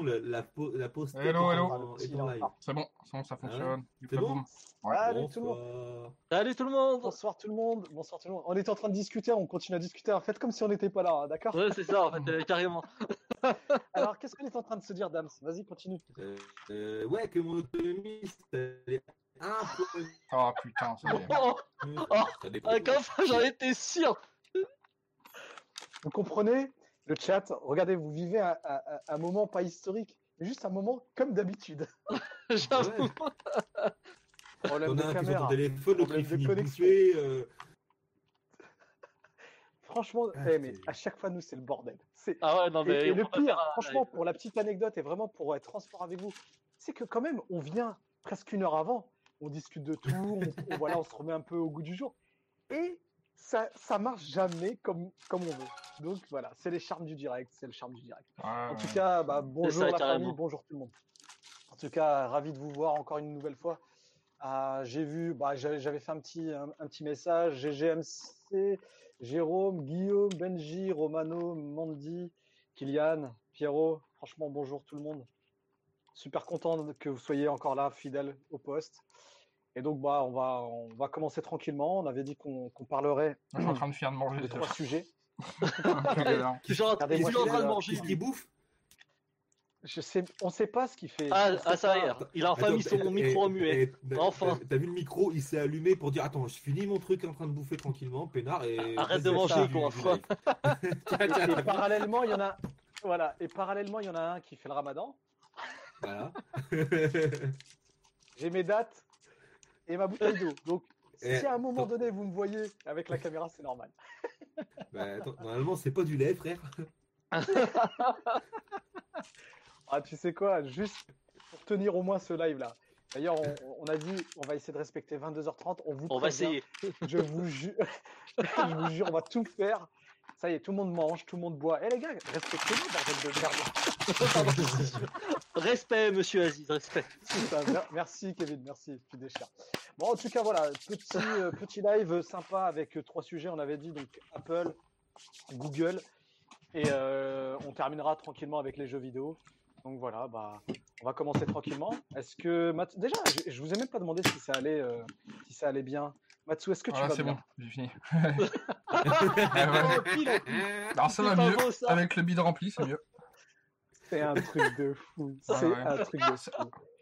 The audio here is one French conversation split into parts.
la, la, la Hello, hello. en- est en live. C'est bon, c'est bon, ça fonctionne. C'est bon boum. Ouais. Salut tout le monde. Bonsoir. Salut tout le monde Bonsoir tout le monde. Bonsoir tout le monde. On était en train de discuter, on continue à discuter. En fait, comme si on n'était pas là, hein, d'accord? Ouais, c'est ça, en fait, euh, carrément. Alors, qu'est-ce qu'on est en train de se dire, Dams? Vas-y, continue. Euh, euh, ouais, que mon autonomie, c'est un peu. Oh putain, ça y est. Oh, Ça dépend. ah, comme ça, j'en étais sûr Vous comprenez? Le chat, regardez, vous vivez un, un- un- un moment pas historique, mais juste un moment comme d'habitude. J'avoue. Problème de caméra. téléphone, Problème de connexion. euh, Franchement, Ah, eh, mais à chaque fois, nous, c'est le bordel. C'est Ah ouais, non, Et, mais. et le pire, un franchement, pour la petite anecdote et vraiment pour être transparent avec vous, c'est que quand même, on vient presque une heure avant, on discute de tout, on, on- voilà, on se remet un peu au goût du jour. Et ça, ça marche jamais comme, comme on veut. Donc voilà, c'est les charmes du direct, c'est le charme du direct. Ouais, En tout ouais. cas, bah, bonjour ça, la carrément. famille, bonjour tout le monde. En tout cas, ravi de vous voir encore une nouvelle fois. Ah, j'ai vu, bah, j'avais fait un petit, un, un petit message. GGMC, Jérôme, Guillaume, Benji, Romano, Mandy, Kylian, Pierrot. Franchement, bonjour tout le monde. Super content que vous soyez encore là, fidèles au poste. Et donc, bah, on va, on va commencer tranquillement. On avait dit qu'on qu'on parlerait Je suis en train de faire de manger. de trois sujets. Galère. Je suis en train de manger. Qu'est-ce qu'il bouffe Je sais, on sait pas ce qu'il fait. Ah, ah, ça y est, il a enfin Attends, mis son micro en muet. t'as- Enfin. t'as- vu le micro, il s'est allumé pour dire Attends, je finis mon truc en train de bouffer tranquillement, peinard. Et Arrête de manger, quoi. Et parallèlement, il y en a, voilà. Et parallèlement, il y en a un qui fait le Ramadan. Voilà. J'ai mes dates et ma bouteille d'eau. Donc, si à un moment donné vous me voyez avec la caméra, c'est normal. Bah, attends, normalement, c'est pas du lait, frère. Ah, tu sais quoi Juste pour tenir au moins ce live là. D'ailleurs, on, on a dit, on va essayer de respecter 22h30. On vous On va essayer. Je vous jure, je vous jure, on va tout faire. Ça y est, tout le monde mange, tout le monde boit. Eh les gars, respectez-nous, bordel de merde. Respect, monsieur Aziz, respect. Ça. Merci Kevin, merci, tu déchires. Bon, en tout cas, voilà, petit, euh, petit live sympa avec euh, trois sujets. On avait dit donc Apple, Google, et euh, on terminera tranquillement avec les jeux vidéo. Donc voilà, bah, on va commencer tranquillement. Est-ce que Mat- déjà, je, je vous ai même pas demandé si ça allait, euh, si ça allait bien. Matsu, est-ce que tu Voilà, vas c'est bien bon, j'ai fini. Alors ça va C'est pas mieux. beau, ça. Avec le bide rempli, c'est mieux. C'est un truc de fou. C'est Ouais, ouais. un truc de fou.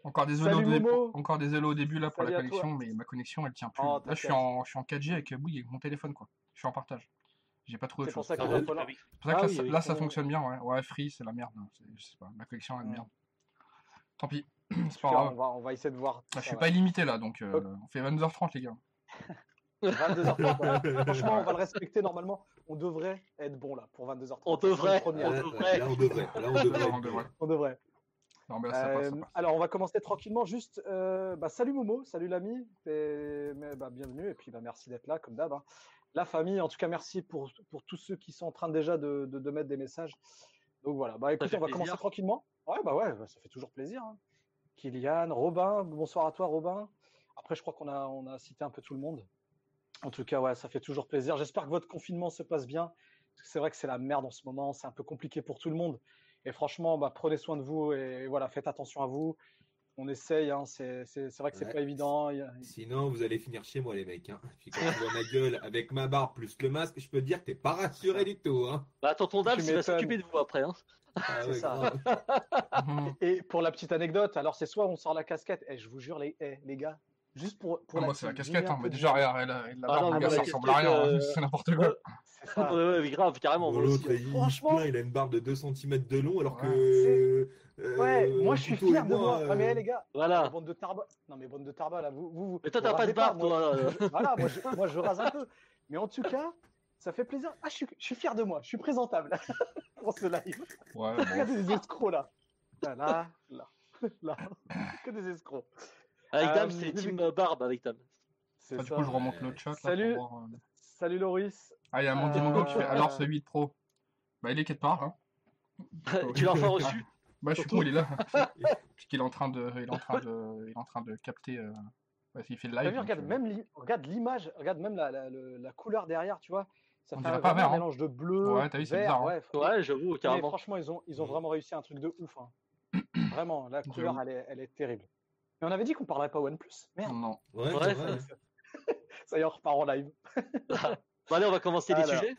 Encore désolé, Salut, au, dé- Momo. encore désolé au début là pour Salut la connexion, mais ma connexion elle tient plus. Oh, là je suis, en, je suis en 4G avec, oui, avec mon téléphone quoi. Je suis en partage. J'ai pas trouvé C'est pour ça Ah. Ah pour ça que Ah là, oui, ça- oui, là, ça on- fonctionne bien, ouais. Ouais, Free, c'est la merde. hein. Je sais pas, ma connexion elle est de Ouais. merde. Tant pis, pas grave. on va, on va essayer de voir. Je suis pas illimité là, donc euh, on fait 22h30 les gars. 22h30. voilà. Franchement, on va le respecter normalement. On devrait être bon là pour 22h30. On devrait, on Là, devrait. là, on devrait. Là, on devrait. On devrait. On devrait. Non, mais là, ça passe, ça Euh, passe. alors, on va commencer tranquillement. Juste, euh, bah, salut Momo, salut l'ami, bah, bienvenue et puis bah, merci d'être là comme d'hab. hein. La famille, en tout cas, merci pour, pour tous ceux qui sont en train déjà de, de, de mettre des messages. Donc voilà, bah écoutez, fait on va plaisir. commencer tranquillement. Ouais, bah ouais, bah, ça fait toujours plaisir. hein. Kylian, Robin, bonsoir à toi Robin. Après, je crois qu'on a, on a cité un peu tout le monde. En tout cas, ouais, ça fait toujours plaisir. J'espère que votre confinement se passe bien. C'est vrai que c'est la merde en ce moment, c'est un peu compliqué pour tout le monde. Et franchement, bah, prenez soin de vous et voilà, faites attention à vous. On essaye, hein, c'est c'est- c'est vrai que c'est Ouais. pas évident. Sinon, vous allez finir chez moi, les mecs. Hein. Puis quand tu vois ma gueule avec ma barbe plus le masque, je peux te dire que t'es pas rassuré du tout. Hein. Bah, tonton Tu il va s'occuper de vous après. Hein. Ah C'est ouais, ça. Et pour la petite anecdote, alors c'est soit on sort la casquette, et je vous jure, les, eh, les gars, juste pour. pour Ah, la moi, c'est la casquette, hein. mais déjà, regarde, la, la Ah barbe, mais gars, ça ressemble à rien, casquette, hein. euh, c'est n'importe quoi. C'est ça. Ouais, grave, carrément. Bon. L'autre, il, il Franchement- il a une barbe de 2 cm de long, alors Ouais. que. euh, Ouais, moi je suis fier de moi. euh, Ah, mais eh, les gars, Voilà. bande de tarba. Non, mais bande de tarba, là, vous. vous Mais toi, t'as pas de barbe, toi. euh. Voilà, moi je, moi je rase un peu. Mais en tout cas, ça fait plaisir. Ah, je suis, je suis fier de moi, je suis présentable pour ce live. Ouais, bon. Regardez les escrocs là. Là, là, là, là. Que des escrocs. Avec Euh, Dams, c'est Team Barbe avec Ah, du coup, je remonte le chat. là, pour Salut. voir, euh, Salut Loris. Ah, il y a Monty Euh, Mongo qui fait alors euh, ce 8 Pro. Bah, il est quelque part, hein. tu l'as enfin reçu. Bah, je suis con, il est là. Puisqu'il est en train de, il est en train de, il est en train de capter. Euh... Ouais, il fait le live. vu, donc, regarde, euh, même l'i- regarde l'image, regarde même la, la, le- la couleur derrière, tu vois. Ça On fait un, pas vraiment vert, un hein. mélange de bleu, Ouais, t'as vu, c'est bizarre, hein. ouais. Ouais, j'avoue, Mais carrément. franchement, ils ont, ils ont vraiment réussi un truc de ouf. hein. Vraiment, la couleur, elle est, elle est terrible. Mais on avait dit qu'on parlerait pas OnePlus. Merde, Non. Ouais, Ouais, c'est ça- vrai. ça y est, on repart en live. Bon, allez, on va commencer les sujets.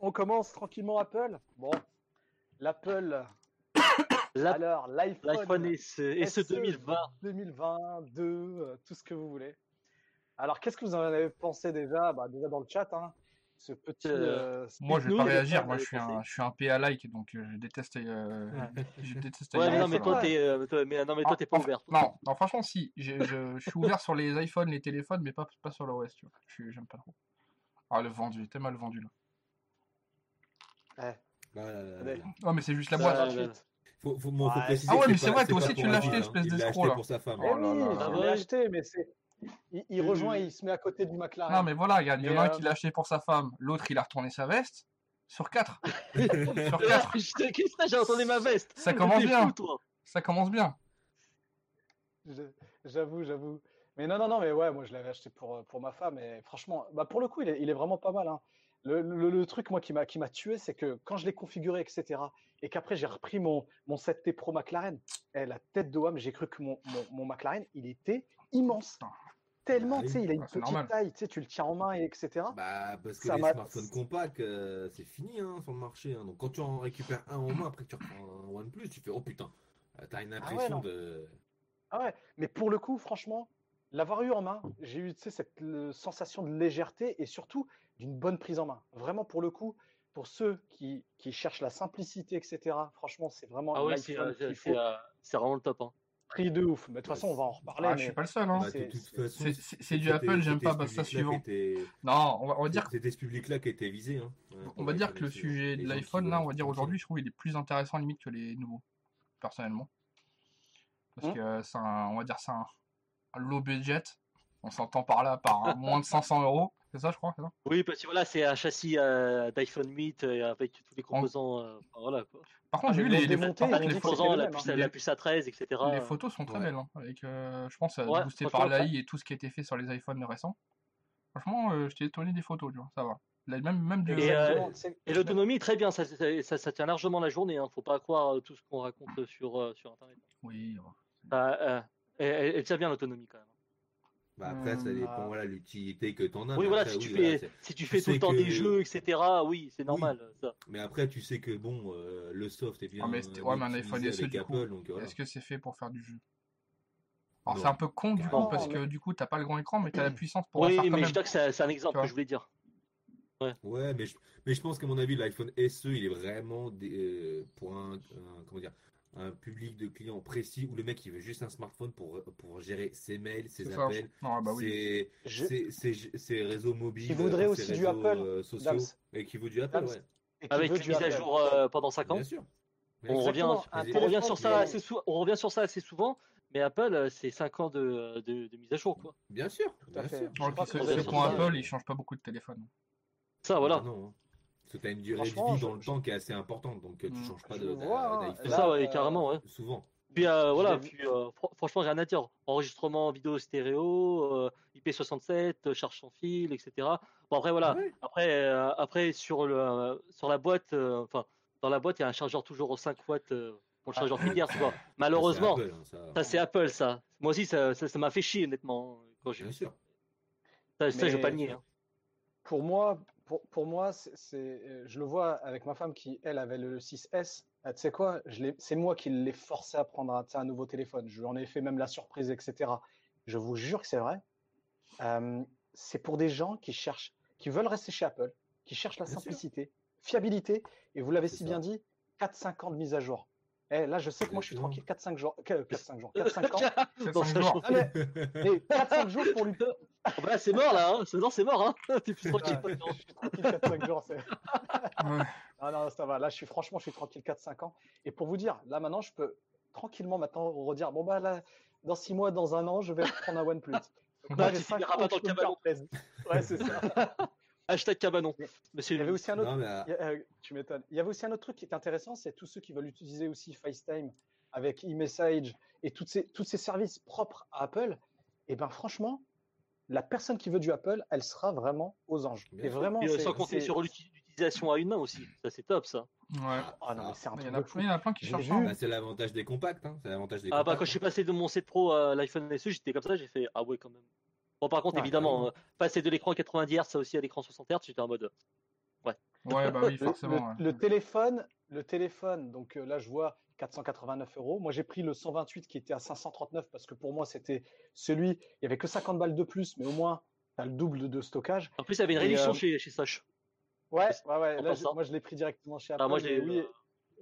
On commence tranquillement Apple. Bon, l'Apple. La- Alors, l'iPhone. L'iPhone et ce, et ce SE 2020. 2022, euh, tout ce que vous voulez. Alors, qu'est-ce que vous en avez pensé déjà? Bah, Déjà dans le chat, hein, ce petit. Euh, euh, Moi, je vais pas réagir. Moi, je suis un, je suis un PA like, donc euh, je déteste. euh, je déteste. Ouais, mais non, mais toi, t'es, euh, toi- mais, non, mais toi, t'es pas ouvert. Non, non, franchement, si. Je, je, je suis ouvert sur les iPhones, les téléphones, mais pas, pas sur l'OS, tu vois. J'aime pas trop. Ah, le vendu, t'es mal vendu là. ouais, Bah, euh, allez, Oh, mais c'est juste la boîte. 28. Faut, faut, moi, faut Ouais, préciser Ah ouais, mais c'est vrai, toi aussi, tu l'as acheté, espèce Il l'a d'escroc, acheté là. pour sa femme. Là oui, là. je l'ai ouais. acheté, mais c'est. Il, il Euh, rejoint, il se met à côté du McLaren. Non, mais voilà, regarde, il y en a un euh, qui l'a acheté pour sa femme, l'autre il a retourné sa veste. Sur 4. sur Là, 4. je- Qu'est-ce que j'ai entendu ma veste? Ça commence bien. fou. Ça commence bien. J'avoue, j'avoue. Mais non, non, non, mais ouais, moi je l'avais acheté pour, euh, pour ma femme et franchement, bah pour le coup, il est, il est vraiment pas mal. hein. Le, le- le truc, moi, qui m'a qui m'a tué, c'est que quand je l'ai configuré, etc., et qu'après j'ai repris mon, mon 7T Pro McLaren, eh, la tête de WAM, j'ai cru que mon, mon, mon McLaren, il était immense. Tellement, Ah tu sais, il a une Ouais, c'est petite normal. taille, tu sais, tu le tiens en main, et etc. Bah, parce que Ça les m'a- smartphones compacts, euh, c'est fini hein, sur le marché. hein. Donc, quand tu en récupères un en main, après que tu reprends un OnePlus, tu fais oh putain, euh, t'as une ouais, impression de. Ah ouais, mais pour le coup, franchement, l'avoir eu en main, j'ai eu tu sais, cette sensation de légèreté et surtout d'une bonne prise en main. Vraiment, pour le coup, pour ceux qui, qui cherchent la simplicité, etc., franchement, c'est vraiment Ah c'est euh, faut. euh, c'est vraiment le top. hein. Prix de ouf. Mais de toute façon, on va en reparler. Ah, je suis pas le seul, hein. Bah, c'est- du Apple, j'aime pas, bah, ça, suivant. était- Non, on va, on va dire, C'était ce public-là qui a été visé. hein. On va dire que le sujet de l'iPhone, là, on va dire aujourd'hui, je trouve il est plus intéressant limite que les nouveaux, personnellement. Parce Hum. que c'est un, on va dire, c'est un, low budget. On s'entend par là par moins de 500 euros. C'est ça, je crois, Oui, parce que voilà, c'est un châssis euh, d'iPhone 8 euh, avec tous les composants. euh, voilà, quoi. Par contre, Ah, j'ai mais vu les, les, par contre, ont les Composants, la puce, hein. la puce A13, etc. les photos sont très Ouais. belles. hein, avec, euh, je pense, Ouais, boosté par l'AI et tout ce qui a été fait sur les iPhones récents. Franchement, euh, j'étais étonné des photos, tu vois, ça va. Là, même, même du. Et, euh, l'autonomie, très bien, ça, ça, ça- ça tient largement la journée. Hein. Faut pas croire tout ce qu'on raconte sur, euh, sur Internet. Oui, ouais. Bah, euh, elle, elle tient bien l'autonomie quand même. Bah, après, ça Hum, dépend ah. voilà, l'utilité que t'en as. oui, voilà, après, si tu oui, fais, si tu tu fais tout le temps que- des jeux, etc., oui, c'est normal. Ça. Mais après, tu sais que bon, euh, le soft est bien. Ah, mais c'était- euh, ouais, mais un iPhone SE, du coup, voilà. Est-ce que c'est fait pour faire du jeu? Alors, c'est un peu con du coup, Non, parce que du coup, t'as pas le grand écran, mais t'as la puissance pour en Oui, faire quand mais je même. dis que c'est un exemple que je voulais dire. Ouais, mais je, mais je pense qu'à mon avis, l'iPhone SE, il est vraiment des- euh, pour un, un- comment dire, un public de clients précis où le mec il veut juste un smartphone pour, pour gérer ses mails, ses appels, Non, bah oui. ses, Je- ses, ses- ses réseaux mobiles, Qui voudrait euh, aussi ses du réseaux, Apple, euh, sociaux, Dams. et qui veut du Apple, Dams. ouais, et Avec du mises à jour euh, pendant 5 ans. bien sûr. On revient, on revient sur ça assez sou- on revient sur ça assez souvent, mais Apple, c'est 5 ans de, de, de mise à jour, quoi. Bien sûr, à bien fait. sûr. Je crois que ceux qui. Apple, ils changent pas beaucoup de téléphone. Ça, voilà. Ah non, hein. Parce que t'as une durée de Franchement, vie je- dans le temps qui est assez importante, donc euh, tu Mm. changes pas Je de Là, ça, ouais, carrément, ouais. souvent. Puis euh, voilà, puis, euh, fr- franchement, rien à dire. Enregistrement vidéo stéréo, euh, IP67, euh, charge sans fil, etc. Bon, après, voilà. Ouais. Après, euh, après sur, le, sur la boîte, euh, enfin, dans la boîte, il y a un chargeur toujours aux 5 watts euh, pour le Ah. chargeur filière, tu vois. Ça, c'est Malheureusement, Apple, hein, ça. ça, c'est Apple, ça. Moi aussi, ça ça ça m'a fait chier, honnêtement. Quand j'ai Bien sûr. ça, ça, je vais Mais- pas le nier. hein. Pour moi, pour, pour moi, c'est, euh, je le vois avec ma femme qui, elle, avait le 6S. Ah, tu sais quoi, c'est moi qui l'ai forcé à prendre un, un nouveau téléphone. Je lui en ai fait même la surprise, etc. Je vous jure que c'est vrai. Euh, c'est pour des gens qui cherchent, qui veulent rester chez Apple, qui cherchent la Bien sûr. simplicité, fiabilité, et vous l'avez si ça. bien dit, 4-5 ans de mise à jour. Eh, là, je sais que moi, je suis tranquille 4-5 jours. 4-5 jours. 4-5 ans. C'est Dans cinq sa jours. Ah, mais, mais 4-5 jours pour lui. Oh, bah c'est mort, là. Hein. Non, c'est mort. Hein. T'es plus tranquille. Ouais, je suis tranquille 4-5 jours. Ouais. Ah non, ça va. Là, je suis franchement, je suis tranquille 4-5 ans. Et pour vous dire, là maintenant, je peux tranquillement maintenant redire, bon bah là, dans 6 mois, dans un an, je vais prendre un OnePlus. Donc, Bah, là, tu j'ai cinq finiras ans pas dans je le cabanon. Ouais, c'est ça. Hashtag cabanon. Mais- Il y avait aussi un autre. Non, mais, euh, euh, tu m'étonnes. Il y avait aussi un autre truc qui est intéressant, c'est tous ceux qui veulent utiliser aussi FaceTime avec e-message et toutes ces, tous ces services propres à Apple. Et ben franchement, la personne qui veut du Apple, elle sera vraiment aux anges. Bien et vraiment, Et, euh, sans compter sur l'uti- l'utilisation à une main aussi. Ça, c'est top, ça. Ouais. Ah non, mais c'est un Il y, truc en a de fou. plein, il y en a plein qui cherchent. hein. Bah, c'est l'avantage des compacts. Hein. C'est l'avantage des Ah bah quand je suis hein. passé de mon 7 Pro à l'iPhone SE, j'étais comme ça, j'ai fait ah ouais quand même. Bon par contre Ouais, évidemment, ouais. euh, passer de l'écran 90 Hz à aussi à l'écran 60 Hz, j'étais en mode Ouais, bah oui, Le, forcément. le- ouais. le téléphone, le téléphone, donc euh, là je vois 489 euros. Moi j'ai pris le 128 qui était à 539 parce que pour moi c'était celui, il y avait que 50 balles de plus, mais au moins tu as le double de, stockage. En plus il y avait une réduction euh, chez, chez Soch. Ouais, ouais, ouais. Là, moi je l'ai pris directement chez Apple. Ah moi j'ai et oui.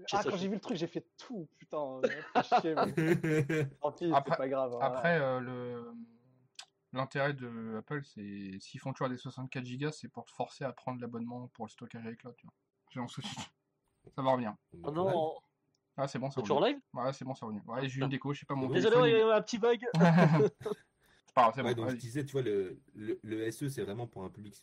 chez Ah, quand j'ai vu le truc, j'ai fait tout, putain. chier, mais tant pis, Après- c'est pas grave. hein. Après, euh, le l'intérêt de Apple, c'est s'ils font toujours des 64 Go, c'est pour te forcer à prendre l'abonnement pour le stockage avec vois. J'ai un souci. Ça va revenir. Oh non, Ah, c'est bon, ça c'est toujours en revient. live? Ouais, c'est bon, ça revient. Ouais, j'ai eu une déco, je sais pas mon Désolé, il y a un petit bug. C'est pas grave, c'est Ouais, bon. donc je disais, tu vois, le, le, le SE, c'est vraiment pour un public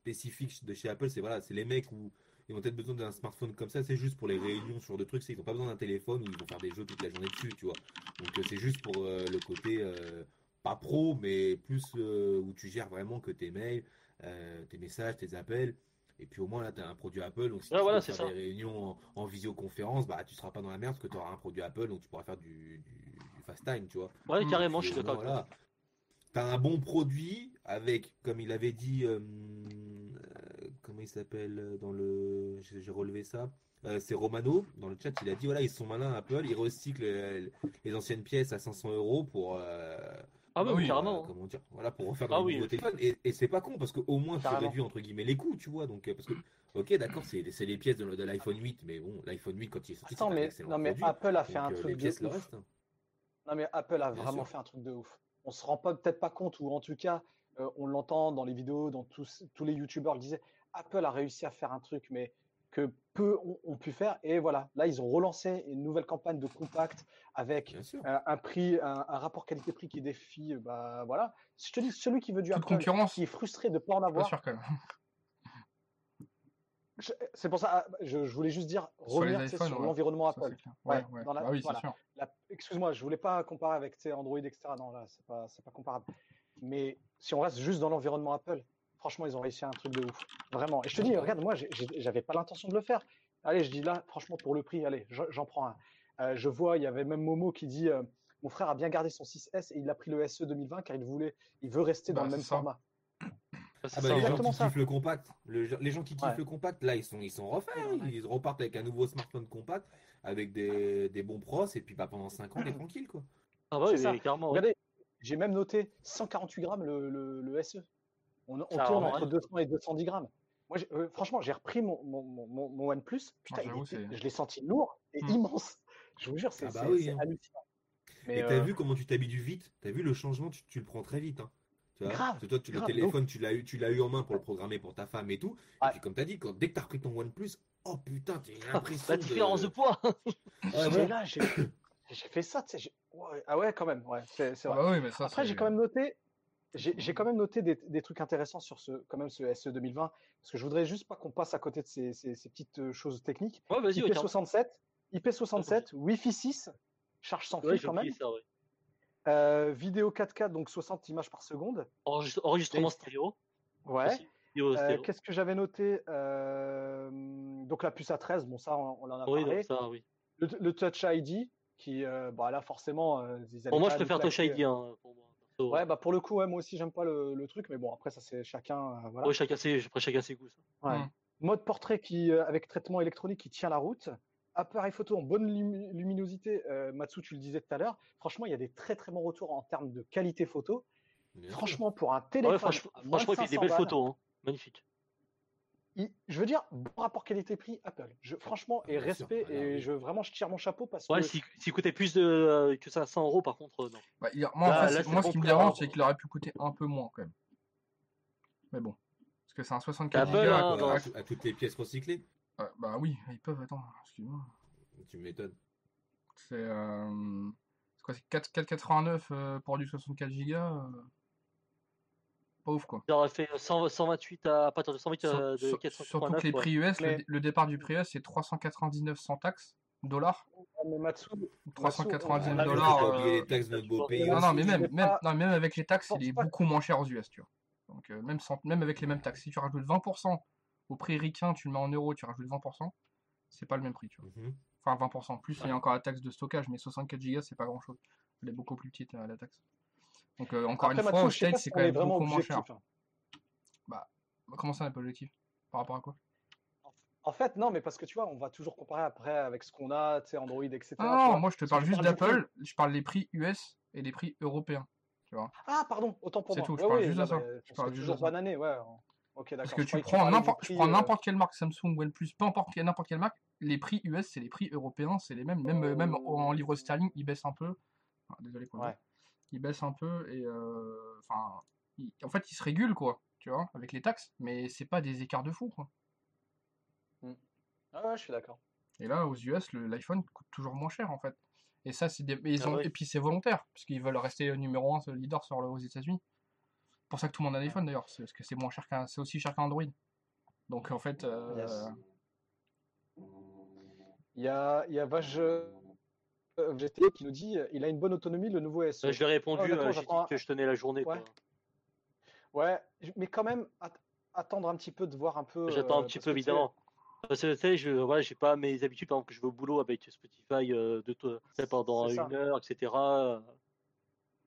spécifique de chez Apple. C'est voilà, c'est les mecs où ils ont peut-être besoin d'un smartphone comme ça. C'est juste pour les réunions, ce genre de trucs. c'est- Ils n'ont pas besoin d'un téléphone où ils vont faire des jeux toute la journée dessus, tu vois. Donc euh, c'est juste pour euh, le côté euh, pas pro, mais plus euh, où tu gères vraiment que tes mails, euh, tes messages, tes appels. Et puis au moins là, tu as un produit Apple. Donc si tu voilà, faire ça. des réunions en, en visioconférence, bah tu seras pas dans la merde parce que tu auras un produit Apple. Donc tu pourras faire du, du, du fast time, tu vois. Ouais, carrément, je suis d'accord voilà. T'as un bon produit avec, comme il avait dit, euh, comment il s'appelle dans le, j'ai relevé ça. Euh, c'est Romano dans le chat. Il a dit voilà ils sont malins Apple, ils recyclent les anciennes pièces à 500 euros pour. euh, Ah Bah oui, oui, carrément. euh, comment dire Voilà pour refaire Ah des oui. nouveaux téléphones. Et, et c'est pas con parce qu'au moins tu réduis entre guillemets les coûts, tu vois. Donc euh, parce que ok d'accord c'est c'est les pièces de, de l'iPhone 8, mais bon l'iPhone 8 quand il est sorti Attends, mais, non, mais produit. Apple a fait Donc, un truc de pièces le ouf. reste. Non, mais Apple a Bien vraiment sûr. fait un truc de ouf. On se rend pas peut-être pas compte, ou en tout cas, euh, on l'entend dans les vidéos, dans tous, tous les youtubeurs le disaient. Apple a réussi à faire un truc, mais que peu ont, ont pu faire. Et voilà, là, ils ont relancé une nouvelle campagne de compact avec euh, un prix, un, un rapport qualité-prix qui défie. euh, Bah voilà. Je te dis, celui qui veut du Toute Apple, concurrence. qui est frustré de ne pas en avoir. sûr C'est pour ça, ah, je, je voulais juste dire revenir sur ouais. l'environnement Apple. Ouais, Ouais, ouais. dans la- Bah oui, voilà. Excuse-moi, je voulais pas comparer avec Android, etc. Non, là, c'est pas, c'est pas comparable. Mais si on reste juste dans l'environnement Apple, franchement, ils ont réussi un truc de ouf. Vraiment. Et je te dis, regarde, moi, j'avais pas l'intention de le faire. Allez, je dis là, franchement, pour le prix, allez, je- j'en prends un. Euh, je vois, il y avait même Momo qui dit euh, Mon frère a bien gardé son 6S et il a pris le SE 2020 car il voulait, il veut rester dans Bah, le même ça. format. C'est Ah ça, bah, les gens exactement qui ça. kiffent le compact, le- les gens qui kiffent Ouais. le compact, là ils sont ils sont refaits, hein. ils repartent avec un nouveau smartphone compact avec des, des bons pros et puis bah, pendant 5 ans t'es tranquille quoi. Ah bah oui, ça. Regardez, j'ai même noté 148 grammes le, le- le SE. On, tourne entre mal. 200 et 210 grammes. Moi, euh, franchement, j'ai repris mon, mon, mon, mon- mon OnePlus. Putain, Ah, était- c'est- je l'ai senti lourd et Hmm. immense. Je vous jure, c'est Ah bah oui, hein. hallucinant. Mais, Et t'as euh, vu comment tu t'habitues vite? T'as vu le changement, tu, tu le prends très vite. Hein. Tu vois? Grave, toi, tu, le grave, téléphone, tu l'as eu, tu l'as eu en main pour le programmer pour ta femme et tout. Ouais. Et puis comme t'as dit, quand, dès que t'as repris ton OnePlus, oh putain, t'as Ah, l'impression La différence de poids. Ouais, j'étais ouais. là, j'ai fait ça. ah ouais, quand même. Ouais, c'est c'est Ah vrai. bah oui, mais ça, Après, j'ai quand même noté, j'ai quand même noté des, des trucs intéressants sur ce, quand même, ce SE 2020, parce que je voudrais juste pas qu'on passe à côté de ces, ces- ces petites euh, choses techniques. Ouais, vas-y, ouais, carrément. IP67, IP67, Wi-Fi 6, charge sans fil Ouais, quand même. oublié ça, ouais. Euh, vidéo 4K, donc 60 images par seconde. Enregistre- Enregistrement Et- stéréo. Ouais. Euh. Qu'est-ce que j'avais noté Euh, Donc la puce A13, bon ça on, on en a Oui, parlé. donc ça, oui. Le, le Touch ID, qui, bah là forcément, ils Pour moi, je préfère Touch. ID. Hein, pour moi. Ouais, bah pour le coup, ouais, moi aussi j'aime pas le, le truc, mais bon après ça c'est chacun. euh, voilà. Ouais, chacun ses, après, chacun ses goûts. ça. Ouais. Mm. Mode portrait qui, euh, avec traitement électronique qui tient la route. Appareil photo en bonne lumi- luminosité. Euh, Matsu, tu le disais tout à l'heure. Franchement, il y a des très très bons retours en termes de qualité photo. Bien. Franchement, pour un téléphone, Ouais, franchement, il fait des 500 belles balles, photos. Hein. Magnifique. Il- je veux dire, bon rapport qualité-prix, Apple. Je, franchement, Ah, et sûr. respect, Ah, et oui. je vraiment, je tire mon chapeau parce Ouais, que s'il s'il coûtait plus de, euh, que 500 euros, par contre, euh, non. Bah, il- moi, en fait, là, moi, ce qui me dérange, c'est qu'il aurait pu coûter un peu moins quand même. Mais bon. Parce que c'est un 64 Apple, Go. hein, à, à toutes les pièces recyclées Ouais, bah oui, ils peuvent, attends, excuse-moi. Tu m'étonnes. C'est euh, c'est quoi, c'est 4 4,89 euh, pour du 64 Go euh, Pas ouf quoi. Il aurait fait 100 128 à, à partir de 128 Sur- euh, de sur- 489. surtout que les prix US, le, Mais- le départ du prix US c'est 399 sans taxe dollars. mais Matsu, 399 on a vu dollars. Euh, les taxes de beau pays. Non, non, mais même, même, pas- non, même avec les taxes, il est beaucoup moins cher aux US, tu vois. Donc, euh, même, sans, même avec les mêmes taxes, si tu rajoutes 20% au prix ricain, tu le mets en euros, tu rajoutes 20%, c'est pas le même prix, tu vois. Mhm. Enfin, 20%. Plus, il y a encore la taxe de stockage, mais 64 Go, c'est pas grand chose. Elle est beaucoup plus petite, euh, la taxe. Donc, euh, encore Après, une fois, si c'est quand même vraiment beaucoup moins cher. hein. Comment ça, n'est pas objectif? Par rapport à quoi? En fait, non, mais parce que tu vois, on va toujours comparer après avec ce qu'on a, tu sais, Android, etc. Ah tu non, vois. moi je te parle tu juste d'Apple, je parle des prix US et des prix européens. Ah, pardon, autant pour C'est moi. tout, je Ouais, parle juste de ça. Je parle juste toujours ça. bananer, ouais. Ok, d'accord. Parce que tu prends n'importe, tu euh, quelle marque Samsung, OnePlus, peu importe, n'importe quelle marque, les prix US, c'est les prix européens, c'est les mêmes. Même, même en livre sterling, ils baissent un peu. Enfin, désolé pour Ouais. Mot. Ils baissent un peu et euh, enfin, en fait, ils se régulent quoi, tu vois, avec les taxes, mais c'est pas des écarts de fou quoi. Ah ouais, je suis d'accord. Et là, aux US, le- l'iPhone coûte toujours moins cher en fait. Et ça, c'est des... ils Ah ont... et puis c'est volontaire, parce qu'ils veulent rester numéro 1 leader sur le... aux États-Unis. C'est pour ça que tout le monde a un iPhone d'ailleurs, c'est parce que c'est moins cher qu'un, c'est aussi cher qu'un Android. Donc en fait, euh, Yes. Il y a, il y a euh, GT qui nous dit euh, il a une bonne autonomie, le nouveau SE. Euh, je lui ai répondu, honnêtement, euh, j'ai dit que je tenais la journée. Ouais. quoi. Ouais, j- mais quand même, at- attendre un petit peu de voir un peu. J'attends euh, un petit peu, évidemment. Parce que tu sais, je voilà, j'ai pas mes habitudes, par exemple, que je vais au boulot avec Spotify euh, de pendant une heure, etc.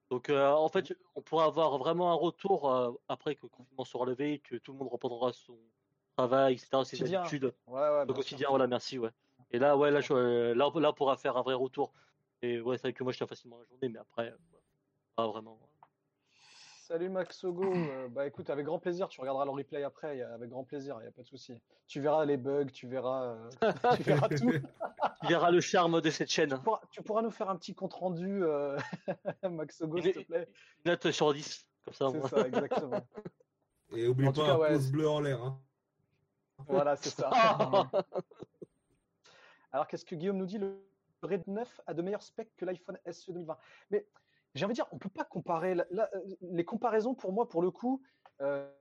Donc, euh, en fait, on pourra avoir vraiment un retour euh, après que le confinement sera levé, que tout le monde reprendra son travail, etc., ses habitudes. Ouais, ouais, Au sûr. quotidien, voilà, merci, ouais. Et là, ouais, là, je, euh, là, on- là, on pourra faire un vrai retour. Et ouais, c'est vrai que moi, je tiens facilement la journée, mais après, euh, pas vraiment. Salut Maxogo, euh, bah écoute, avec grand plaisir, tu regarderas le replay après, y a- avec grand plaisir, il n'y a pas de souci. Tu verras les bugs, tu verras, euh, tu verras tout. Tu verras le charme de cette chaîne. Tu pourras, tu pourras nous faire un petit compte rendu, euh, Maxogo, s'il te plaît. Une note sur 10, comme ça. C'est ça, exactement. Et oublie En pas cas, un ouais, pouce bleu en l'air. Hein. Voilà, c'est ça. Alors, qu'est-ce que Guillaume nous dit Le Red 9 a de meilleurs specs que l'iPhone SE 2020. Mais j'ai envie de dire, on peut pas comparer. là- les comparaisons, pour moi, pour le coup. euh,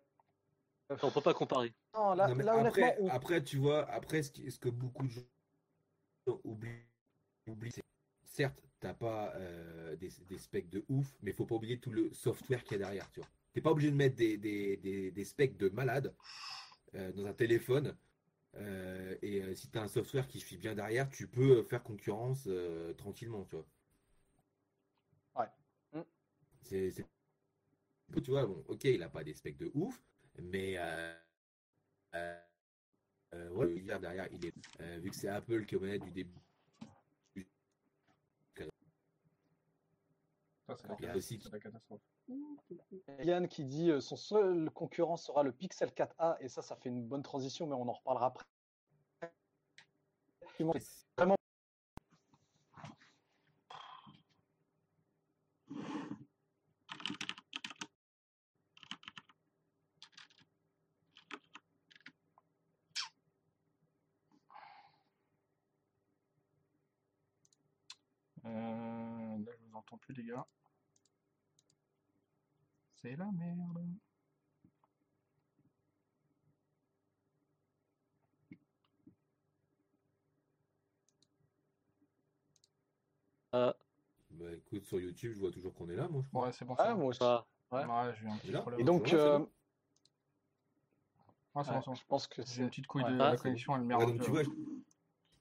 on peut pas comparer. non, là, Non, mais là, après, honnêtement, on- après, tu vois, après, ce, qui- ce que beaucoup de gens oublient, oublient, c'est certes, t'as pas euh, des, des specs de ouf, mais faut pas oublier tout le software qu'il y a derrière, tu vois. T'es pas obligé de mettre des, des, des, des specs de malade euh, dans un téléphone. Euh, et euh, si tu as un software qui suit bien derrière, tu peux faire concurrence euh, tranquillement, tu vois. Ouais. Mm. C'est, Tu vois, bon, ok, il a pas des specs de ouf, mais euh, euh, euh, ouais, derrière, il est, euh, vu que c'est Apple qui est manettes du début. Ça, c'est la la catastrophe. Yann qui dit euh, son seul concurrent sera le Pixel 4a, et ça, ça fait une bonne transition, mais on en reparlera après. Vraiment. Plus, les gars. C'est la merde. Bah écoute, sur YouTube, je vois toujours qu'on est là, moi, je crois. Ouais, c'est bon. c'est Ah, bon. moi aussi. Pas- Ouais. Ouais, j'ai eu un petit là problème. Et donc, Ouais, c'est euh, bon. Ouais, c'est ouais, bon, c'est bon. je pense que J'ai une c'est. petite couille ouais. de Ah, la c'est connexion, elle Ouais, merde. donc tu vois, je,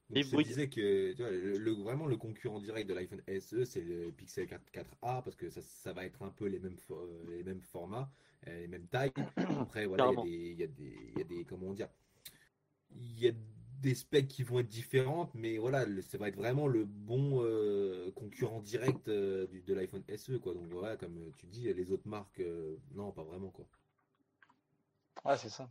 donc, je disais que tu vois, le, le- vraiment le concurrent direct de l'iPhone SE, c'est le Pixel 4, 4a parce que ça, ça va être un peu les mêmes, fo- les mêmes formats, euh, les mêmes tailles. Après, voilà, il y a Carrément. des, il y a des, il y a des, comment dire, il y a des specs qui vont être différentes, mais voilà, le- ça va être vraiment le bon euh, concurrent direct euh, du- de l'iPhone SE, quoi. Donc voilà, comme tu dis, les autres marques, euh, non, pas vraiment, quoi. Ouais, c'est ça.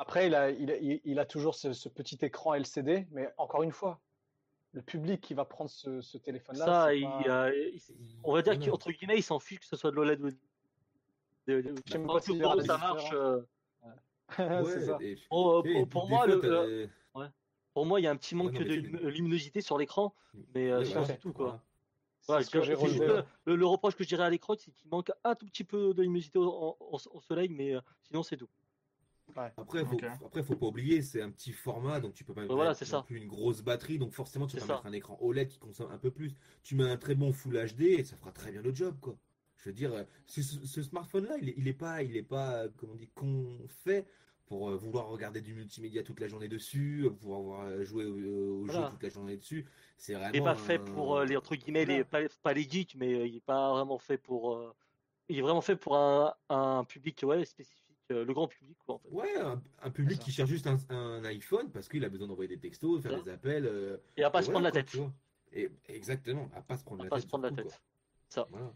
Après, il a, il a, il- il a toujours ce, ce petit écran LCD, mais encore une fois, le public qui va prendre ce, ce téléphone-là, Ça, c'est il, pas- euh, il- on va dire qu'entre guillemets, il s'en fiche que ce soit de l'OLED ou de. de- Je sais pas ça marche. euh, c'est ça. et- pour, et pour- puis pour des moi, fois, le, pour moi, il y a un petit manque non, de lum- luminosité sur l'écran, mais euh, c'est tout quoi. voilà. Que juste le, le- le reproche que je dirais à l'écran, c'est qu'il manque un tout petit peu de luminosité au, en- au- au soleil, mais euh, sinon c'est tout. Après, faut, Ok. après, faut pas oublier, c'est un petit format, donc tu peux pas mettre voilà, non c'est ça. plus une grosse batterie, donc forcément tu vas mettre un écran OLED qui consomme un peu plus. Tu mets un très bon Full HD et ça fera très bien le job, quoi. Je veux dire, euh, ce, smartphone-là, il est, il est pas, il est pas, euh, comment on dit, qu'on fait pour euh, vouloir regarder du multimédia toute la journée dessus, euh, pouvoir voir, euh, jouer au, jeu toute la journée dessus. C'est vraiment. Il n'est pas fait un- pour euh, les entre guillemets les pas, pas les geeks, mais il est pas vraiment fait pour. euh, il est vraiment fait pour un, un public ouais spécifique, le grand public quoi en fait. Ouais, un, un public qui cherche juste un, un iPhone parce qu'il a besoin d'envoyer des textos, faire des appels. euh, Et à pas et se voilà, prendre la tête. Et, exactement, à pas se prendre À la pas tête. se prendre la surtout, tête. quoi. Ça. Voilà.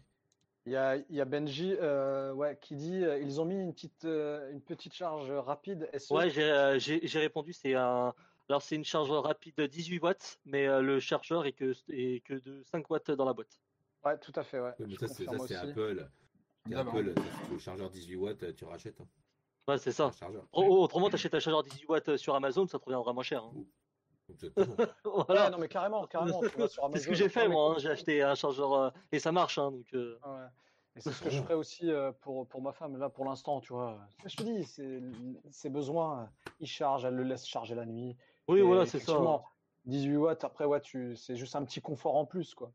Il y a, il y a Benji euh, ouais, qui dit euh, ils ont mis une petite, euh, une petite charge rapide SE. Ouais, j'ai euh, répondu. C'est un. Alors c'est une charge rapide de 18 watts, mais euh, le chargeur est que est que de 5 watts dans la boîte. Ouais, tout à fait. Ouais. Ouais, mais Je ça, c'est. Apple. D'abord. Apple, le chargeur 18 watts, tu rachètes. Hein. Ouais, c'est ça. Autrement, t'achètes un chargeur 18 watts sur Amazon, ça te reviendra moins cher. hein. Voilà. Ouais, non, mais carrément, carrément. C'est ce que j'ai fait moi. hein. J'ai acheté un chargeur euh, et ça marche. hein, donc. euh, Ouais. Et c'est ce que je ferais aussi euh, pour, pour ma femme, là, pour l'instant, tu vois. Je te dis, c'est- ses besoins, euh, il charge, elle le laisse charger la nuit. Oui, Et voilà, c'est ça. effectivement, 18 watts, après, ouais, tu, c'est juste un petit confort en plus, quoi.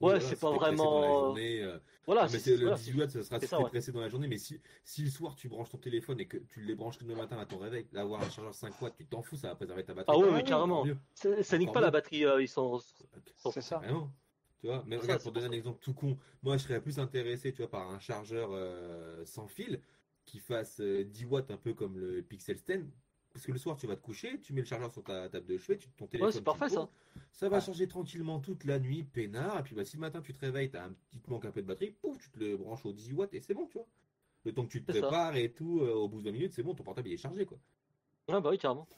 Ouais, Voilà, c'est pas vraiment- journée, euh, Voilà, mais c'est le voilà, 18 watts, ça sera si ça, t'es ouais. pressé dans la journée, mais si, si le soir tu branches ton téléphone et que tu les branches que le matin à ton réveil, là, avoir un chargeur 5 watts, tu t'en fous, ça va préserver ta batterie. Ah ouais, mais Encore carrément. ça nique pas la batterie. euh, ils sont. C'est ça. Vraiment. Tu vois, mais regarde, pour donner un ça. exemple tout con, moi je serais plus intéressé, tu vois, par un chargeur euh, sans fil qui fasse euh, 10 watts, un peu comme le Pixel Stand. Parce que le soir, tu vas te coucher, tu mets le chargeur sur ta table de chevet, tu, ton téléphone. c'est tu parfait, ça. Ça va Ouais. charger tranquillement toute la nuit, peinard. Et puis bah, si le matin tu te réveilles, t'as un petit manque un peu de batterie, pouf, tu te le branches au 18 watts et c'est bon, tu vois. Le temps que tu te C'est ça. prépares et tout, euh, au bout de 20 minutes, c'est bon, ton portable il est chargé, quoi. Ouais, bah oui, carrément.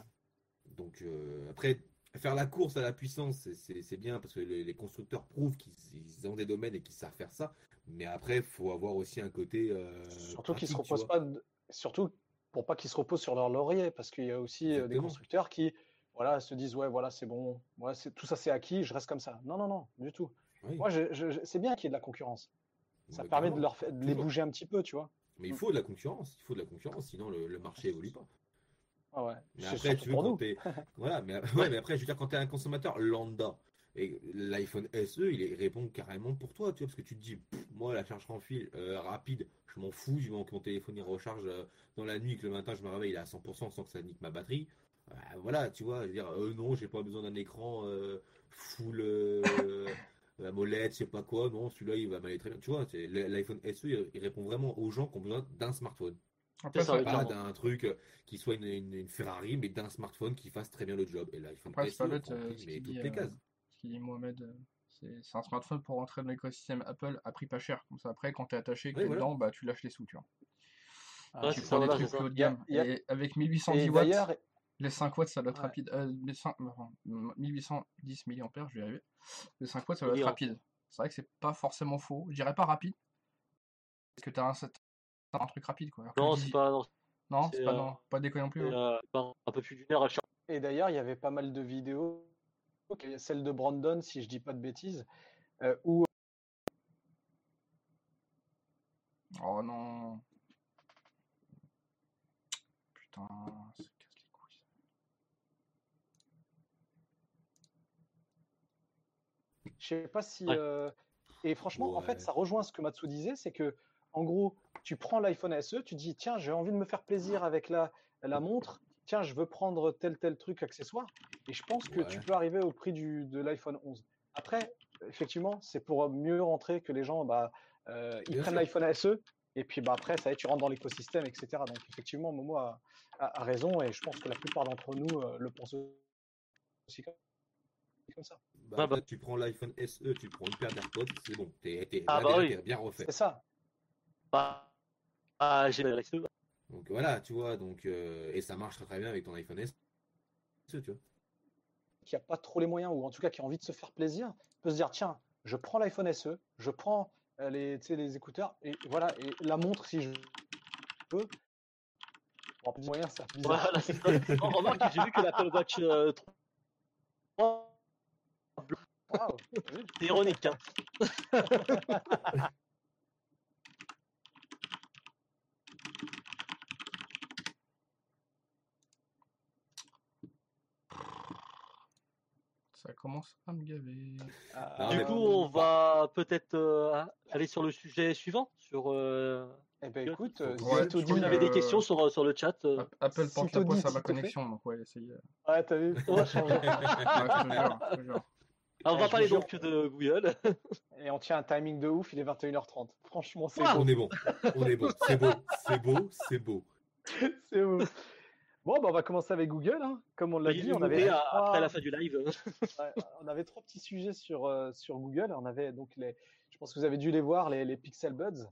Donc euh, après, faire la course à la puissance, c'est- c'est c'est bien parce que les, les constructeurs prouvent qu'ils ils ont des domaines et qu'ils savent faire ça. Mais après, il faut avoir aussi un côté. euh, Surtout qu'ils se reposent pas, de- surtout pour pas qu'ils se reposent sur leur laurier, parce qu'il y a aussi euh, des constructeurs qui, voilà, se disent ouais, voilà, c'est bon, ouais, c'est tout ça, c'est acquis, je reste comme ça. Non, non, non, du tout. Oui. Moi, c'est bien qu'il y ait de la concurrence. Ça Ouais, permet de leur de les bouger un petit peu, tu vois. Mais il faut de la concurrence. Il faut de la concurrence, sinon le, le marché évolue pas. Ah ouais. Mais après, tu veux quand. Voilà, mais, ouais, mais après, je veux dire, quand t'es un consommateur lambda, et l'iPhone SE, il répond carrément pour toi, tu vois, parce que tu te dis, pff, moi, la charge en fil euh, rapide, je m'en fous, du moment que mon téléphone il recharge euh, dans la nuit, que le matin je me réveille, il est à 100% sans que ça nique ma batterie. Euh, voilà, tu vois, je veux dire, euh, non, j'ai pas besoin d'un écran euh, full euh, AMOLED, je sais pas quoi, non, celui-là il va m'aller très bien. Tu vois, l'iPhone SE, il, il répond vraiment aux gens qui ont besoin d'un smartphone. Après, ça, Pas d'un truc qui soit une, une- une Ferrari, mais d'un smartphone qui fasse très bien le job. Et l'iPhone SE euh, ce mais toutes les cases. Qu'il dit Mohamed, euh, c'est un smartphone pour rentrer dans l'écosystème Apple à prix pas cher. Comme ça, après, quand t'es attaché, que Oui, t'es voilà. dedans, bah, tu lâches les sous, tu vois. Ah, Ouais, tu c'est prends ça, des voilà, trucs plus haut de gamme. a- Et avec 1810 Et watts, les 5 watts, ça doit être Ouais. rapide. Euh, les 5 enfin, 1810 mAh, je vais y arriver. Les 5 watts, ça doit être Milliampères. rapide. C'est vrai que c'est pas forcément faux. Je dirais pas rapide. Parce que t'as un, t'as un truc rapide, quoi. Alors Non, c'est 18 pas. Non, Non, c'est, pas, euh, non, pas non plus. hein. euh, un peu plus d'une heure à. Et d'ailleurs, il y avait pas mal de vidéos, celle de Brandon, si je dis pas de bêtises, euh, où Oh non. Putain, ça casse les couilles. je sais pas si. Ouais. euh, Et franchement, en fait, ça rejoint ce que Matsu disait, c'est que, en gros, tu prends l'iPhone SE, tu dis, tiens, j'ai envie de me faire plaisir avec la, la montre, tiens, je veux prendre tel tel truc accessoire, et je pense que tu peux arriver au prix du, de l'iPhone 11. Après, effectivement, c'est pour mieux rentrer que les gens, bah, euh, ils Bien prennent l'iPhone SE, et puis bah, après, ça y est, tu rentres dans l'écosystème, etc. Donc, effectivement, Momo a, a- a raison, et je pense que la plupart d'entre nous euh, le pensent aussi comme, comme ça. Bah, Ouais, bah. tu prends l'iPhone SE, tu prends une paire d'AirPods, c'est bon. T'es, t'es- Ah là, bah déjà, oui. t'es bien refait. C'est ça. Bah, ah, j'ai. Donc voilà, tu vois, donc, euh, et ça marche très, très bien avec ton iPhone SE, tu vois. qui n'a pas trop les moyens, ou en tout cas qui a envie de se faire plaisir, peut se dire tiens, je prends l'iPhone SE, je prends euh, les, tu sais, les écouteurs, et voilà, et la montre si je peux. Bon, plus de moyens, ça bizarre. Voilà, c'est ça. Oh, remarque, j'ai vu que l'Apple Watch euh, 3, Waouh, t'as vu c'est ironique. Hein. commence à me gaver. Ah, Du coup, on va peut-être euh, aller sur le sujet suivant, sur euh, eh ben écoute, euh, Ouais, crois On avait des Euh, questions sur, sur le chat. euh, App- Apple porte Sitôt la poisse à ma connexion, donc ouais, essayez. Ouais, t'as vu On va changer. Jure. Alors, on va parler vous donc de Google. Et on tient un timing de ouf, il est 21h30. Franchement, c'est Ah beau. On est bon. On est bon. C'est beau. C'est beau. C'est beau. C'est beau. Bon, bah, on va commencer avec Google. hein. Comme on l'a dit, on avait, à- trois, après la fin du live. ouais, on avait trois petits sujets sur, euh, sur Google. On avait donc les, je pense que vous avez dû les voir, les, les Pixel Buds,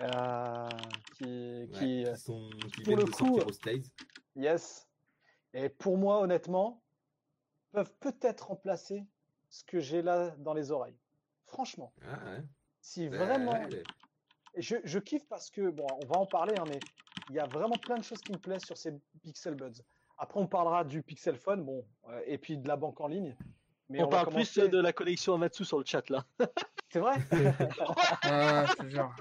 euh, qui, Ouais, qui, euh, qui sont, qui pour le coup, sortir au States. yes. Et pour moi, honnêtement, peuvent peut-être remplacer ce que j'ai là dans les oreilles. Franchement, Ah, ouais. si vraiment, je, je kiffe parce que, bon, on va en parler, hein, mais il y a vraiment plein de choses qui me plaisent sur ces Pixel Buds. Après, on parlera du Pixel Phone, bon, euh, et puis de la banque en ligne. Mais on parle plus commencer- de la connexion Amatsu sur le chat là. C'est vrai Ah, je te jure.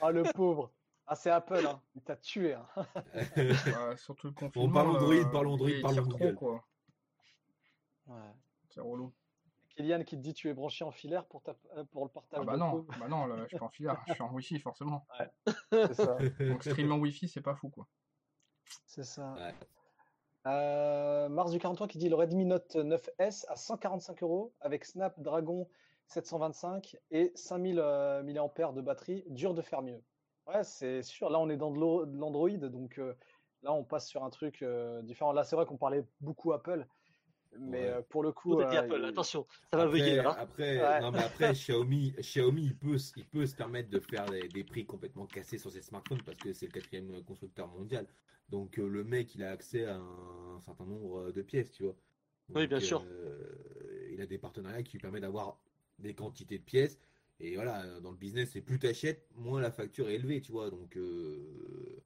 Ah, le pauvre. Ah, c'est Apple, hein. il t'a tué. hein. Ouais, surtout le confinement. parle là, Android, parle Android, parle Google. trop, quoi. Ouais. C'est relou. Kylian qui te dit tu es branché en filaire pour, ta- euh, pour le partage Ah bah de non, bah non, là, je suis pas en filaire, je suis en Wi-Fi forcément. C'est ça. Donc streamer en Wi-Fi, c'est pas fou quoi. C'est ça. Ouais. Euh, Mars du 43 qui dit le Redmi Note 9S à 145 euros avec Snapdragon 725 et 5000 euh, mAh de batterie, dur de faire mieux. Ouais, c'est sûr. Là, on est dans de l'Android, donc euh, là, on passe sur un truc euh, différent. Là, c'est vrai qu'on parlait beaucoup Apple, mais Ouais. euh, pour le coup, euh, Apple, il- attention, ça va Après, bugger là. après, Ouais. non, mais après Xiaomi, Xiaomi il, peut, s- il peut se permettre de faire des, des prix complètement cassés sur ses smartphones parce que c'est le quatrième constructeur mondial. Donc euh, le mec, il a accès à un, certain nombre de pièces, tu vois. Oui, bien sûr. euh, il a des partenariats qui lui permettent d'avoir des quantités de pièces. Et voilà, dans le business, c'est plus t'achètes, moins la facture est élevée, tu vois. Donc euh,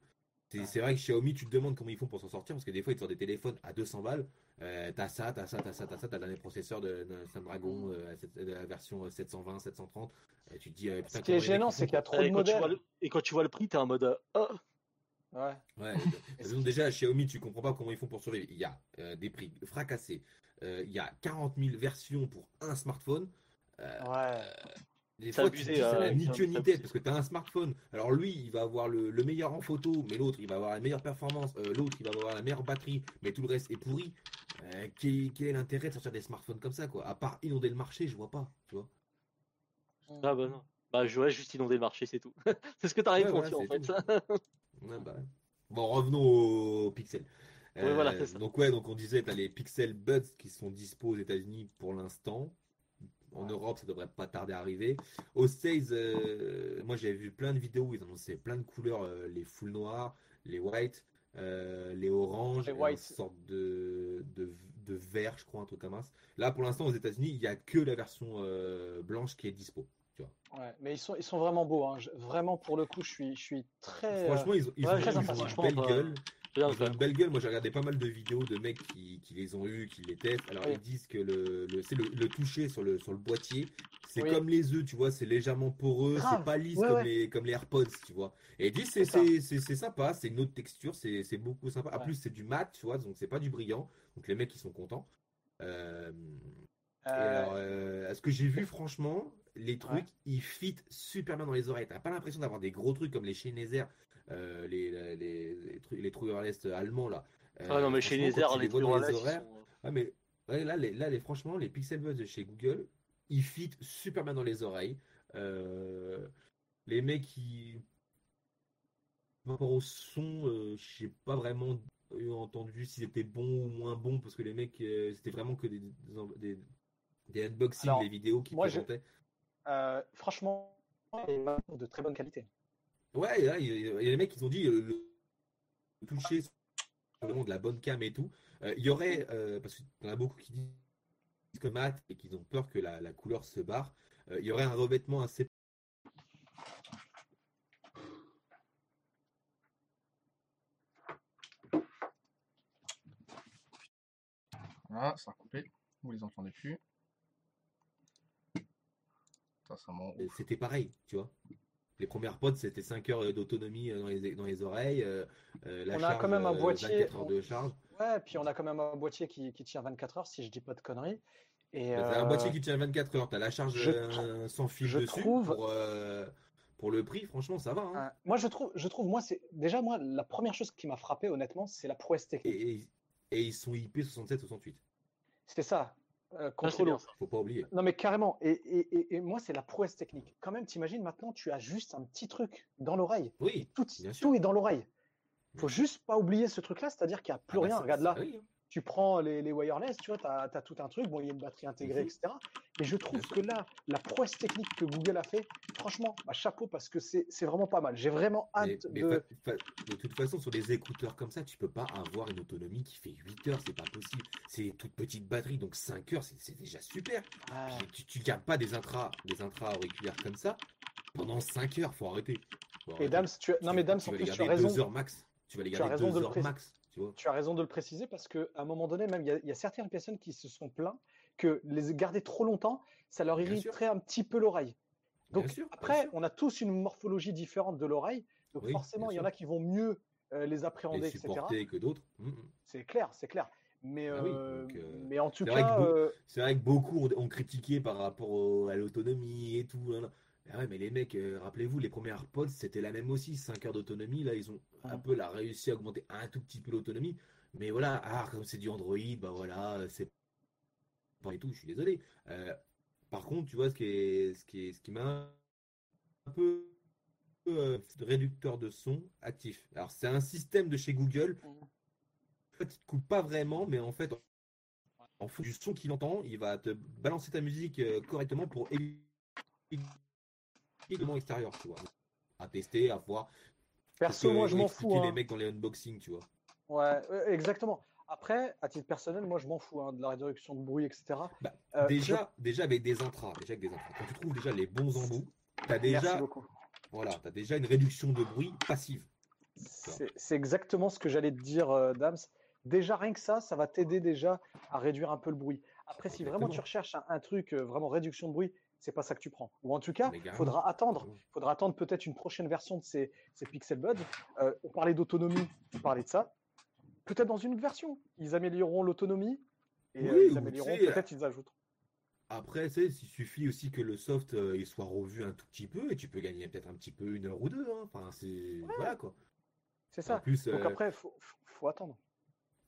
c'est c'est vrai que Xiaomi, tu te demandes comment ils font pour s'en sortir parce que des fois, ils te sortent des téléphones à 200 balles. Euh, t'as ça, t'as ça, t'as ça, t'as ça, t'as le dernier processeur de, de Snapdragon, euh, cette- de la version 720, 730. Et tu te dis, euh, putain, Ce qui est gênant, c'est qu'il y a trop de Et quand, tu vois modèles. le... et quand tu vois le prix, t'es en mode. euh, Oh, Ouais. Ouais, que déjà, Xiaomi, tu comprends pas comment ils font pour survivre. Il y a euh, des prix fracassés. Euh, il y a 40 000 versions pour un smartphone. Euh, Ouais. Des C'est fois, tu abusé, dis, ça euh, n'a ni queue ni tête parce que tu as un smartphone. Alors lui, il va avoir le, le meilleur en photo, mais l'autre, il va avoir la meilleure performance. Euh, l'autre, il va avoir la meilleure batterie, mais tout le reste est pourri. Euh, quel, quel est l'intérêt de sortir des smartphones comme ça, quoi? À part inonder le marché, je vois pas, tu vois. Ah bah non. Bah je voulais juste inonder le marché, c'est tout. c'est ce que t'as Ouais, répondu voilà, en fait. Ouais, bah ouais. Bon, revenons aux pixels. Oui, voilà, c'est ça. donc ouais, donc on disait, tu as les Pixel Buds qui sont dispo aux États-Unis pour l'instant. En Europe, ça devrait pas tarder à arriver. Aux States, euh, moi j'avais vu plein de vidéos où ils annonçaient plein de couleurs, euh, les full noirs, les white, euh, les oranges, Les white. une sorte de, de, de vert, je crois, un truc comme ça. Là, pour l'instant, aux États-Unis, il n'y a que la version blanche qui est dispo. Tu vois. Ouais, mais ils sont, ils sont vraiment beaux. hein. Je- vraiment, pour le coup, je suis, je suis très. Franchement, ils ont, ils ouais, ont- très ils ont une belle gueule. C'est une belle gueule. Moi, j'ai regardé pas mal de vidéos de mecs qui, qui les ont eu, qui les testent. Alors, Oui. ils disent que le, le, c'est le, le toucher sur le, sur le boîtier, c'est Oui. comme les œufs, tu vois, c'est légèrement poreux, c'est pas lisse Ouais, comme, ouais. Les, comme les AirPods, tu vois. Et ils disent c'est, C'est sympa, c'est une autre texture, c'est, c'est beaucoup sympa. En Ouais. plus, c'est du mat, tu vois, donc c'est pas du brillant. Donc, les mecs, ils sont contents. Euh, et euh, alors, euh, ce que j'ai vu, franchement, les trucs, Ouais. ils fit super bien dans les oreilles. T'as pas l'impression d'avoir des gros trucs comme les Sennheiser, euh, les, les, les, les wireless allemands là. Ah non, mais chez les airs, les les ils horaires, sont- ah, mais ouais, là, les, là les, franchement, les Pixel Buds de chez Google, ils fit super bien dans les oreilles. Euh, les mecs, qui par rapport au son, euh, je sais pas vraiment entendu s'ils étaient bons ou moins bons parce que les mecs, euh, c'était vraiment que des, des, des, unboxings, Alors, des vidéos qui je- présentaient. euh, franchement, de très bonne qualité. Ouais, il y, a des mecs qui ont dit euh, le toucher, de la bonne cam et tout. Euh, il y aurait, euh, parce qu'il y en a beaucoup qui disent que mat et qu'ils ont peur que la, la couleur se barre, euh, il y aurait un revêtement assez. Voilà, ça a coupé. Vous les entendez plus. Ça, ça m'en C'était pareil, tu vois. Les premières pods, c'était 5 heures d'autonomie euh, dans les, dans les oreilles. euh, euh, la On a charge, quand même un boîtier- 24 heures de charge. Ouais, puis on a quand même un boîtier qui, qui tient 24 heures, si je dis pas de conneries. Et Bah, T'as un boîtier qui tient 24 heures, t'as la charge je sans fil je dessus trouve- pour, pour le prix, franchement, ça va. hein. Moi, je trouve, je trouve, moi, c'est déjà moi la première chose qui m'a frappé, honnêtement, c'est la prouesse technique. Et, et- et ils sont IP 67-68. C'était ça, euh, contre l'eau. Faut pas oublier. Non, mais carrément. Et, et- et- et moi, c'est la prouesse technique. Quand même, t'imagines maintenant, tu as juste un petit truc dans l'oreille. Oui. Tout, Bien sûr. tout est dans l'oreille. Faut juste pas oublier ce truc-là, c'est-à-dire qu'il n'y a plus Ah bah, rien. Regarde là, oui. Tu prends les, les wireless, tu vois, tu as, tout un truc. Bon, il y a une batterie intégrée, Mhm. etc. Mais je trouve que là, la prouesse technique que Google a fait, franchement, bah, chapeau parce que c'est vraiment pas mal. J'ai vraiment hâte mais de. fa- de toute façon, sur des écouteurs comme ça, tu peux pas avoir une autonomie qui fait 8 heures, c'est pas possible. C'est toute petite batterie, donc 5 heures, c'est déjà super. Ah, Puis tu, tu gardes pas des intras, des intras auriculaires comme ça pendant 5 heures, faut arrêter. Faut et arrêter. Dams, tu... non, mais Dams, tu en vas les plus, tu as garder raison. 2 heures max. Tu vas les garder raison 2 de le heures max, tu vois. Tu as raison de le préciser parce qu'à un moment donné, même, il y, a- il y a certaines personnes qui se sont plaints que les garder trop longtemps, ça leur irriterait un petit peu l'oreille. Bien Donc bien après, sûr. on a tous une morphologie différente de l'oreille. Donc Oui, forcément, il y en a qui vont mieux euh, les appréhender, les etc. que d'autres. Mm, mm. C'est clair, c'est clair. Mais, Ah oui, euh, donc, euh, mais en tout cas, C'est vrai que beaucoup ont, ont critiqué par rapport au- à l'autonomie et tout. hein. Ah ouais, mais les mecs, euh, rappelez-vous, les premiers AirPods, c'était la même aussi, 5 heures d'autonomie. Là, ils ont un Mhm. peu là, réussi à augmenter un tout petit peu l'autonomie. Mais voilà, ah, comme c'est du Android, bah voilà, c'est pas et tout, je suis désolé. Euh, par contre, tu vois, ce qui est, ce qui est, ce qui m'a un peu euh, réducteur de son actif. Alors, c'est un système de chez Google. En fait, il te coupe pas vraiment, mais en fait, en fonction du son qu'il entend, il va te balancer ta musique euh, correctement pour éviter monde extérieur, tu vois. À tester, à voir. perso, moi, je m'en fous. les hein. mecs dans les unboxings, tu vois. Ouais, exactement. Après, à titre personnel, moi, je m'en fous hein, de la réduction de bruit, etc. Bah, Euh, déjà, déjà avec des intras, déjà avec des intras. Quand tu trouves déjà les bons embouts, tu as je- Merci déjà, voilà, as déjà une réduction de bruit passive. C'est exactement ce que j'allais te dire, euh, Dams. Déjà, rien que ça, ça va t'aider déjà à réduire un peu le bruit. Après, si vraiment tu recherches un, un truc euh, vraiment réduction de bruit, c'est pas ça que tu prends. Ou en tout cas, il faudra attendre. Faudra attendre peut-être une prochaine version de ces, ces Pixel Buds. Euh, on parlait d'autonomie, on parlait de ça. Peut-être dans une autre version, ils amélioreront l'autonomie et euh, Oui, ils amélioreront, peut-être ils ajoutent. Après, il suffit aussi que le soft euh, il soit revu un tout petit peu et tu peux gagner peut-être un petit peu une heure ou deux. hein. Enfin, c'est voilà quoi. C'est En ça. plus, Donc euh, après, faut- faut attendre.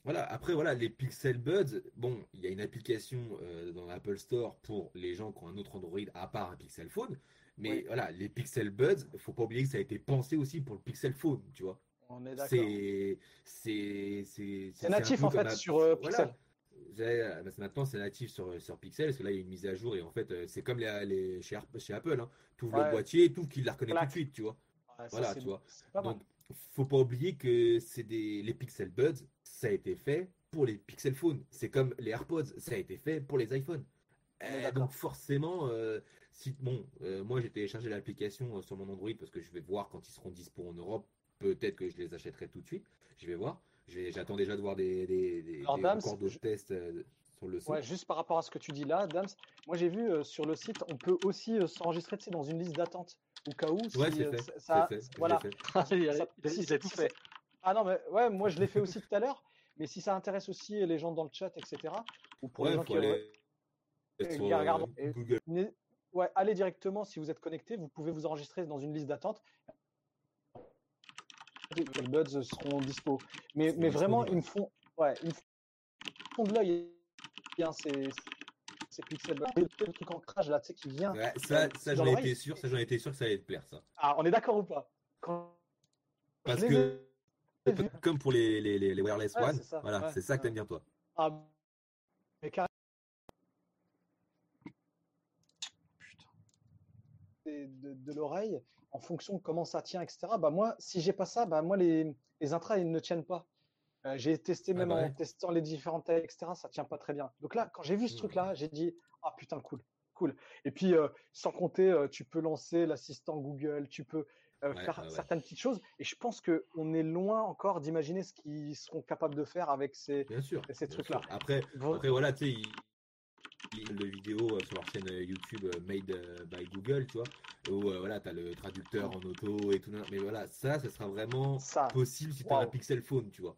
Voilà, après, voilà, les Pixel Buds, bon, il y a une application euh, dans l'Apple Store pour les gens qui ont un autre Android à part un Pixel Phone. Mais Oui. voilà, les Pixel Buds, faut pas oublier que ça a été pensé aussi pour le Pixel Phone, tu vois. On est d'accord. C'est c'est c'est C'est natif en fait sur euh, voilà. Pixel. J'ai- euh, bah, maintenant, c'est natif sur, sur Pixel, parce que là, il y a une mise à jour, et en fait, euh, c'est comme les, les- chez, Apple, hein. tu ouvres Ouais. le boîtier, tout qu'il la reconnaît tout de suite, tu vois. Ouais, ça, Voilà, tu vois. Donc, faut pas oublier que c'est des les Pixel Buds, ça a été fait pour les Pixel Phones. C'est comme les AirPods, ça a été fait pour les iPhones. Euh, d'accord. donc forcément, euh, si bon, euh, moi j'ai téléchargé l'application euh, sur mon Android parce que je vais voir quand ils seront dispo en Europe. Peut-être que je les achèterai tout de suite. Je vais voir. J'attends déjà de voir des, des, des- Alors, des- Dams, encore d'autres je- tests euh, sur le. Ouais, juste par rapport à ce que tu dis là, Dams, moi j'ai vu euh, sur le site, on peut aussi euh, s'enregistrer tu sais, dans une liste d'attente au cas où. Ouais, si, c'est euh, fait. ça- fait, voilà. fait. il a, Ça- si- tout fait. Ah non, mais ouais, moi je l'ai fait aussi tout à l'heure. Mais si ça intéresse aussi les gens dans le chat, etc. Ou pour les gens qui aller euh, qui regardent- euh, Ouais, allez directement si vous êtes connecté, vous pouvez vous enregistrer dans une liste d'attente. Les buds seront dispo. Mais, mais vraiment, ils me font, ouais, ils me font de l'œil. Bien, c'est c'est Pixel. Le truc en crash là, tu sais, qui vient. Ouais, ça, ça j'en été sûr. Ça j'en sûr que ça allait te plaire ça. Ah, on est d'accord ou pas? Quand Parce que comme pour les, les, les, les wireless Ouais, one, c'est ça, voilà, ouais, c'est ça que ouais. t'aimes bien toi. Ah, mais carrément, Putain. de, de- l'oreille, en fonction de comment ça tient, etc. Bah moi, si j'ai pas ça, bah moi les, les intras ils ne tiennent pas. Euh, j'ai testé Ah même bah en testant les différentes tailles, etc. Ça tient pas très bien. Donc là, quand j'ai vu ce Mhm. truc-là, j'ai dit ah putain cool, cool. Et puis euh, sans compter, euh, tu peux lancer l'assistant Google, tu peux euh, Ouais, faire ouais, ouais. certaines petites choses. Et je pense que on est loin encore d'imaginer ce qu'ils seront capables de faire avec ces. Bien sûr. Et ces bien trucs-là. Après, Vra- après voilà, tu sais, font de vidéos euh, sur leur chaîne euh, YouTube euh, Made euh, by Google, tu vois, où euh, voilà, tu as le traducteur en auto et tout. Mais voilà, ça, ça sera vraiment Ça. possible si tu as un. Pixel Phone, tu vois.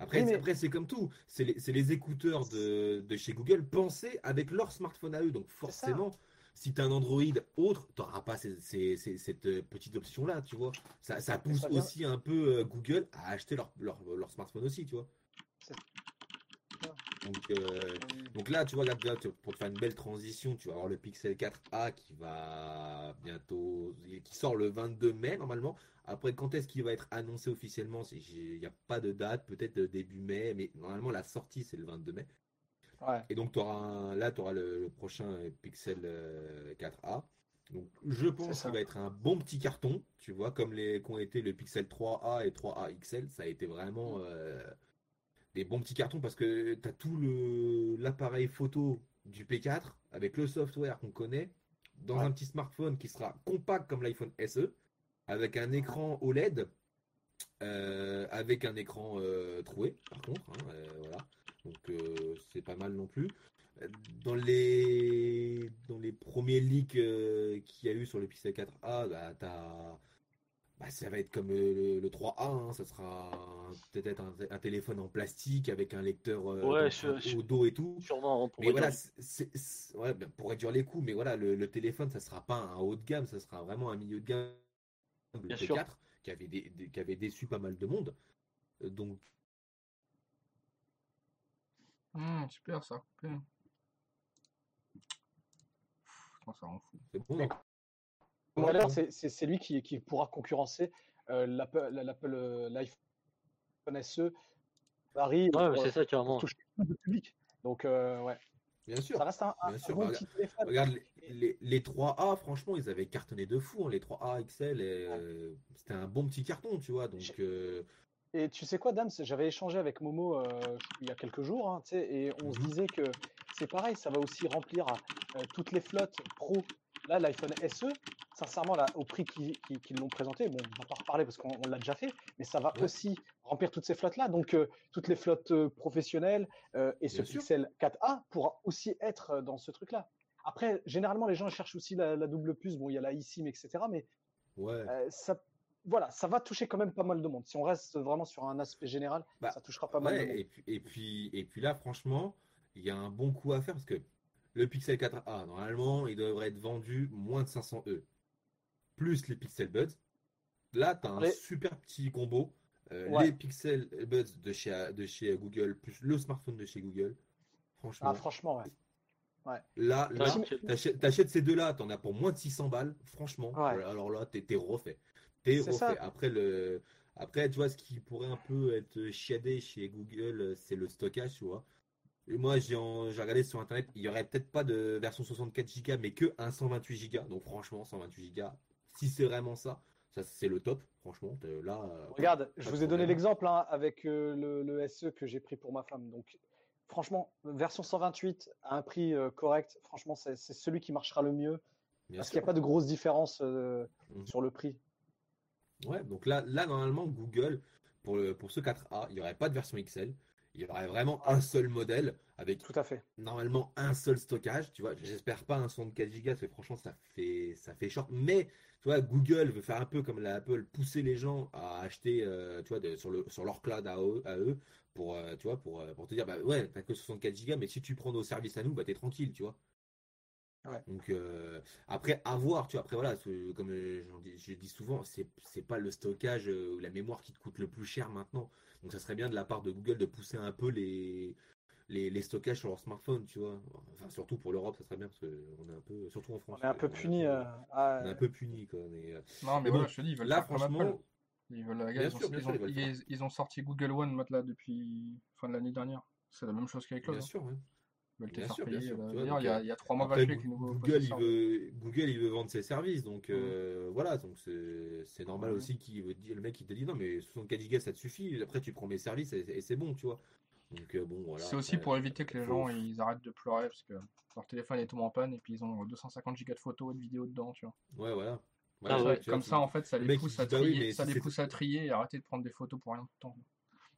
Après, Oui, mais- après c'est comme tout. C'est les, les écouteurs de, de chez Google pensés avec leur smartphone à eux. Donc forcément, Si tu as un Android autre, tu n'auras pas ces- ces- ces- cette euh, petite option-là, tu vois. Ça, ça pousse ça aussi un peu euh, Google à acheter leur, leur, leur smartphone aussi, tu vois. Donc, euh, donc là, tu vois, là, pour te faire une belle transition, tu vas avoir le Pixel 4a qui va bientôt, qui sort le 22 mai normalement. Après, quand est-ce qu'il va être annoncé officiellement Il n'y a pas de date, peut-être début mai, mais normalement la sortie c'est le 22 mai. Ouais. Et donc, auras un- là, tu auras le, le prochain euh, Pixel euh, 4a. Donc, je pense ça. qu'il va être un bon petit carton, tu vois, comme les qu'ont été le Pixel 3a et 3a XL. Ça a été vraiment euh, des bons petits cartons parce que tu as tout le l'appareil photo du P4 avec le software qu'on connaît dans Ouais. un petit smartphone qui sera compact comme l'iPhone SE avec un écran OLED euh, avec un écran euh, troué par contre hein, euh, voilà donc euh, c'est pas mal non plus Euh, dans les dans les premiers leaks euh, qu'il y a eu sur le Pixel 4a bah, t'as bah, ça va être comme le, le 3A, hein, ça sera peut-être un, un téléphone en plastique avec un lecteur euh, Ouais, d'empreinte je- je- au dos et tout. Sûrement, pourrait Mais voilà, dire- c'est- c'est- c'est- ouais, ben, pour réduire les coûts, mais voilà, le, le téléphone, ça sera pas un haut de gamme, ça sera vraiment un milieu de gamme. Le Bien P4, sûr. qui avait, dé- dé- qui avait déçu pas mal de monde. Donc, Hum, super, ça a coupé. Putain, ça rend fou. c'est bon. Bon. c'est- lui qui, qui pourra concurrencer euh, l'Apple, l'Apple, euh, l'iPhone SE, Paris, Ouais, c'est ça, carrément. public. Donc, euh, ouais, Bien sûr. ça reste un, un Bien sûr, bon bah, petit téléphone. Regarde, les, les- les 3A, franchement, ils avaient cartonné de fou. hein, les 3A XL, euh, c'était un bon petit carton, tu vois. Donc, euh, Et tu sais quoi, Dams, j'avais échangé avec Momo euh, il y a quelques jours, hein, et on se Mhm. disait que c'est pareil, ça va aussi remplir euh, toutes les flottes pro. Là, l'iPhone SE, sincèrement, là, au prix qu'ils l'ont présenté, bon, on va pas reparler parce qu'on on l'a déjà fait, mais ça va Ouais. aussi remplir toutes ces flottes-là. Donc, euh, toutes les flottes professionnelles et ce Bien sûr. Pixel 4a pourra aussi être dans ce truc-là. Après, généralement, les gens cherchent aussi la, la double puce. Bon, il y a la eSIM, etc. Mais ouais. ça, voilà, ça va toucher quand même pas mal de monde. Si on reste vraiment sur un aspect général, Bah, ça touchera pas mal de monde. et puis, et puis, et puis là, franchement, il y a un bon coup à faire parce que le Pixel 4a, normalement, il devrait être vendu moins de 500 E. Plus les Pixel Buds. Là, tu as un Les- super petit combo. Euh, Ouais. Les Pixel Buds de chez, de chez Google, plus le smartphone de chez Google. Franchement, Ah, franchement, ouais. là, là, Ouais, ok. t'achètes ces deux-là, t'en as pour moins de 600 balles. Franchement, Ouais. alors là, t'es t'es refait. Refait. ça. Après, le... Après, tu vois, ce qui pourrait un peu être chiadé chez Google, euh, c'est le stockage, tu vois. Et moi, j'ai en- regardé sur Internet, il y aurait peut-être pas de version 64 Go, mais que un 128 Go. Donc franchement, 128 Go, si c'est vraiment ça, ça c'est le top. Franchement, t'es là. euh, Regarde, je vous ai donné l'exemple hein, avec euh, le, le SE que j'ai pris pour ma femme. Donc, franchement, version 128 à un prix euh, correct, franchement, c'est celui qui marchera le mieux Bien parce qu'il n'y a pas de grosse différence euh, Mhm. sur le prix. Ouais, donc là, là normalement, Google, pour, le, pour ce 4A, il n'y aurait pas de version XL. Il y aurait vraiment un seul modèle avec Tout à fait. normalement un seul stockage. Tu vois, j'espère pas un 64 Go, parce que franchement, ça fait, ça fait short. Mais, tu vois, Google veut faire un peu comme la Apple, pousser les gens à acheter, euh, tu vois, de- sur, le, sur leur cloud à eux, à eux pour, euh, tu vois, pour, euh, pour te dire, bah ouais, t'as que 64 Go, mais si tu prends nos services à nous, bah t'es tranquille, tu vois. Ouais. Donc euh, après avoir, tu vois, après voilà, comme euh, j'en dis- je dis souvent, c'est c'est pas le stockage euh, ou la mémoire qui te coûte le plus cher maintenant. Donc ça serait bien de la part de Google de pousser un peu les les, les stockages sur leur smartphone, tu vois. Enfin surtout pour l'Europe, ça serait bien parce qu'on est un peu, surtout en France, On est un peu puni. euh, peu- à- on est un peu puni quoi. Mais, Non, mais Mais voilà, bon, je te dis, ils veulent là franchement, Ils veulent, ont, sûr, bien ils sûr, ont- ils veulent faire ils- ils ont sorti Google One maintenant depuis fin de l'année dernière. C'est la même chose qu'avec bien l'autre. hein. sûr, ouais. Veulent te Bien faire sûr, payer. euh, D'ailleurs, il y a, il y a trois mois Après, gratuits avec les nouveaux Google, il veut, Google, il veut vendre ses services, donc euh, voilà, donc c'est c'est normal Ouais. aussi qu'il veut dire le mec il te dit non mais 64 Go ça te suffit, après tu prends mes services et, et c'est bon, tu vois. Donc euh, bon voilà. C'est aussi après, pour éviter que les gens ils arrêtent de pleurer parce que leur téléphone est tombé en panne et puis ils ont 250 gigas de photos et de vidéos dedans, tu vois. Ouais voilà. Ah ouais, Comme vois, ça, en fait, ça le les pousse à bah oui, trier, ça si les pousse à trier et arrêter de prendre des photos pour rien tout le temps.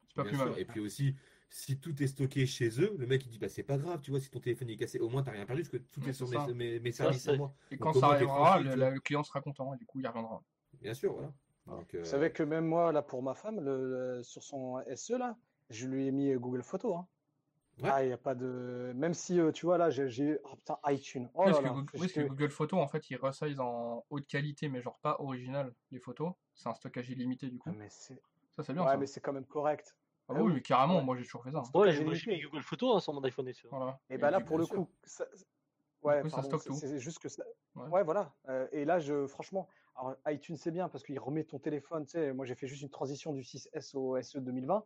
C'est pas Bien plus sûr. mal. Et puis aussi, si tout est stocké chez eux, le mec il dit bah c'est pas grave, tu vois, si ton téléphone est cassé, au moins t'as rien perdu parce que tout Ouais, est sur mes, mes, mes services à moi. Et Donc, quand ça arrivera, le, la- client sera content et du coup il reviendra. Bien sûr, voilà. Donc, euh, Vous savez que même moi, là, pour ma femme, le, le- sur son SE, là, je lui ai mis euh, Google Photos. hein. Ouais. Ah, il n'y a pas de. Même si, euh, tu vois, là, j'ai. Oh putain, iTunes. Oh Oui, là parce que là. Google, faut oui, parce que que- Google Photos, en fait, il resize en haute qualité, mais genre pas original, les photos. C'est un stockage illimité, du coup. Ah, mais c'est. Ça, c'est bien, Ouais, ça. mais c'est quand même correct. Ah Ah oui, oui. mais carrément, Ouais. moi, j'ai toujours fait ça. hein. Ouais, j'ai mis Google Photos hein, sur mon iPhone SE. Voilà. Et bah là, pour le sûr. coup, ça- ouais, coup, ça stocke tout. c'est juste que ça. Ouais. Ouais, voilà. Euh, et là, je, franchement, alors, iTunes c'est bien parce qu'il remet ton téléphone. Tu sais, moi j'ai fait juste une transition du 6S au SE 2020.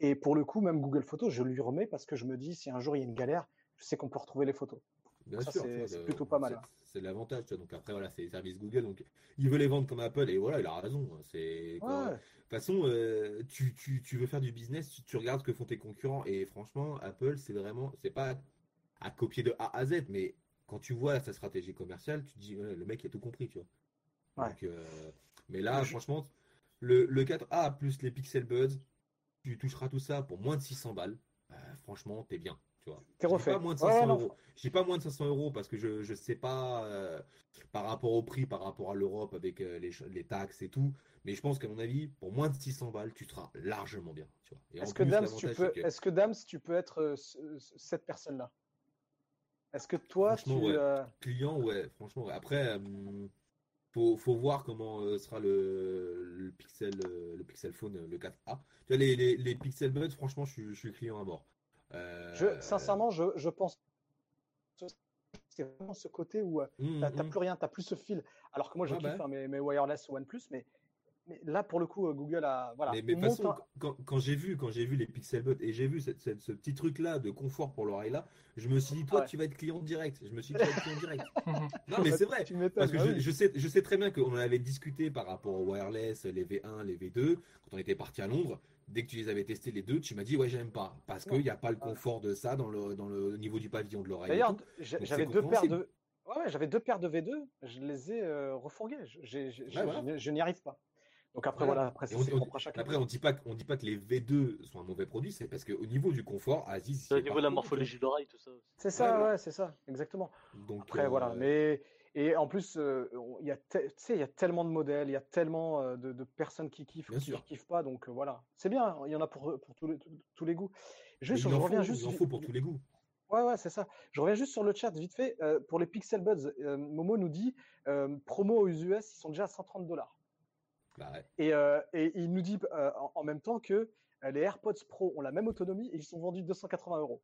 Et pour le coup, même Google Photos, je lui remets parce que je me dis, si un jour il y a une galère, je sais qu'on peut retrouver les photos. Bien Ça, sûr, c'est- c'est le- plutôt pas mal, c'est- hein. C'est l'avantage. Donc après, voilà, c'est les services Google. Donc il veut les vendre comme Apple et voilà, il a raison. C'est quand- Ouais. De toute façon, euh, tu, tu, tu veux faire du business, tu, tu regardes ce que font tes concurrents et franchement, Apple, c'est vraiment, c'est pas à copier de A à Z, mais quand tu vois sa stratégie commerciale, tu te dis, le mec il a tout compris, tu vois. Ouais. Donc, euh, mais là, Je- franchement, le, le 4A plus les Pixel Buds, tu toucheras tout ça pour moins de 600 balles. Euh, franchement, t'es bien, tu vois. T'es refait. pas moins de Ouais, 500 non, euros. Pas moins de 500 euros parce que je, je sais pas euh, par rapport au prix, par rapport à l'Europe avec euh, les, les taxes et tout. Mais je pense qu'à mon avis, pour moins de 600 balles, tu seras largement bien. Tu vois. Est-ce que Dams, tu peux, c'est que- est-ce que Dams, tu peux être euh, ce- ce- cette personne-là? Est-ce que toi, tu, ouais. client, ouais, franchement. ouais. Après, faut, faut voir comment sera le, le Pixel, le Pixel Phone, le 4A. Tu vois, les, les, les Pixel Buds, franchement, je suis, je suis client à mort. Euh, je, sincèrement, je, je pense, c'est vraiment ce côté où euh, hum, t'as hum. plus rien, t'as plus ce fil. Alors que moi, je Ah bah. kiffe hein, mes, mes wireless OnePlus, mais, mais là, pour le coup, euh, Google a, voilà, Mais, mais façon, un- quand, quand j'ai vu, quand j'ai vu les Pixel Buds et j'ai vu cette- cette- ce petit truc là de confort pour l'oreille là, je me suis dit toi Ouais. tu vas être client direct. Je me suis dit tu vas être client direct. Non mais c'est vrai. Tu Parce que bah je, je sais, je sais très bien qu'on en avait discuté par rapport aux wireless, les V1, les V2, quand on était parti à Londres. Dès que tu les avais testés les deux, tu m'as dit ouais j'aime pas parce qu'il n'y a pas le confort de ça dans le, dans le niveau du pavillon de l'oreille. D'ailleurs, j'avais deux paires de, ouais, ouais, j'avais deux paires de V2, je les ai euh, refourguées. Je, j'ai- j'ai- je- voilà. je- je n'y arrive pas. Donc après, Voilà. voilà, après, c'est propre à chacun. Après on dit pas que- on dit pas que les V2 sont un mauvais produit, c'est parce qu'au niveau du confort, Aziz. Au niveau de la morphologie de l'oreille, tout ça. aussi. C'est ça, Ouais, ouais, c'est ça, exactement. Donc, Après, euh, voilà. Mais et en plus, euh, il y a, il y a tellement de modèles, il y a tellement euh, de, de personnes qui kiffent, Bien qui, sûr. kiffent pas. Donc euh, voilà, c'est bien. Il y en a pour pour tous les, tous- tous les goûts. Juste, je en reviens faut, juste. il en faut pour tous les goûts. Ouais, ouais, c'est ça. Je reviens juste sur le chat vite fait. Euh, pour les Pixel Buds, euh, Momo nous dit euh, promo aux US, ils sont déjà à 130 dollars. Bah ouais. Et, et il nous dit en, en même temps que les AirPods Pro ont la même autonomie et ils sont vendus 280 euros.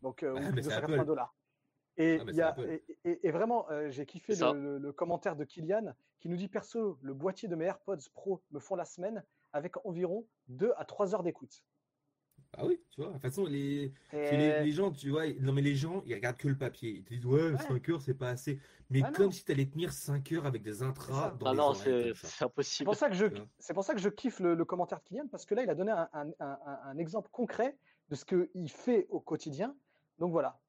Donc, euh, Ouais, ou mais c'est 280 Apple. dollars. Et, Ah, y a, et, et- et vraiment, euh, j'ai kiffé le, le- le commentaire de Kylian qui nous dit Perso, le boîtier de mes AirPods Pro me font la semaine avec environ 2 à 3 heures d'écoute. Bah oui, tu vois. De toute façon, les, les, les gens, tu vois, non mais les gens, ils regardent que le papier. Ils te disent, ouais, 5 heures, c'est pas assez. Mais Ah non. comme si t'allais tenir 5 heures avec des intras dans Ah les non, c'est ça. c'est impossible. pour, ça que je, Tu vois. c'est pour ça que je kiffe le, le commentaire de Kylian parce que là, il a donné un, un- un- un- un exemple concret de ce qu'il fait au quotidien. Donc voilà,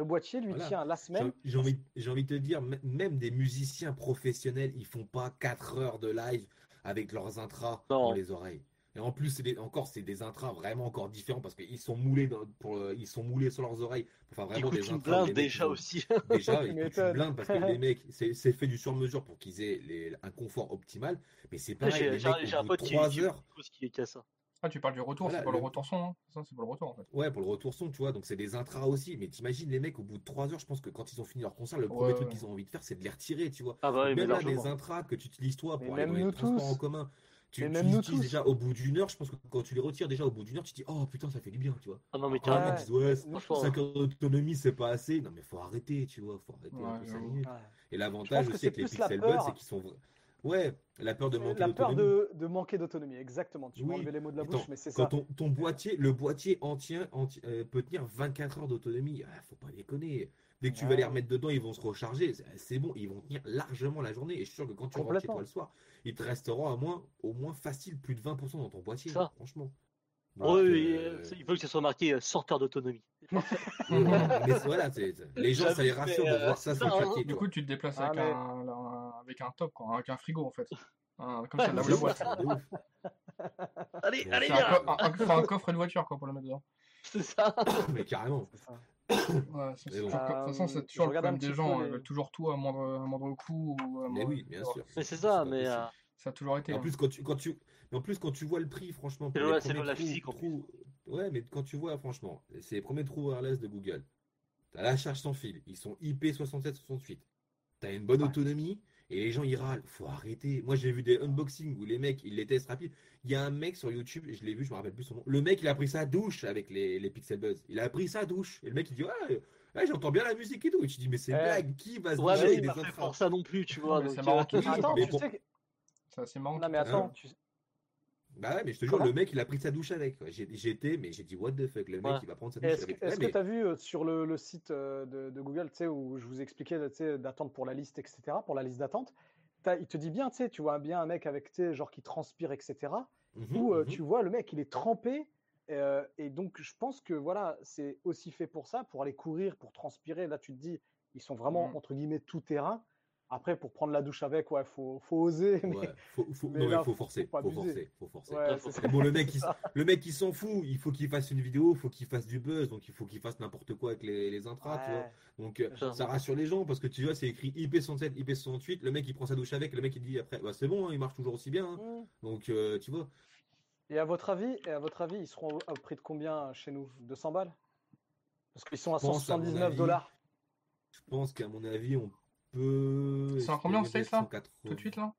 le boîtier lui Voilà. tient la J'ai semaine. j'ai envie, j'ai envie de te dire, même des musiciens professionnels, ils font pas 4 heures de live avec leurs intras Non. dans les oreilles. Et en plus, c'est des- encore, c'est des intras vraiment encore différents parce qu'ils sont moulés dans- pour, euh, ils sont moulés sur leurs oreilles. Enfin, vraiment des intras. blinde mecs, déjà aussi. Déjà, ils coûtent une m'étonnes. blinde parce que les mecs, c'est fait du sur-mesure pour qu'ils aient les- un confort optimal. Mais c'est pareil, J'ai un pote de qui 3 qui- heures, qui qui. Ah, tu parles du retour, Voilà, c'est pas le- le retour son, hein. Ça, c'est pas le retour, en fait. ouais, pour le retour son, tu vois, donc c'est des intras aussi. Mais t'imagines, les mecs, au bout de 3 heures, je pense que quand ils ont fini leur concert, le premier Ouais, truc qu'ils ont envie de faire, c'est de les retirer, tu vois. Ah bah oui, mais même là, des intras que tu utilises toi Mais pour aller dans les transports tous. en commun, tu, Mais tu même les nous utilises tous. déjà au bout d'une heure. Je pense que quand tu les retires déjà au bout d'une heure, tu te dis, oh putain, ça fait du bien, tu vois. Ah non, mais les carrément. disent, ouais, Franchement, 5 heures d'autonomie, c'est pas assez. Non, mais faut arrêter, tu vois, faut arrêter Ouais, un peu minutes. Ouais. Et l'avantage aussi c'est avec les Pixel Buds, c'est qu'ils sont. Ouais, la peur de manquer La peur d'autonomie. de, de manquer d'autonomie, exactement. Tu Oui. m'as enlevé les mots de la Attends, bouche, mais c'est ça. Quand ton, ton boîtier, le boîtier entier, enti- euh, peut tenir 24 heures d'autonomie, ah, faut pas déconner. Dès que tu vas les remettre dedans, ils vont se recharger. C'est- bon, ils vont tenir largement la journée. Et je suis sûr que quand tu rentres chez toi le soir, il te resteront à moins, au moins facile plus de 20% dans ton boîtier. Ça. Franchement. Oui, Donc, oui, euh, euh, il faut que ça soit marqué euh, sorteur d'autonomie. mais voilà, les gens, ça les rassure de voir ça sur le papier. Du coup, tu te déplaces Ah, avec, mais- un, un- avec un top, quoi, avec un frigo, en fait. Un- comme ça, la, De la ouf, boîte. Allez, viens un, coffre et une voiture, quoi, pour le mettre dedans. C'est ça. Mais carrément. C'est ça. Ouais, c'est- Mais c'est bon. toujours- de toute façon, c'est Euh, toujours le problème des gens. peu Ils veulent toujours tout à moindre, à moindre coût. Ou à Mais moindre- oui, bien sûr. Mais c'est ça, mais euh, Ça a toujours été. Et en hein. plus, quand tu, quand tu, mais en plus, quand tu vois le prix, franchement, C'est la trous- physique, en plus. trous- Ouais, mais quand tu vois, franchement, c'est les premiers trous wireless de Google. T'as la charge sans fil. Ils sont IP6768. T'as une bonne Ouais. autonomie. Et les gens, ils râlent. Faut arrêter. Moi, j'ai vu des unboxings où les mecs, ils les testent rapide. Il y a un mec sur YouTube, je l'ai vu, je me rappelle plus son nom. Le mec, il a pris sa douche avec les, les Pixel Buzz. Il a pris sa douche. Et le mec, il dit, ouais, ouais, j'entends bien la musique et tout. Et tu dis, mais c'est blague. Qui va se Ouais, mais des pas fait infras pour ça non plus, tu vois. c'est marrant euh, ça. Attends, mais tu bon. sais que... C'est assez marrant. Non, mais ça. attends, tu... Bah ouais, mais je te jure, Comment le mec, il a pris sa douche avec. J'étais, mais j'ai dit, what the fuck, le mec, il va prendre sa douche Est-ce que avec. Ouais, est-ce que mais- tu as vu euh, sur le, le site euh, de, de Google, tu sais, où je vous expliquais d'attente pour la liste, etc., pour la liste d'attente, t'as- il te dit bien, tu sais, tu vois bien un mec avec, tu genre qui transpire, etc., Mhm, où euh, mhm. tu vois le mec, il est trempé, et donc je pense que voilà, c'est aussi fait pour ça, pour aller courir, pour transpirer. Là, tu te dis, ils sont vraiment, Mhm. entre guillemets, tout terrain. Après, pour prendre la douche avec, ouais, faut, faut oser, mais Ouais, faut, faut- mais non, mais là, faut faut forcer, faut forcer, faut forcer. ouais, faut- Mais bon, le mec, il, ça. le mec, il s'en fout. Il faut qu'il fasse une vidéo, il faut qu'il fasse du buzz, donc il faut qu'il fasse n'importe quoi avec les, les intras, tu vois. Donc euh, Ça. rassure les gens parce que tu vois, c'est écrit IP67, IP68. Le mec, il prend sa douche avec, le mec, il dit après, bah c'est bon, hein, il marche toujours aussi bien. hein. Mhm. Donc euh, tu vois, Et à votre avis, et à votre avis, ils seront au prix de combien chez nous? 200 balles? Parce qu'ils sont à Je pense, à mon 179 avis, dollars. je pense qu'à mon avis, on peut. C'est à combien, espérer States, là 180. Tout de suite, là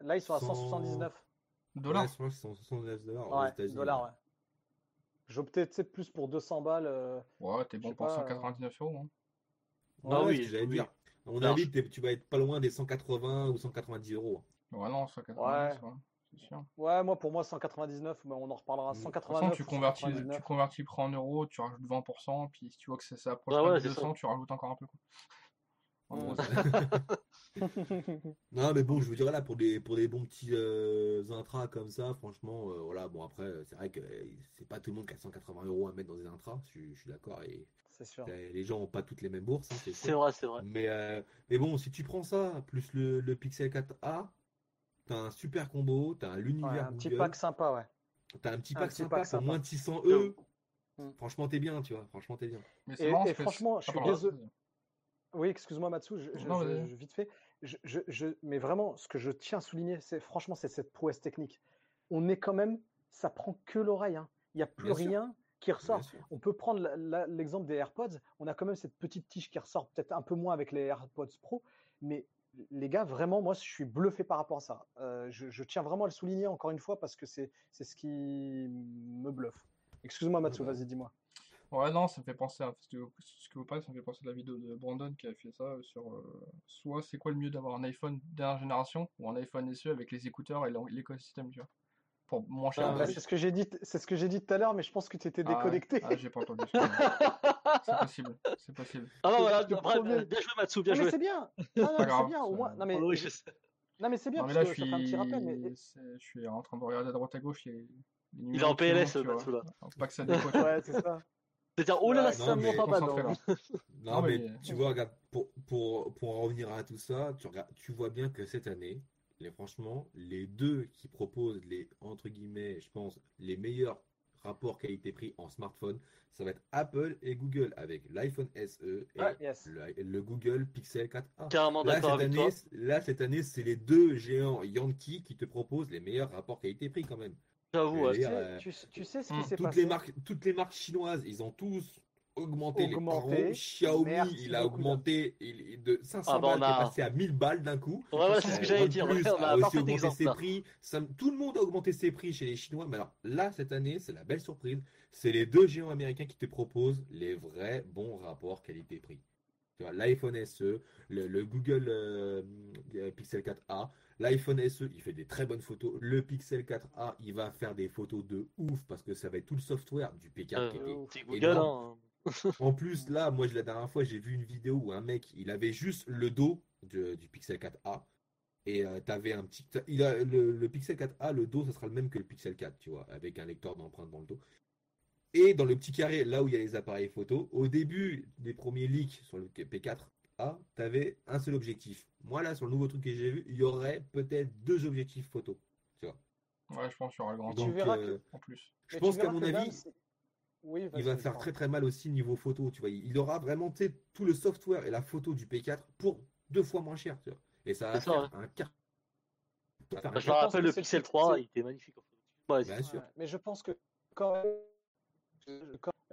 Là, ils sont à 100. 179 Dollars Ouais, je crois que c'est 179 dollars ouais, États-Unis. dollars. Ouais. J'optais tu sais, plus pour 200 balles. euh, Ouais, t'es bon pour pas, 199 euros. hein. Ouais, Ah oui, j'allais oui. dire. À mon avis, tu vas être pas loin des 180 ou 190 euros. Ouais, non, 199, Ouais. ouais, c'est sûr. Ouais, moi, pour moi, 199, mais on en reparlera. Mm. De toute De toute façon, 189. tu ou convertis, 199. tu convertis prix en euros, tu rajoutes 20%, puis si tu vois que ça, ça approche Ouais, pas ouais, de c'est 200, tu rajoutes encore un peu. Quoi. Ouais. gros, Non, mais bon, je vous dirais là, pour des, pour des bons petits euh, intras comme ça, franchement, euh, voilà, bon, après, euh, c'est vrai que euh, c'est pas tout le monde qui a 180 euros à mettre dans des intras, je, suis- je suis d'accord, et C'est sûr. les gens ont pas toutes les mêmes bourses, hein, c'est vrai, c'est vrai. Mais, euh, mais bon, si tu prends ça, plus le, le Pixel 4a, t'as un super combo, t'as Ouais, l'univers un petit pack sympa, ouais. t'as un petit un pack petit sympa pack pour sympa. moins de 600 E. Mm. Franchement, t'es bien, tu vois, franchement, t'es bien. Mais Et- marrant et franchement, je suis désolé. Oui, excuse-moi Matsu, je, je- Non, je- vas-y. je- vite fait. Mais vraiment, ce que je tiens à souligner, c'est franchement, c'est cette prouesse technique. On est quand même, ça prend que l'oreille. hein. Il n'y a plus Bien sûr. rien qui ressort. On peut prendre l'exemple des AirPods. On a quand même cette petite tige qui ressort, peut-être un peu moins avec les AirPods Pro, mais les gars, vraiment, moi, je suis bluffé par rapport à ça. Euh, je, je tiens vraiment à le souligner encore une fois parce que c'est ce qui me bluffe. Excuse-moi Matsu, bah. vas-y, dis-moi. Ouais, non, ça me fait penser à ce que, ce que vous parlez, ça me fait penser à la vidéo de Brandon qui a fait ça euh, sur euh, soit c'est quoi le mieux d'avoir un iPhone dernière génération ou un iPhone SE avec les écouteurs et l'écosystème, tu vois, pour moins cher. Ah, Bah, c'est ce que j'ai dit, c'est ce que j'ai dit tout à l'heure, mais je pense que tu étais Ah ouais. déconnecté. Ah, j'ai pas entendu. C'est possible, c'est possible. Ah non, voilà, le bien, joué Matsu, bien Non, mais joué. c'est bien. Non, non, c'est bien. Au moins, non mais, Oui, sais. non mais c'est bien Non, mais parce là, je ça fait un petit rappel. mais- suis, je suis en train de regarder à droite à gauche les, les Il est en PLS, Matsu, là. Pas que ça décote. Ouais, c'est ça. C'est-à-dire, oh là là, monte en bas, Concentré, non. Non, mais, mais- tu vois, regarde, pour, pour, pour en revenir à tout ça, tu, regardes, tu vois bien que cette année, les, franchement, les deux qui proposent les, entre guillemets, je pense, les meilleurs rapports qualité-prix en smartphone, ça va être Apple et Google avec l'iPhone SE et Ouais, yes. le, le Google Pixel 4a. Carrément Là, d'accord cette avec toi. année, là, cette année, c'est les deux géants Yankee qui te proposent les meilleurs rapports qualité-prix quand même. J'avoue, Tu sais, euh, tu, tu sais ce qui s'est toutes passé les marques, toutes les marques chinoises, ils ont tous augmenté, Augmenté. les prix. Xiaomi, il a augmenté il- de 500 Ah bah, on balles, est passé à 1000 balles d'un coup. Ouais, ouais, c'est ce que j'allais dire. OnePlus Ouais, on a a un aussi parfait augmenté exemple ses là. prix. Ça- tout le monde a augmenté ses prix chez les Chinois. Mais alors là, cette année, c'est la belle surprise. C'est les deux géants américains qui te proposent les vrais bons rapports qualité-prix. Tu vois, l'iPhone SE, le, le Google euh, euh, Pixel 4a, l'iPhone SE, il fait des très bonnes photos. Le Pixel 4a, il va faire des photos de ouf parce que ça va être tout le software du P4 qui Euh, était Google, énorme. hein. en plus, là, moi, la dernière fois, j'ai vu une vidéo où un mec, il avait juste le dos de- du Pixel 4a. Et tu t'avais un petit. Il a, le, le Pixel 4a, le dos, ça sera le même que le Pixel 4, tu vois, avec un lecteur d'empreintes dans le dos. Et dans le petit carré, là où il y a les appareils photo, au début des premiers leaks sur le P4a, t'avais un seul objectif. Moi, là, sur le nouveau truc que j'ai vu, il y aurait peut-être deux objectifs photo. Tu vois. Ouais, je pense qu'il y aura le grand Et tu Donc, verras euh, en plus. je mais pense tu qu'à mon que avis, oui, il va faire très très mal aussi niveau photo, tu vois. Il aura vraiment tu tout le software et la photo du P4 pour deux fois moins cher, tu vois. Et ça va C'est ça, faire un quart. Bah, Je me rappelle le Pixel truc, 3, c'est- il était magnifique. Ouais, Bien c'est- sûr. Ouais, mais je pense que quand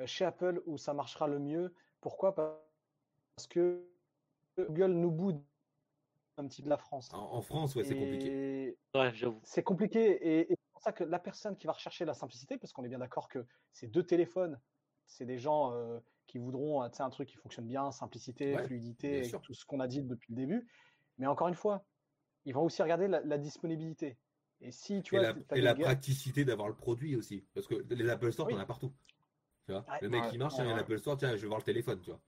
chez Apple où ça marchera le mieux. Pourquoi? Parce que Google nous boude un petit peu de la France. En, en France, ouais, c'est compliqué. Ouais, c'est compliqué et, et c'est pour ça que la personne qui va rechercher la simplicité, parce qu'on est bien d'accord que ces deux téléphones, c'est des gens euh, qui voudront euh, un truc qui fonctionne bien, simplicité, Ouais, fluidité, et tout ce qu'on a dit depuis le début. Mais encore une fois, ils vont aussi regarder la, la disponibilité. Et si tu Et vois, la, t'as et des la gars- praticité d'avoir le produit aussi. Parce que les Apple Store, Oui. t'en as partout. Tu vois Ouais. le mec Ouais, qui marche, il y a un ouais. Apple Store, tiens, je vais voir le téléphone, tu vois.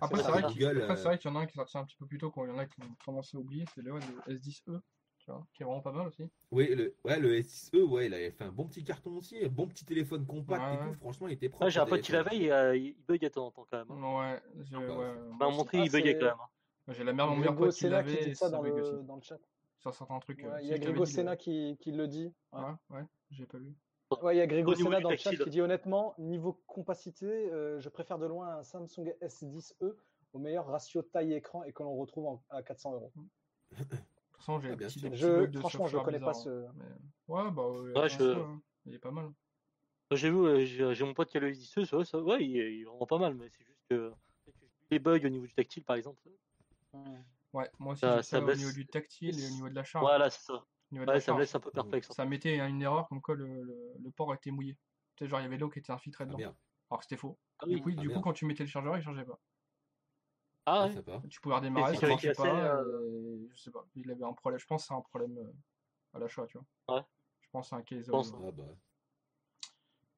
Après, C'est c'est vrai qu'il euh, c'est vrai qu'il y en a un qui est sorti un petit peu plus tôt, quand il y en a qui ont tendance à oublier, c'est le, ouais, le S10e, tu vois, qui est vraiment pas mal aussi. Oui, le, ouais, le S6e, ouais, il avait fait un bon petit carton aussi, un bon petit téléphone compact Ouais, et tout. Franchement, il était propre. Ouais, j'ai un pote qui l'avait, euh, il buguait de temps en temps quand même. hein. Ouais, j'ai bah, c'est- m'a aussi. montré, Ah, il buguait c'est- quand même. hein. J'ai la mère de mon meilleur Grégo pote qui l'avait et ça dans bug le, aussi. dans le chat. Sur certains trucs. euh, il y a Grégo le- qui, qui le dit. Ouais, ouais, j'ai pas vu. Ouais, il y a Grégo du dans le chat qui dit honnêtement, niveau compacité, euh, je préfère de loin un Samsung S10e au meilleur ratio taille-écran et que l'on retrouve en- à 400 euros. De toute façon, j'ai Ah, bien sûr. Je, franchement, je software connais pas ce. hein, mais- Ouais, bah, ouais, je- hein. il est pas mal. J'ai vu, j'ai mon pote qui a le S10, ça, ça, ouais, il est, il vraiment pas mal, mais c'est juste que les bugs au niveau du tactile, par exemple. Ouais, moi aussi, Ça- ça ça au niveau du tactile et au niveau de la charge. Voilà, c'est ça. Ouais, ça me laisse un peu perplexe. Ça mettait une erreur comme quoi le, le, le port était mouillé. Tu sais, genre, il y avait l'eau qui était infiltrée Ah, dedans. bien. Alors que c'était faux. Ah Du oui. coup, Ah, du coup, quand tu mettais le chargeur, il changeait pas. Ah Ah, ouais. Tu pouvais redémarrer, ça marchait pas. euh, et Je sais pas. Il avait un problème. Je pense que c'est un problème euh, à l'achat, tu vois. Ouais. Je pense que c'est un case. Je pense. euh, Ah, bah.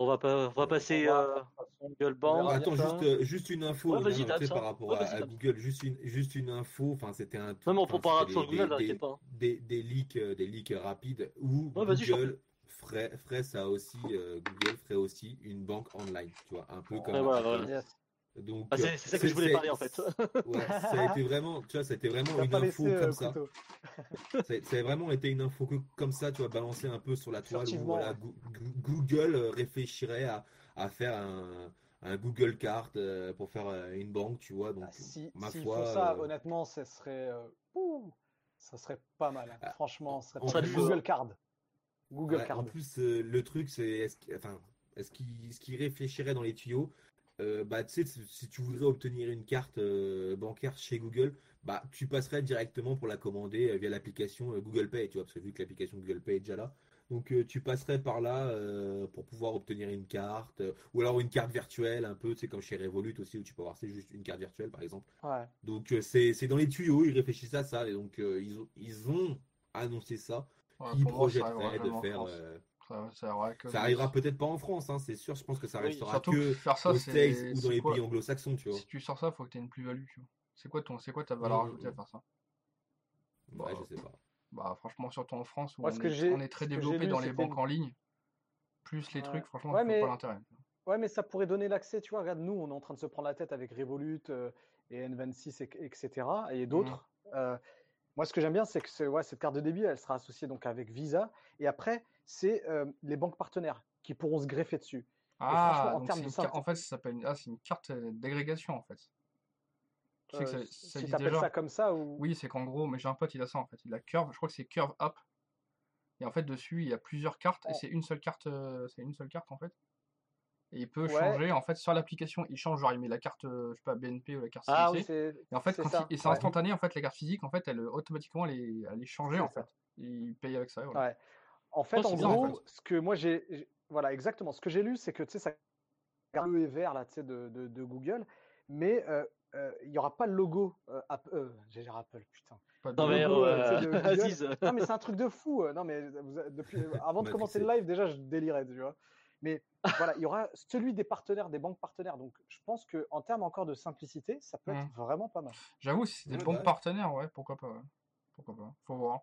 On va, pas, on va passer On va- euh, Google Band. Attends, juste, euh, juste une info Ouais, non, non, par rapport Ouais, à. Google. Juste une, juste une info. Enfin, c'était un. Non, mais on enfin, peut parler c'était sur des- Google, des- t'inquiète des- pas. Des, des leaks, euh, des leaks rapides où Ouais, Google ferait, ferait ça aussi. euh, Google ferait aussi une banque online, tu vois, un peu comme. Ouais, voilà, Apple. voilà. Yes. Donc, Ah, c'est c'est ça que je voulais parler en fait. Ouais, ça a été vraiment, tu vois, ça a été vraiment une info laisser euh, comme ça. Ça a, ça a vraiment été une info que, comme ça, tu vois, balancée un peu sur la toile où voilà, ouais. Google euh, réfléchirait à, à faire un, un Google Card euh, pour faire une banque, tu vois. Donc, Ah, si ma s'ils foi, font ça, euh, honnêtement, ça serait, euh, ouh, ça serait pas mal. hein. Ah, Franchement, ça serait mal. plus- Google Card. Google ouais, Card. en plus, euh, le truc, c'est est-ce qu'- enfin, est-ce qu'il ce qu'il réfléchirait dans les tuyaux? Euh, bah, tu sais, si- tu voudrais obtenir une carte euh, bancaire chez Google, bah, tu passerais directement pour la commander euh, via l'application euh, Google Pay, tu vois, parce que vu que l'application Google Pay est déjà là. Donc, euh, tu passerais par là euh, pour pouvoir obtenir une carte, euh, ou alors une carte virtuelle, un peu, tu sais, comme chez Revolut aussi, où tu peux avoir c'est juste une carte virtuelle, par exemple. Ouais. Donc, euh, c'est c'est dans les tuyaux, ils réfléchissent à ça, et donc, euh, ils, ont, ils ont annoncé ça. ouais, Ils projetteraient de faire. Ça, ça arrivera que- ça arrivera peut-être pas en France, hein, c'est sûr. Je pense que ça restera que que faire ça, aux c'est. States ou dans les quoi pays anglo-saxons, tu vois. Si tu sors ça, faut que tu aies une plus-value, tu vois. C'est quoi, ton... c'est quoi ta valeur ajoutée à faire ça? Ouais, je sais pas. Bah, franchement, surtout en France où Moi, on, est... j'ai- on est très développé lu, dans les banques en ligne, plus les Ouais. trucs, franchement, Ouais, mais- pas l'intérêt. Ouais, mais ça pourrait donner l'accès, tu vois. Regarde, nous, on est en train de se prendre la tête avec Revolut euh, et N26, et- etc. Et d'autres. Euh, moi, ce que j'aime bien, c'est que ce- ouais, cette carte de débit, elle sera associée donc avec Visa. Et après, c'est euh, les banques partenaires qui pourront se greffer dessus. Ah, en donc termes de en fait, ça s'appelle. Ah, c'est une carte euh, d'agrégation, en fait. Tu sais que ça, Euh, ça si déjà ça comme ça, ou. Oui, c'est qu'en gros, mais j'ai un pote, il a ça en fait. Il a Curve, je crois que c'est Curve App. Et en fait, dessus, il y a plusieurs cartes et c'est une seule carte, c'est une seule carte en fait. Et il peut Ouais. changer en fait sur l'application. Il change, genre il met la carte, je sais pas, BNP ou la carte Ah CIC. oui, c'est. et en fait, c'est quand ça, il- et c'est ouais. instantané en fait, la carte physique en fait, elle automatiquement elle est, elle est changée en ça. fait. Et il paye avec ça. voilà. Ouais. En fait, Oh, en c'est bien, en gros, ce que moi j'ai, voilà, exactement. Ce que j'ai lu, c'est que tu sais, ça garde bleu et vert là, tu sais, de, de, de Google, mais euh, euh, il n'y aura pas le logo euh, Apple. euh, j'ai dit Apple, putain. Pas de Non, mais logo, logo, euh, euh, tu sais, de Google. Aziz, euh, Non, mais c'est un truc de fou. euh, Non, mais vous depuis, euh, avant de Matrixé. commencer le live, déjà, je délirais, tu vois. Mais voilà, il y aura celui des partenaires, des banques partenaires. Donc, je pense que en termes encore de simplicité, ça peut être Mm. vraiment pas mal. J'avoue, si c'est des banques bah. partenaires, ouais, pourquoi pas. ouais. Pourquoi pas. Faut voir.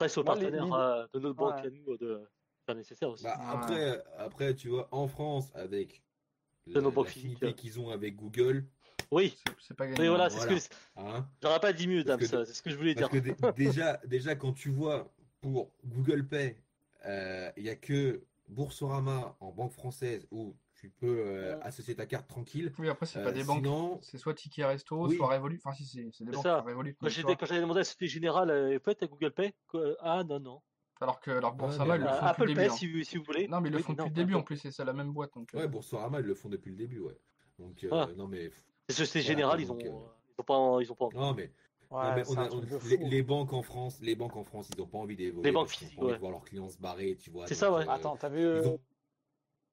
Aux Moi, les- partenaires euh, de notre banque Ouais. à nous de faire nécessaire aussi. Bah, Ouais. après, après, tu vois, en France, avec De nos banques physiques. qu'ils ont avec Google, oui, C'est- pas gagné. oui, voilà, hein. c'est Voilà. ce que hein, j'aurais pas dit mieux, Dams, que- c'est ce que je voulais dire. Que déjà, déjà, quand tu vois pour Google Pay, euh, il n'y a que Boursorama en banque française où tu peux euh, associer ta carte tranquille. Oui, après, c'est Euh, pas des banques. sinon, C'est soit Ticket Resto, Oui. soit Revolut. Enfin, si, c'est des C'est banques ça. Revolut. Quand mais tu j'étais- quand j'avais demandé à la Société Générale, euh, peut-être à Google Pay Quoi Ah non, non. Alors que, alors Boursorama, mais ils le Euh, font depuis Apple le Pay, début. hein. si, si vous voulez. Non, mais ils le Oui, font depuis non, le début en plus, et c'est la même boîte. Donc, euh, Ouais, Boursorama, ils le font depuis le début, ouais. Donc, euh, Ah. non, mais. C'est c'est Voilà, général, quoi, ils ont, euh, ils ont pas, ils ont pas envie. Non, mais, non, Ouais, mais c'est on a- on- les, les banques en France, les banques en France, ils ont pas envie d'évoluer. Les banques physiques, ouais. de voir leurs clients se barrer, tu vois. C'est donc, ça, ouais. euh, Attends, t'as vu. Euh, ont,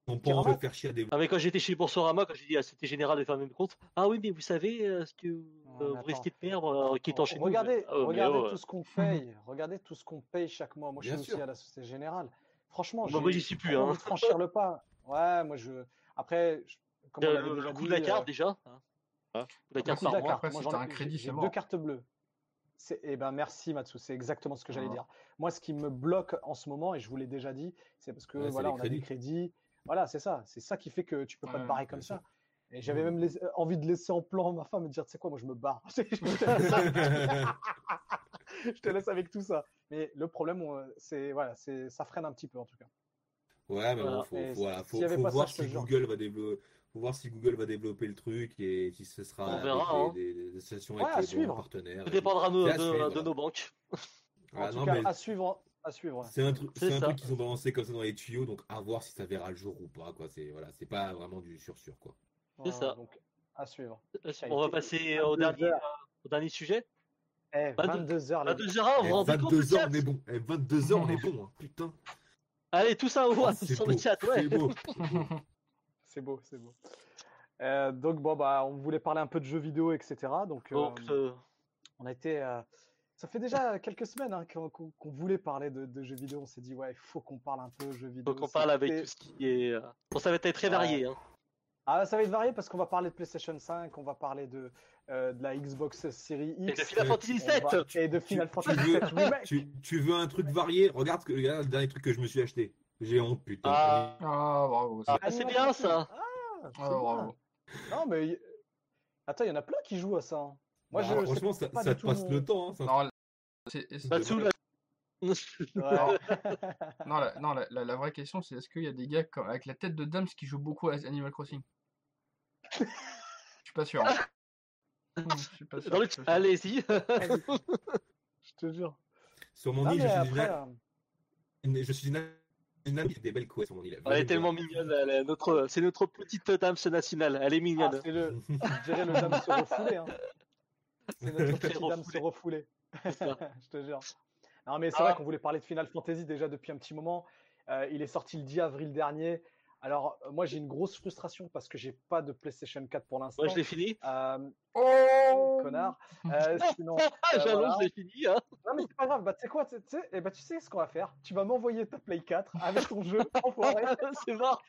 Pyramide envie de faire chier à des. Ah, mais quand j'étais chez Boursorama, quand j'ai dit à Société Générale de fermer mes comptes, ah oui, mais vous savez euh, ce que euh, vous risquez de perdre euh, qui étant chez nous. regardez, Ah, regardez oh, tout ce qu'on paye. regardez tout ce qu'on paye chaque mois. Moi, je suis aussi à la Société Générale. Franchement, Bah, j'ai moi, j'y suis plus, hein. envie de franchir le pas. Ouais, moi, je. Après, je- comme on euh, le, le dit, de la euh, carte déjà. hein. Le coût de la le carte par mois. Après, Moi, j'en ai- un crédit, deux cartes bleues. Eh ben, merci Matsu, c'est exactement ce que j'allais Ah. dire. Moi, ce qui me bloque en ce moment, et je vous l'ai déjà dit, c'est parce que Ouais, voilà, on a des crédits. Voilà, c'est ça. C'est ça qui fait que tu peux pas te barrer comme ça. Et j'avais Mhm. même laissé- envie de laisser en plan ma femme me dire, tu sais quoi, moi je me barre. je te laisse avec tout ça. Mais le problème, c'est voilà, c'est ça freine un petit peu en tout cas. Ouais, mais Voilà. bon, faut, Et faut, voilà, ça, voir si. Google va développer. Faut voir si Google va développer le truc et si ce sera On avec verra, hein. des, des, Ouais, avec à les suivre. partenaires. Tout et dépendra de, de- de nos banques. En tout non, cas, mais à suivre, à suivre. c'est un truc, C'est c'est un truc qu'ils ont balancé comme ça dans les tuyaux, donc à voir si ça verra le jour ou pas, quoi. C'est voilà, c'est pas vraiment du sur sûr, quoi. C'est ça. Donc à suivre. On va passer au 22 dernier, euh, au dernier sujet. Eh, 22 22 heures. les À gars. 2 heures, vous Eh, vous rendez compte 22 le heures, chat on est bon. Eh, 22 heures, on est bon, hein. putain. Allez, tout ça au Oh, revoir c'est sur beau, le chat, ouais. c'est beau. C'est beau, c'est beau. Euh, donc bon bah, on voulait parler un peu de jeux vidéo, etc. Donc, Donc, euh, euh, on a été. Euh, Ça fait déjà quelques semaines hein, qu'on voulait parler de, de jeux vidéo. On s'est dit ouais, il faut qu'on parle un peu jeux vidéo. donc on parle avec tout ce qui est. euh, Bon, ça va être très Ouais. varié. Hein. Ah, ça va être varié parce qu'on va parler de PlayStation 5, on va parler de, euh, de la Xbox Series Et X. de Final Ouais. Fantasy on 7 va- et de Final tu Fantasy veux- 7 Remake. tu, tu veux un truc varié? Regarde, que- regarde le dernier truc que je me suis acheté. J'ai honte, putain. Ah. Ah, bravo. Ah, c'est- bien ça. Ah, Ah, bravo. Non, mais attends, il y en a plein qui jouent à ça. hein. Moi, Bah, je franchement, ça, pas ça du te tout passe mon- le temps. Hein, ça. Non, c'est- Matsu, non, la, non, la, la- la vraie question, c'est est-ce qu'il y a des gars comme- avec la tête de Dams qui jouent beaucoup à Animal Crossing? Je suis pas sûr. hein. Je suis pas sûr. Dans le je suis chat. pas sûr. Allez-y. Je te jure. Sur mon Non, île, je suis, après, une, une- je suis une, une amie, des belles couettes sur mon île. Elle est tellement mignonne. elle est notre... C'est notre petite dame nationale. Elle est ah, mignonne. c'est le, je dirais le dame se refouler. Hein. C'est notre Très petit dame se refouler. Je te jure. Non, mais c'est Ah. vrai qu'on voulait parler de Final Fantasy déjà depuis un petit moment. Euh, il est sorti le 10 avril dernier. Alors, euh, moi, j'ai une grosse frustration parce que j'ai pas de PlayStation 4 pour l'instant. Moi, je l'ai fini. Euh, Oh connard. Euh, sinon, Ah, euh, j'annonce, voilà. je l'ai fini. Hein. Non, mais c'est pas grave. Bah, tu sais quoi tu sais, eh bah, tu sais ce qu'on va faire Tu vas m'envoyer ta Play 4 avec ton jeu, enfoiré, c'est mort.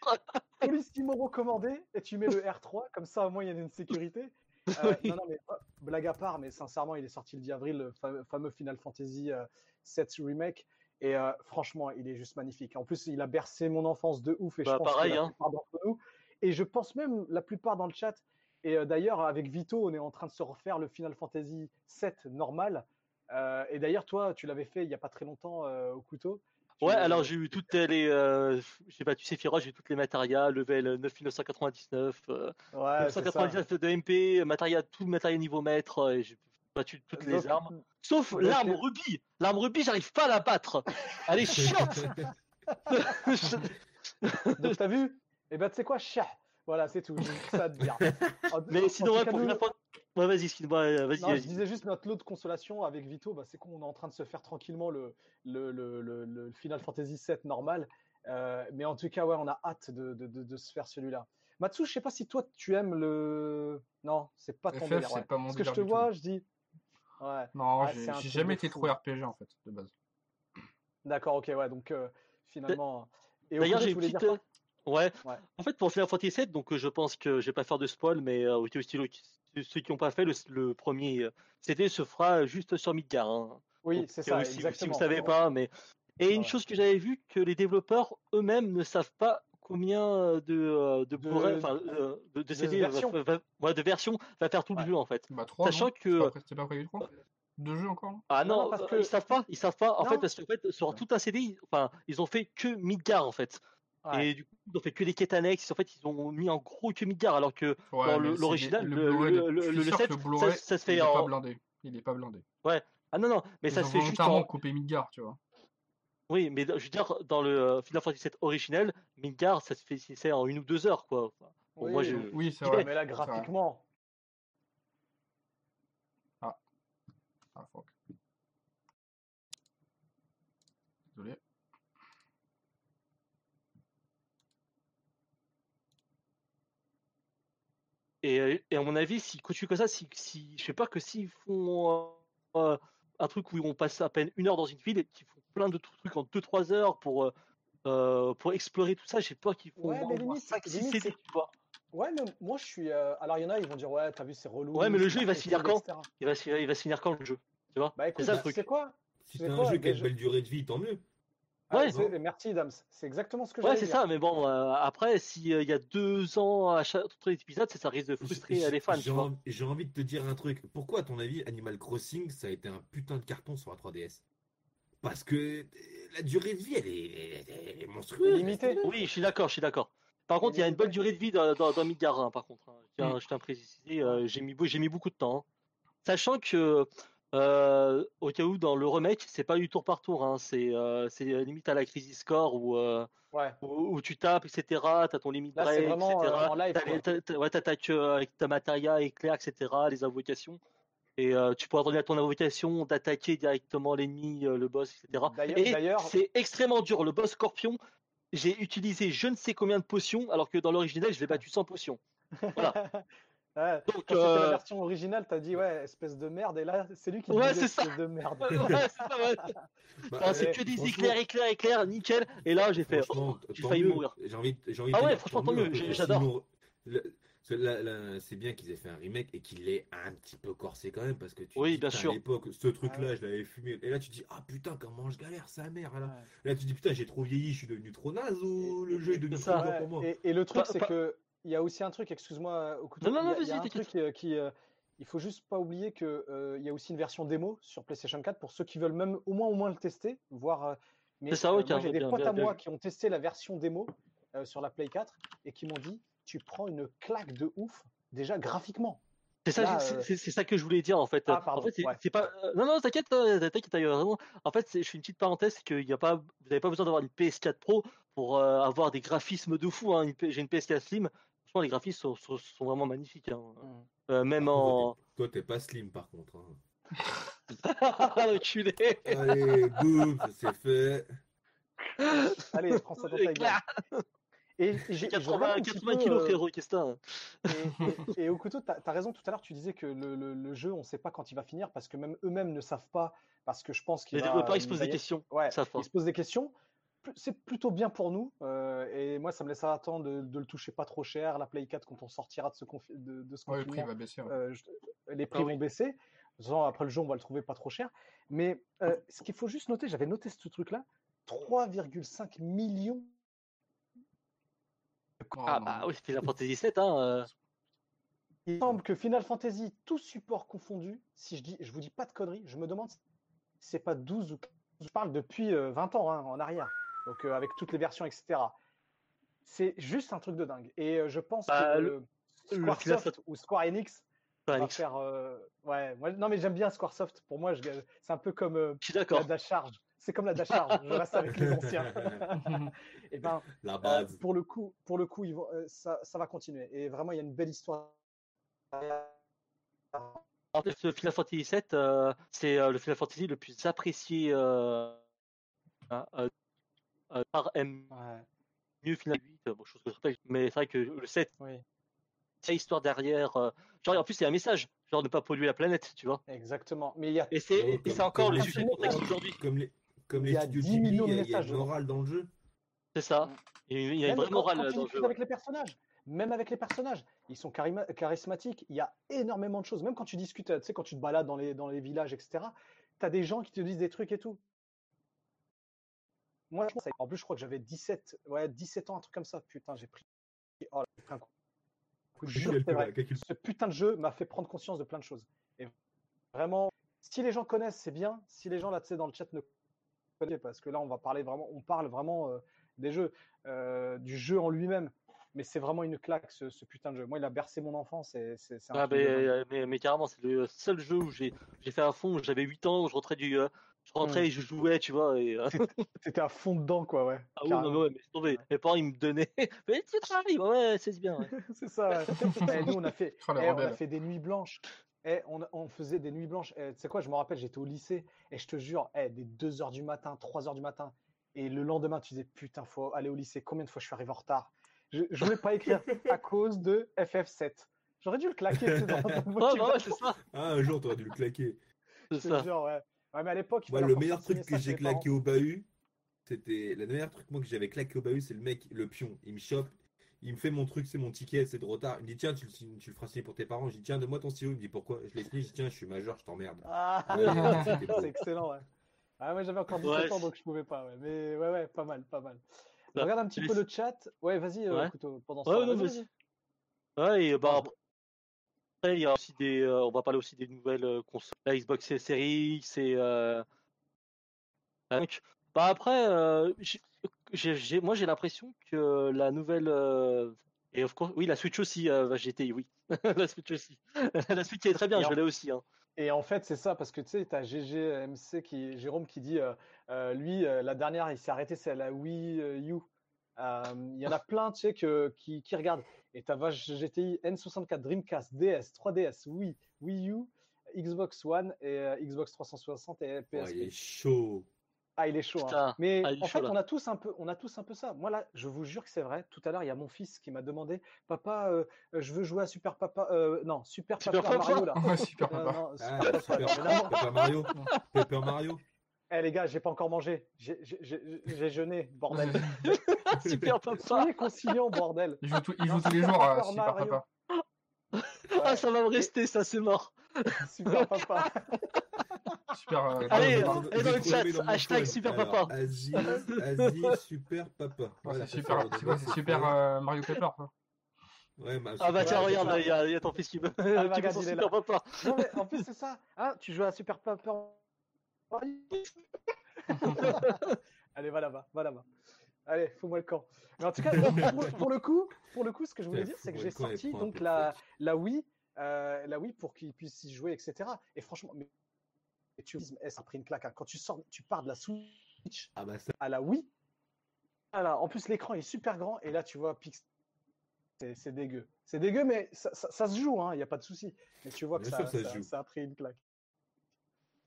polissimo recommandé, et tu mets le R3. Comme ça, au moins, il y a une sécurité. Euh, Oui. Non, non, mais blague à part, mais sincèrement, il est sorti le 10 avril, le fa- fameux Final Fantasy euh, 7 Remake. Et euh, franchement, il est juste magnifique. En plus, il a bercé mon enfance de ouf. Et Bah, je pense pareil, que la hein. plupart d'entre nous. Et je pense même la plupart dans le chat. Et euh, d'ailleurs, avec Vito, on est en train de se refaire le Final Fantasy 7 normal. Euh, et d'ailleurs, toi, tu l'avais fait il n'y a pas très longtemps euh, au couteau. Ouais, alors j'ai eu toutes les. Euh, j'ai battu Sephiroth, j'ai eu toutes les matérias, level 9999, euh, Ouais, c'est ça. 999 de MP, matériel, tout le matériel niveau maître, euh, et j'ai battu toutes les Donc- armes. Sauf donc, l'arme euh, rubis. L'arme rubis, j'arrive pas à la battre. Elle est chiante. Donc, t'as vu? Et ben, tu sais quoi, chat. Voilà, c'est tout. Ça à te dire. En- en Mais sinon, ouais, pour nous- Ouais, vas-y, excuse-moi, euh, vas-y. Je disais juste notre lot de consolation avec Vito, bah, c'est qu'on est en train de se faire tranquillement le, le, le, le- le Final Fantasy VII normal. Euh, mais en tout cas, ouais, on a hâte de, de, de, de se faire celui-là. Matsu, je sais pas si toi tu aimes le. Non, c'est pas ton FF, délire. c'est ouais. pas mon Parce que je te du vois, je dis. Ouais, Non, Ah, j'ai jamais été fou. trop RPG en fait, de base. d'accord, ok, ouais, donc euh, finalement. Et D'ailleurs, j'ai une petite. dire Ouais. Ouais. En fait, pour Final Fantasy VII, donc euh, je pense que je vais pas faire de spoil, mais euh, au stylo, ceux qui n'ont pas fait le, le premier, euh, c'était se fera juste sur Midgar. Hein. Oui, c'est euh, ça, si- vous savez pas, mais et une chose que j'avais vu que les développeurs eux-mêmes ne savent pas combien de euh, de, De- Blu-ray, enfin, euh, de, de CD, va- versions. va- ouais, de versions va faire tout Ouais. le jeu en fait. Bah 3, Sachant que c'est pas prévu 3 Deux jeux encore ah Non, parce euh, que- ils savent pas, ils savent pas en Non. fait parce qu'en fait sur tout un CD, ils- enfin ils ont fait que Midgar en fait. Ouais. Et du coup, ils ont fait que les quêtes annexes. En fait, ils ont mis en gros que Midgar, alors que Ouais, dans l'original, des- le, le, je le, suis le sûr 7, que le ça, se il fait est pas en. blindé. Il est pas blindé. Ah non, non, mais Ils ça se fait juste en. coupé Midgar, tu vois. Oui, mais je veux dire, dans le euh, Final Fantasy VII originel, Midgar, ça se fait c'est en une ou deux heures, quoi. Enfin, bon, moi, Oui, je... Oui, c'est Ouais, vrai. Mais là, graphiquement, Ah, fuck. Désolé. Et, euh, et à mon avis, si continue comme ça, si, si, je sais pas que s'ils font euh, un truc où on passe à peine une heure dans une ville et qu'ils font plein de trucs en 2-3 heures pour, euh, pour explorer tout ça, j'ai peur qu'ils font Ouais, mais limite, 5 6 limite, CD, c'est- tu vois. ouais, mais moi je suis. euh, Alors il y en a, ils vont dire ouais, t'as vu, c'est relou. Ouais, mais le c'est jeu, il va se finir quand? Il va, se- il va se finir quand le jeu? Tu vois? Bah C'est écoute, ça le tu truc. sais quoi? Si C'est c'est un quoi, jeu qui a une belle durée de vie, tant mieux. Ah, Ouais. c'est- Merci Dams, c'est exactement ce que Ouais, c'est ça, mais bon, euh, après, s'il y a deux ans à chaque épisodes, ça, risque de frustrer euh, les fans, j'ai envie- de te dire un truc. Pourquoi, à ton avis, Animal Crossing, ça a été un putain de carton sur la 3DS Parce que euh, la durée de vie, elle est, elle est- elle est monstrueuse. Illimitée. Oui, je suis d'accord, je suis d'accord. Par contre, il y a une bonne durée de vie dans, dans, dans Midgar, hein, par contre. hein. Je tiens, je tiens à préciser, euh, j'ai mis, beau- j'ai mis beaucoup de temps. hein. Sachant que, euh, au cas où, dans le remake, c'est pas du tour par tour, hein, c'est euh, c'est limite à la Crisis Score où, euh, Ouais. où, où tu tapes, etc. T'as ton limite Là, break, vraiment, etc. euh, ouais, t'attaques euh, avec ta materia, éclair, etc. Les invocations. Et euh, tu pourras donner à ton invocation d'attaquer directement l'ennemi, euh, le boss, etc. D'ailleurs- Et c'est extrêmement dur. Le boss scorpion, j'ai utilisé je ne sais combien de potions, alors que dans l'original, je l'ai battu sans potions. Voilà. Ouais, Donc, Quand c'était la euh, version originale, t'as dit ouais, espèce de merde, et là, c'est lui qui Ouais, ça. espèce de merde. ouais, c'est ça, ouais. Bah, Enfin, c'est euh, que des éclairs, éclairs, éclairs, nickel. Et là, j'ai fait. Franchement, oh, j'ai tant failli mieux. mourir. J'ai envie, j'ai envie Ah de ouais, dire franchement, tant mieux, j'adore. c'est bien qu'ils aient fait un remake et qu'il l'ait un petit peu corsé quand même parce que tu Oui, dis, bien putain, sûr. à l'époque ce truc là Ah ouais. je l'avais fumé et là tu dis ah putain comment je galère sa mère là. Là tu dis putain j'ai trop vieilli je suis devenu trop naze ou le jeu est devenu C'est trop pour moi. et, le truc, c'est que il y a aussi un truc, excuse-moi, au couteau, Non, non, non, il y a- un truc euh, qui, euh, il faut juste pas oublier que euh, il y a aussi une version démo sur PlayStation 4 pour ceux qui veulent même au moins au moins le tester, voir. euh, mais C'est ça, euh, carrément, j'ai des bien, potes bien, à bien moi qui ont testé la version démo euh, sur la Play 4 et qui m'ont dit, tu prends une claque de ouf déjà graphiquement. C'est ça, c'est- euh, que je voulais dire en fait. Ah, en pardon, fait, c'est ouais. pas. euh, Non, non, t'inquiète, euh, t'inquiète, t'as raison. En fait, je fais une petite parenthèse, c'est qu'il y a pas, vous n'avez pas besoin d'avoir une PS4 Pro pour euh, avoir des graphismes de fou. Hein. J'ai une PS4 Slim. Franchement, les graphismes sont, sont- sont vraiment magnifiques. hein. Euh, même en. toi, t'es- pas slim par contre. hein. le culé. Allez boum ça c'est fait. Allez, prends ça dans ta gueule. Et, j'ai- je 80, regarde un petit 80 peu, kilos, euh, frérot, qu'est-ce que t'as Et, et- et au couteau, tu as, raison tout à l'heure, tu disais que le, le- le jeu, on ne sait pas quand il va finir parce que même eux-mêmes ne savent pas. Parce que je pense qu'il Les développeurs, ils se posent des questions. Ouais, ils se posent des questions. C'est plutôt bien pour nous. euh, et moi, ça me laisse attendre de, de le toucher pas trop cher. La Play 4, quand on sortira de ce, confi- de, de ce Ouais, le prix confinement, va baisser. ouais. euh, je- les prix Ah oui. vont baisser. Après le jeu, on va le trouver pas trop cher. Mais euh, ce qu'il faut juste noter, j'avais noté ce truc-là 3,5 millions. Ah non. bah oui, c'était la Fantasy 7. Hein. euh. Il semble que Final Fantasy, tout support confondu, si je dis, je vous dis pas de conneries, je me demande si c'est pas 12 ou 15, je parle depuis euh, 20 ans hein, en arrière, donc euh, avec toutes les versions, etc. C'est juste un truc de dingue. Et euh, je pense Bah, que le- le Squaresoft ou Square Enix Enfin, va faire. euh, ouais, moi- non mais j'aime bien Squaresoft. Pour moi, je- c'est un peu comme euh, la. Dash Charge. C'est comme la Dash Charge. je reste avec les anciens. Et ben, La euh, base. pour le coup, pour le coup, ils vont, euh, ça, ça va continuer. Et vraiment, il y a une belle histoire. En fait, le Final Fantasy VII, euh, c'est euh, le Final Fantasy le plus apprécié euh, hein, euh, euh, par M. Ouais, Mieux Final 8, euh, bon, chose que je rappelle, mais c'est vrai que le 7, oui, c'est l'histoire derrière. euh, genre, en plus, il y a un message, genre ne pas polluer la planète, tu vois. exactement. Mais il y a Et c'est Ouais, et comme- c'est encore comme le les sujet de studios- contexte aujourd'hui. Comme les comme Il les y a studios 10 Ghibli, millions de il y a- il y a messages une morale dans le jeu. C'est ça. Il y a, il y a une vraie morale quand euh, dans le jeu. avec les personnages, même avec les personnages, ils sont charismatiques. Il y a énormément de choses. Même quand tu discutes, tu sais, quand tu te balades dans les, dans les villages, etc., tu as des gens qui te disent des trucs et tout. Moi, je pense- en plus, je crois que j'avais 17, ouais, 17 ans, un truc comme ça. Putain, j'ai pris, oh, là, j'ai pris un coup. vrai. Ce putain de jeu m'a fait prendre conscience de plein de choses. Et vraiment, si les gens connaissent, c'est bien. Si les gens là, tu sais, dans le chat ne connaissent pas, parce que là, on va parler vraiment, on parle vraiment euh, des jeux, euh, du jeu en lui-même. Mais c'est vraiment une claque, ce, ce putain de jeu. Moi, il a bercé mon enfance. et c'est c'est un Ah, mais, euh, mais, mais carrément, c'est le seul jeu où j'ai j'ai fait à fond, où j'avais 8 ans, où je rentrais du, euh, Je rentrais et je jouais, tu vois. Et, euh, T'étais à fond dedans, quoi, ouais. Ah oui, non, mais ouais, mais c'est tombé. Mes parents, ils me donnaient. Mais tu travailles, ouais, c'est bien. ouais. c'est ça. ouais. Eh, nous, on a fait, Oh, eh, on a fait des nuits blanches. Eh, on, on faisait des nuits blanches. Tu sais quoi, je me rappelle, j'étais au lycée et je te jure, eh, des 2h du matin, 3h du matin. Et le lendemain, tu disais, putain, faut aller au lycée. Combien de fois je suis arrivé en retard? Je ne voulais pas écrire à cause de FF7. J'aurais dû le claquer. dans- dans le Ouais, bah ouais, motivation, c'est ça. Ah, un jour, t'aurais dû le claquer. C'est ça. ouais. Ouais, mais à l'époque, le meilleur truc que j'ai parents. claqué au bahut, c'était. Le meilleur truc, moi, que j'avais claqué au bahut, c'est le mec, le pion. Il me chope, il me fait mon truc, c'est mon ticket, c'est de retard. Il me dit, tiens, tu le, signes- tu le feras signer pour tes parents. Je dis, tiens, donne-moi ton stylo. Il me dit, pourquoi? Je l'ai signé, je dis, tiens, je suis majeur, je t'emmerde. Ah, Ouais, c'est excellent, ouais. Ah, moi, j'avais encore 17 Ouais, ans, donc je pouvais pas, ouais. Mais ouais, ouais, pas mal, pas mal. Bah, regarde un petit peu le chat. Ouais, vas-y, euh, Ouais. couteau, pendant Ouais, non, Vas-y, vas-y. vas-y. Ouais, et bah Ah, il y a aussi des. euh, on va parler aussi des nouvelles euh, consoles. La Xbox Series X et. Euh... donc, Bah après, euh, moi j'ai l'impression que la nouvelle. Et of course, oui, la Switch aussi, euh, GTI, oui. la Switch aussi. la Switch est très bien, Et je l'ai aussi. Hein. Et en fait, c'est ça, parce que tu sais, tu as GGMC, qui, Jérôme, qui dit, lui, la dernière, il s'est arrêté, c'est à la Wii U. Euh, Il y en a plein, tu sais, que, qui, qui regardent. Et tu as GTI N64, Dreamcast, DS, 3DS, Wii, Wii U, Xbox One et euh, Xbox 360 et PSP. il est chaud. Ah, il est chaud. hein. Mais ah, en fait, on a tous un peu, on a tous un peu ça. Moi là, je vous jure que c'est vrai. Tout à l'heure, il y a mon fils qui m'a demandé, papa, euh, je veux jouer à Super Papa, euh, non, Super, Super Paper Papa Mario là. Ouais, super Euh, papa. non, Ah, Super Papa, Super, Mario. Eh les gars, j'ai pas encore mangé. J'ai- jeûné, bordel. Super papa. Soyez conciliants, bordel. Il joue, tout- il Non, joue tous les jours à Paper Super Mario. Papa. Ah, ça va me rester, ça, c'est mort. Super Papa. Super. euh, Allez, Papa. et dans le chat, hashtag. Super Alors, Papa. Asie, Asie, Super Papa. Voilà, c'est super, quoi, super euh, Mario ça. Ouais, bah, Ah bah tiens, Ouais, regarde, il y, a- il y a ton fils qui veut. bah, Super là. papa. Non mais en plus c'est ça. Hein, tu joues à Super Paper Mario Allez, va là-bas, va là-bas. Allez, fous-moi le camp. Mais en tout cas, pour, pour le coup, pour le coup, ce que je voulais dire, c'est que j'ai sorti donc la, la Wii, euh, la Wii pour qu'il puisse y jouer, etc. Et franchement, mais tu eh, ça a pris une claque. hein. Quand tu sors, tu pars de la Switch Ah bah ça, à la Wii. Voilà. En plus, l'écran est super grand et là, tu vois, pix- c'est dégueu. C'est dégueu, mais ça, ça- ça se joue, il n'y a pas de souci. Mais tu vois que ça, ça a pris une claque.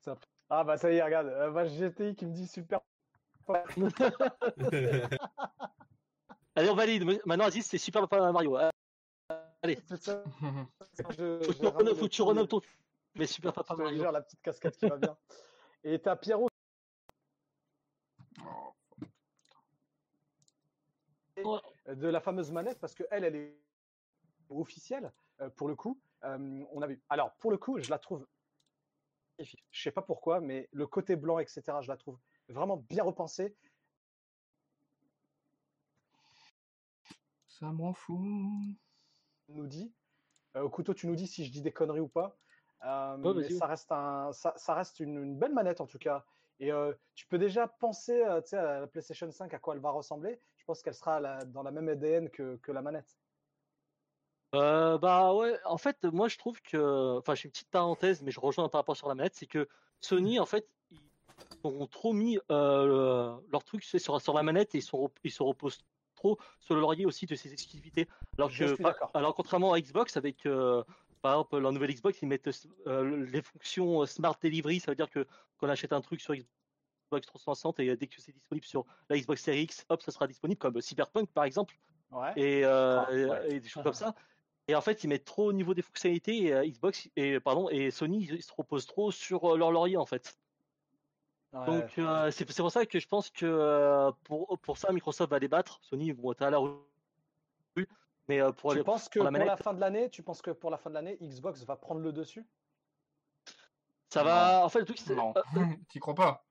Ça a pris- Ah bah ça y est, regarde, euh, bah, GTI qui me dit super. Allez, on valide. Maintenant, Aziz, c'est Super Papa Mario. Ah, Allez, C'est ça. Je- faut que tu faut que renommes ton. Mais Super Je Papa te Mario. la petite casquette qui va bien. Et t'as Pierrot Oh, de la fameuse manette parce que elle, elle est officielle euh, pour le coup. Euh, on a vu. Alors pour le coup, je la trouve. Magnifique. Je sais pas pourquoi, mais le côté blanc, etc. Je la trouve vraiment bien repensée. Ça m'en fout. Nous dit. Euh, au couteau, tu nous dis si je dis des conneries ou pas. Euh, mais ça reste un, ça, ça reste une, une belle manette en tout cas. Et euh, tu peux déjà penser, à la PlayStation 5 à quoi elle va ressembler. Je pense qu'elle sera la- dans la même ADN que, que la manette. Euh, bah ouais, en fait, moi je trouve que, enfin, j'ai une petite parenthèse, mais je rejoins par rapport sur la manette, c'est que Sony, en fait, ils ont trop mis euh, leur truc sur, sur la manette et ils, sont, ils se reposent trop sur le laurier aussi de ses exclusivités. Alors Je que, par- alors contrairement à Xbox, avec euh, par exemple la nouvelle Xbox, ils mettent euh, les fonctions Smart Delivery, ça veut dire que quand on achète un truc sur Xbox 360 et dès que c'est disponible sur la Xbox Series X, hop, ça sera disponible comme Cyberpunk par exemple Ouais. et, euh, Ah, et- ouais. et des choses comme ça. Et en fait, ils mettent trop au niveau des fonctionnalités et euh, Xbox et pardon et Sony ils se reposent trop sur euh, leur laurier en fait. Ouais. Donc euh, c'est c'est pour ça que je pense que euh, pour pour ça Microsoft va les battre. Sony vont être à la rue, mais euh, pour tu aller penses que pour la pour la fin de l'année, tu penses que pour la fin de l'année, Xbox va prendre le dessus? Ça va. En fait, le truc c'est Non, euh, t'y crois pas?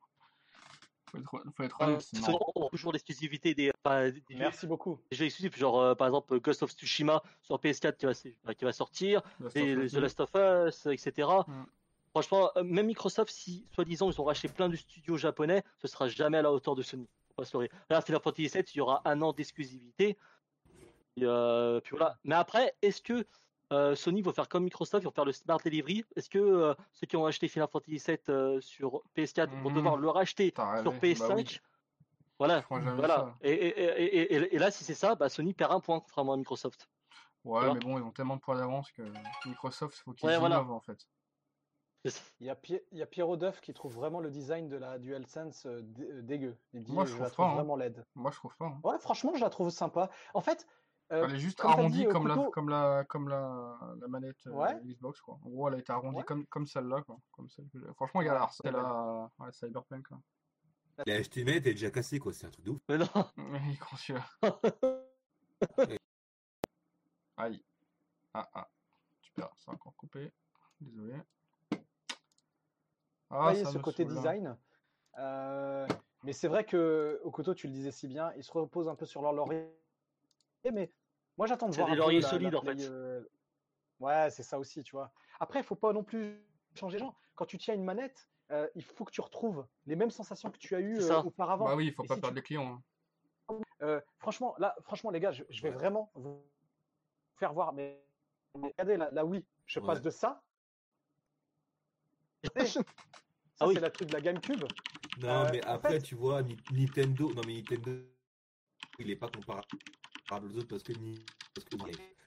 Faut être, faut être euh, honnête. non. toujours l'exclusivité des, enfin, des jeux- Merci beaucoup. des jeux exclusifs, genre euh, par exemple Ghost of Tsushima sur PS4 qui va, qui va sortir, Last et The 2. Last of Us, etc. Mm. Franchement, euh, même Microsoft, si soi-disant ils ont racheté plein de studios japonais, ce sera jamais à la hauteur de Sony. Faut pas se leurrer. Là, Final Fantasy VII, il y aura un an d'exclusivité. Euh, puis voilà. Mais après, est-ce que euh, Sony va faire comme Microsoft, ils vont faire le Smart Delivery. Est-ce que euh, ceux qui ont acheté Final Fantasy VII euh, sur PS4 vont Mhm. devoir le racheter sur. Bah PS5 oui. Voilà, voilà. Et, et, et, et, et là, si c'est ça, bah, Sony perd un point contrairement à Microsoft. Ouais, vois mais bon, ils ont tellement de points d'avance que Microsoft, faut qu'ils Ouais, voilà. en fait. Il y a, il y a Pierrot Duff qui trouve vraiment le design de la DualSense euh, dé- euh, dégueu. Il dit Moi, je je, trouve la trouve pas, hein. vraiment laide. Moi, je trouve pas. hein. Ouais, franchement, je la trouve sympa. En fait, euh, Elle est juste comme arrondie dit, euh, comme, la, Couteau- comme, la, comme la, la manette euh, Ouais. Xbox. Quoi. En gros, elle a été arrondie Ouais. comme, comme celle-là. Quoi. Comme celle que. Franchement, Ouais, regarde, c'est c'est la ouais, Cyberpunk. Quoi. Il a acheté une manette, elle est déjà cassée, quoi. C'est un truc de ouf. Mais non, Il est con celui-là. Aïe. Ah, ah. Super, a encore coupé. Désolé. Ah, travailler ça ce côté hein. design. Euh, mais c'est vrai que Okoto, tu le disais si bien, ils se reposent un peu sur leur laurier. Mais moi, j'attends de C'est voir des lauriers la- la solides, en fait. euh, Ouais, c'est ça aussi, tu vois. Après, il faut pas non plus changer les gens. Quand tu tiens une manette, euh, il faut que tu retrouves les mêmes sensations que tu as eues euh, auparavant. Bah oui, il faut Et pas si perdre tu- les clients. hein. Euh, franchement, là, franchement, les gars, je, je vais Ouais. vraiment vous faire voir. Mais, mais regardez, là, là, oui, je passe Ouais. de ça. Ça, Ah oui. c'est la truc de la GameCube. Non, Euh, mais en après, fait- tu vois, Ni- Nintendo. Non, mais Nintendo, il est pas comparable aux autres parce que, ni- parce que,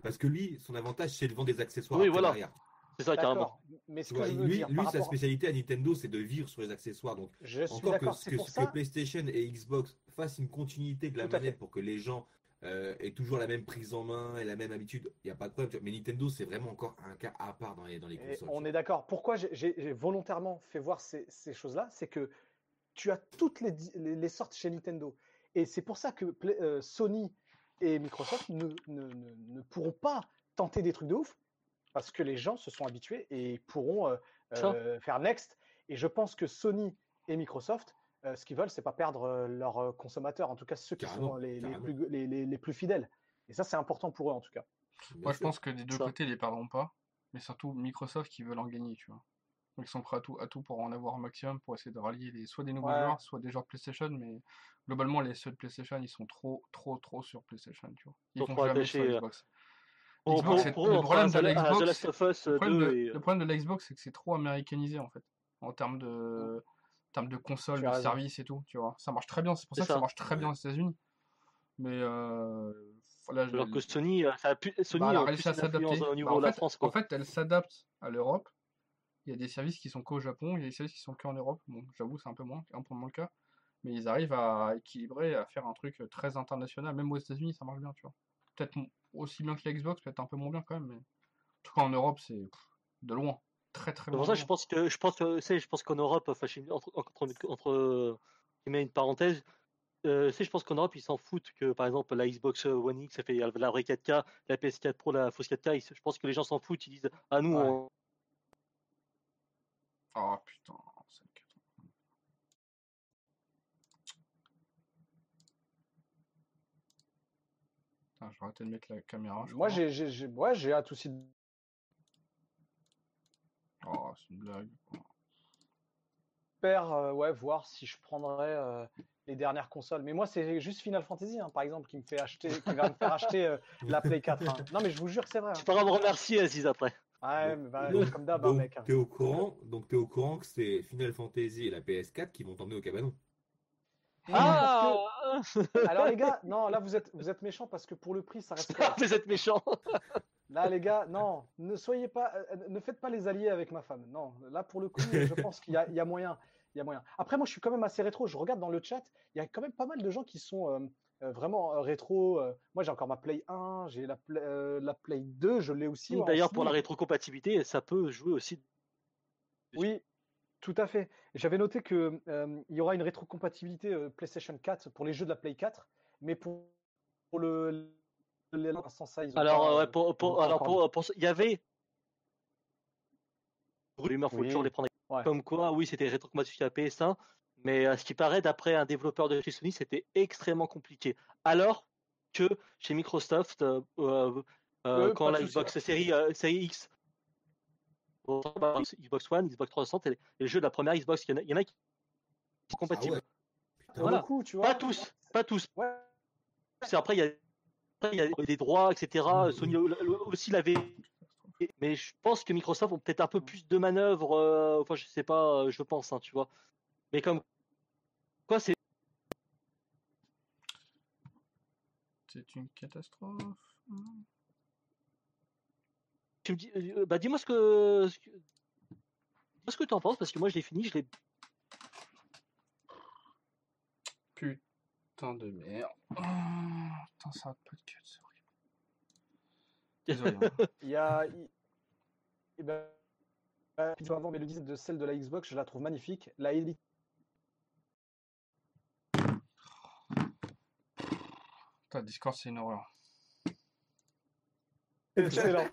parce que lui, son avantage, c'est de vendre des accessoires Oui, voilà. derrière. c'est ça carrément. Mais ce que vois, je veux lui, dire, lui sa spécialité à Nintendo, c'est de vivre sur les accessoires. Donc, je suis encore que, que, pour ce ça. que PlayStation et Xbox fassent une continuité de la Tout manette pour que les gens euh, aient toujours la même prise en main et la même habitude, il n'y a pas de problème. Mais Nintendo, c'est vraiment encore un cas à part dans les, dans les Et consoles. on est d'accord. Pourquoi j'ai- volontairement fait voir ces, ces choses-là C'est que tu as toutes les, di- les, les sortes chez Nintendo. Et c'est pour ça que euh, Sony et Microsoft ne, ne, ne, ne pourront pas tenter des trucs de ouf parce que les gens se sont habitués et pourront euh, euh, faire next. Et je pense que Sony et Microsoft, euh, ce qu'ils veulent, c'est pas perdre euh, leurs consommateurs, en tout cas ceux qui Carrément, sont les, les plus, les, les- les plus fidèles. Et ça, c'est important pour eux, en tout cas. Moi, je pense que des deux Ça. côtés, ils les perdront pas. Mais surtout Microsoft qui veulent en gagner, tu vois. Donc, ils sont prêts à tout, à tout pour en avoir un maximum, pour essayer de rallier les, soit des nouveaux Ouais. joueurs, soit des joueurs de PlayStation. Mais globalement, les ceux de PlayStation, ils sont trop, trop, trop sur PlayStation, tu vois. Ils Sont jamais sur Xbox. Le problème de la Xbox, Last of Us Le problème, 2 de, et... le problème de la Xbox, c'est que c'est trop américanisé en fait, en termes de, en termes de console, de raison. service et tout, tu vois. Ça marche très bien, c'est pour ça que ça marche très bien aux États-Unis. Mais euh, Alors que Sony, euh, ça a pu, Sony bah, a réussi à s'adapter. d'influence au niveau Bah, en, de la fait, en fait, elle s'adapte à l'Europe. Il y a des services qui sont qu'au Japon, il y a des services qui sont qu'en Europe. Bon, j'avoue, c'est un peu moins, un peu moins le cas. Mais ils arrivent à équilibrer, à faire un truc très international. Même aux États-Unis, ça marche bien, tu vois. Peut-être aussi bien que la Xbox, peut-être un peu moins bien quand même. Mais en tout cas, en Europe, c'est de loin. Très, très loin. pour ça je pense que je pense que je pense qu'en Europe, enfin, entre entre, entre euh, je mets une parenthèse, euh, je pense qu'en Europe ils s'en foutent que par exemple la Xbox One X ça fait la vraie 4K, la PS4 Pro la fausse 4K, ils- je pense que les gens s'en foutent, ils disent ah nous Ouais. on- Oh putain, c'est le quatre- Putain, je vais arrêter de mettre la caméra. Moi, j'ai j'ai- j'ai- ouais, j'ai aussi. de- Oh, c'est une blague. J'espère euh, ouais, voir si je prendrais euh, les dernières consoles. Mais moi, c'est juste Final Fantasy, hein, par exemple, qui me fait acheter, qui va me faire acheter euh, la Play 4. hein. Non, mais je vous jure que c'est vrai. tu hein. pourras me remercier Aziz après. Ouais, mais bah, Donc- comme d'hab, hein, mec. hein. t'es au courant, donc t'es au courant que c'est Final Fantasy et la PS4 qui vont t'emmener au cabanon. Ah que- Alors les gars, non, là vous êtes vous êtes méchants parce que pour le prix, ça reste. correct. vous êtes méchants. Là, les gars, non, ne soyez pas, euh, ne faites pas les alliés avec ma femme. Non, là pour le coup, je pense qu'il y, a- il y a moyen. Il y a moyen. Après, moi, je suis quand même assez rétro. Je regarde dans le chat, il y a quand même pas mal de gens qui sont euh, euh, vraiment euh, rétro. euh. Moi, j'ai encore ma Play 1, j'ai la, Play- euh, la Play 2, je l'ai aussi. D'ailleurs pour la rétrocompatibilité, ça peut jouer aussi. Oui, tout à fait. J'avais noté que il y aura une rétrocompatibilité PlayStation 4 pour les jeux de la Play 4, mais pour, pour le, le, ils ont Alors ouais, pour, pour alors pour, pour- il y avait rumeurs, faut Oui. toujours les prendre Ouais. Comme quoi, oui, c'était rétrocompatible à PS1, mais à ce qui paraît, d'après un développeur de chez Sony, c'était extrêmement compliqué. Alors que chez Microsoft, euh, euh, euh, Euh, quand la. Xbox série, euh, série X, Xbox One, Xbox 360 et les, et les jeux de la première Xbox, il y en a, il y en a qui sont compatibles. Ah ouais. Putain. Pour Voilà. le coup, tu vois. Pas tous, pas tous. Ouais. Après, il y a, y des droits, etc. Mhm. Sony euh, aussi l'avait mais je pense que Microsoft ont peut-être un peu plus de manœuvres. euh, enfin, je sais pas, euh, je pense, hein, tu vois. Mais comme quoi, c'est C'est une catastrophe. tu me dis, euh, bah dis-moi ce que, ce que, dis-moi ce que t'en penses parce que moi je l'ai fini, je l'ai. Putain de merde. Oh, putain, ça a pas de cut, c'est horrible. Désolé. hein. Il y a. il- eh ben, euh, avant, mais le design de celle de la Xbox, je la trouve magnifique. La Elite. Putain, Discord, c'est une horreur. Excellent.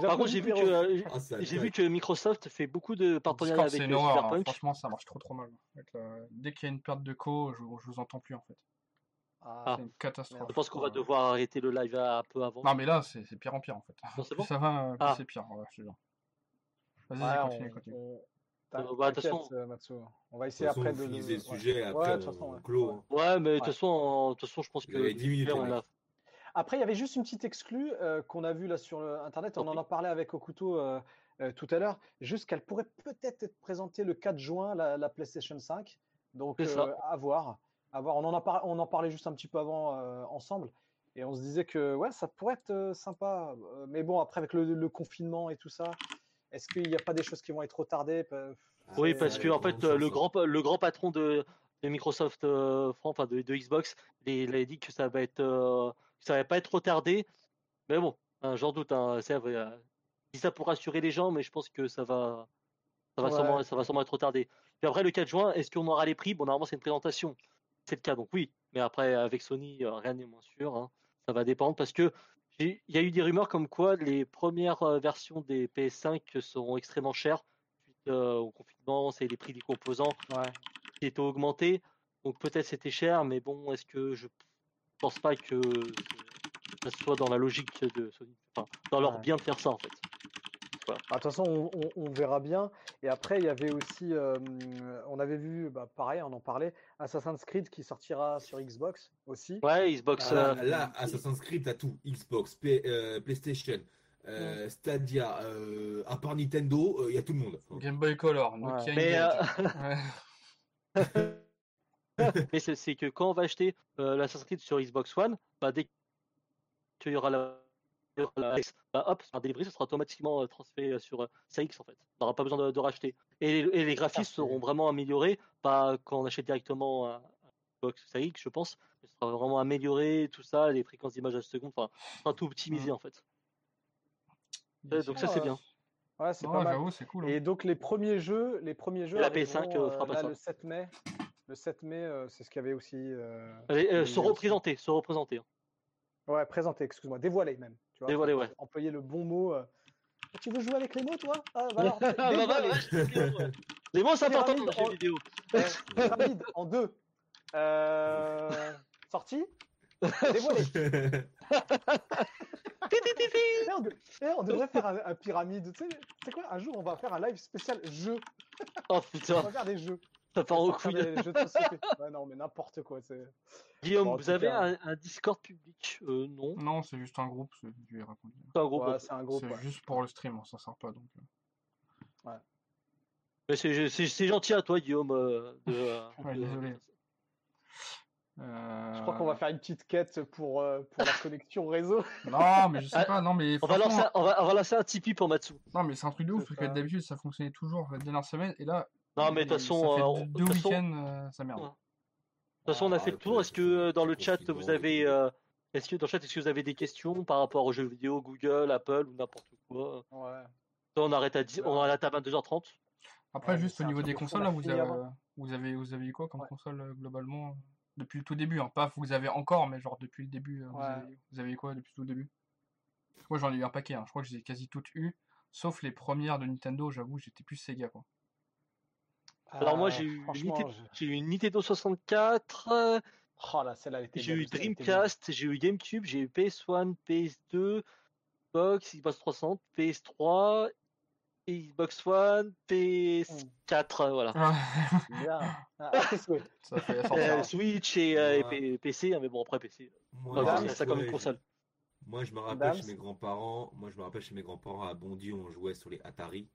Par contre, j'ai vu que euh, Ah, ça j'ai attaque. vu que Microsoft fait beaucoup de partenariats Discord, avec c'est euh, une horreur. hein. Cyberpunk. Franchement, ça marche trop trop mal. Avec la- Dès qu'il y a une perte de co, je, je vous entends plus en fait. Ah, C'est une catastrophe. Je pense qu'on va devoir arrêter le live un peu avant. Non, mais là, c'est c'est pire en pire en fait. Non, c'est Plus bon ça va, plus Ah. c'est pire. Ouais, je te jure. Vas-y, ouais, continue, on- continue. on- Euh, bah, t'inquiète, façon- euh. On va essayer après on de. finissait le ouais. sujet, Ouais, après on ouais. hein. Mais de Ouais. toute façon, de toute façon, je pense que Vous avez 10 minutes, on les a-. Après, il y avait juste une petite exclue euh, qu'on a vue là sur le Internet. On en a parlé avec Okuto euh, euh, tout à l'heure. Juste qu'elle pourrait peut-être être présentée le 4 juin, la, la PlayStation 5. Donc, euh, à voir. À voir. On, en a par- on en parlait juste un petit peu avant euh, ensemble. Et on se disait que ouais, ça pourrait être euh, sympa. Euh, Mais bon, après, avec le, le confinement et tout ça, est-ce qu'il n'y a pas des choses qui vont être retardées Pe- Oui, parce que en comment fait, ça, euh, le ça grand, le grand patron de, de Microsoft, euh, enfin de, de Xbox, il, il a dit que ça va être, euh, que ça va pas être retardé. Mais bon, hein, j'en doute. Hein, c'est vrai, euh, je dis ça pour rassurer les gens, mais je pense que ça va, ça va Ouais. sûrement, ça va sûrement être retardé. Puis après, le 4 juin, est-ce qu'on aura les prix? Bon, normalement, c'est une présentation. C'est le cas, donc oui. Mais après, avec Sony, euh, rien n'est moins sûr. hein. Ça va dépendre parce que il y a eu des rumeurs comme quoi les premières euh, versions des PS5 seront extrêmement chères suite euh, au confinement, c'est les prix des composants Ouais. qui étaient augmentés. Donc peut-être c'était cher, mais bon, est-ce que je pense pas que ça soit dans la logique de Sony, enfin, dans leur Ouais. bien de faire ça en fait. Bah, De toute façon, on, on- on verra bien. Et après, il y avait aussi, euh, on avait vu, bah, pareil, on en parlait, Assassin's Creed qui sortira sur Xbox aussi. Ouais, Xbox. Ah, euh, là, là, Assassin's Creed, t'as tout. Xbox, P- euh, PlayStation, euh, Stadia, euh, à part Nintendo, il y a tout le monde. Game Boy Color, Ouais. Mais, Engage. Ouais. mais c'est c'est que quand on va acheter euh, l'Assassin's Creed sur Xbox One, bah, dès qu'il y aura la, aura la X, bah, hop, un delivery, ça sera automatiquement euh, transféré sur euh, sa X en fait. On n'aura pas besoin de, de racheter. Et, et les graphismes seront vraiment améliorés, pas quand on achète directement un, un Xbox Series X, je pense. Mais ce sera vraiment amélioré, tout ça, les fréquences d'image à la seconde, enfin, ce sera tout optimisé Mm. en fait. Ouais, donc ça c'est bien. Ouais, c'est pas mal. cool. hein. Et donc les premiers jeux, les premiers jeux Et la arriveront, PS5, euh, fera pas là, ça. le 7 mai. Le 7 mai, euh, c'est ce qu'il y avait aussi. euh, Allez, euh, se représenter, se représenter. hein. Ouais, présenté, excuse-moi, dévoilé même. Tu vois, Dévoilé, faut ouais. Employer le bon mot. euh. Tu veux jouer avec les mots, toi? Ah, bah alors, Ah, bah, bah, ouais. Les mots c'est important dans en- vidéo. Pyramide en deux. Euh, Sorti Dévoilé. Eh, on, de- eh, on devrait faire un, un pyramide. Tu sais, quoi? Un jour, on va faire un live spécial jeu. Oh On putain, va faire des jeux. Ça part au Sortir couille. des jeux de société. Ouais, non, mais n'importe quoi. Guillaume, Bon, vous avez un, un Discord public? Euh, Non, Non, c'est juste un groupe, c'est- un groupe. Ouais, ouais. c'est un groupe. C'est ouais. juste pour le stream, on s'en sert pas donc. euh. Mais c'est, gentil à toi, Guillaume. euh, de, Ouais, de- désolé. Euh, Je crois qu'on va faire une petite quête pour, euh, pour la connexion réseau. Non, mais je sais Ah, pas, non, mais On va, lancer, un- on, va, on va lancer un Tipeee pour Matsu. Non, mais c'est un truc de ouf, parce que d'habitude ça fonctionnait toujours la dernière semaine, et là, Non, mais de toute ça façon, euh, deux- de week-ends, euh, ça merde. Ouais. toute façon, on a Ah, fait le tour. Est-ce que euh, dans le chat, vous avez. tout. euh, est-ce que dans le chat, est-ce que vous avez des questions par rapport aux jeux vidéo, Google, Apple ou n'importe quoi? Ouais. on arrête, à 10 on arrête à 22h30. Après, Ouais, juste au niveau des de consoles, on là, vous avez, vous avez, vous avez eu quoi comme Ouais. console euh, globalement euh, depuis le tout début? Hein. Pas vous avez encore, mais genre depuis le début, euh, vous, Ouais. avez, vous avez eu quoi depuis tout le début? Moi j'en ai eu un paquet, hein. je crois que je les ai quasi toutes eues, sauf les premières de Nintendo, j'avoue, j'étais plus Sega quoi. Alors, moi, Euh, j'ai eu Nintendo- je- J'ai eu une Nintendo 64. euh, Oh là, celle-là, elle était J'ai eu. Dreamcast, j'ai eu GameCube, j'ai eu PS1, PS2, Xbox, Xbox 360, PS3, Xbox One, PS4, voilà. Bien. Ah, ça fait Euh. Switch et, euh, Ouais. PC, hein, mais bon après PC. Moi, Ah, j'ai- ça comme une console. Moi, je me rappelle chez mes grands-parents. Moi, je me rappelle chez mes grands-parents à Bondy, on jouait sur les Atari.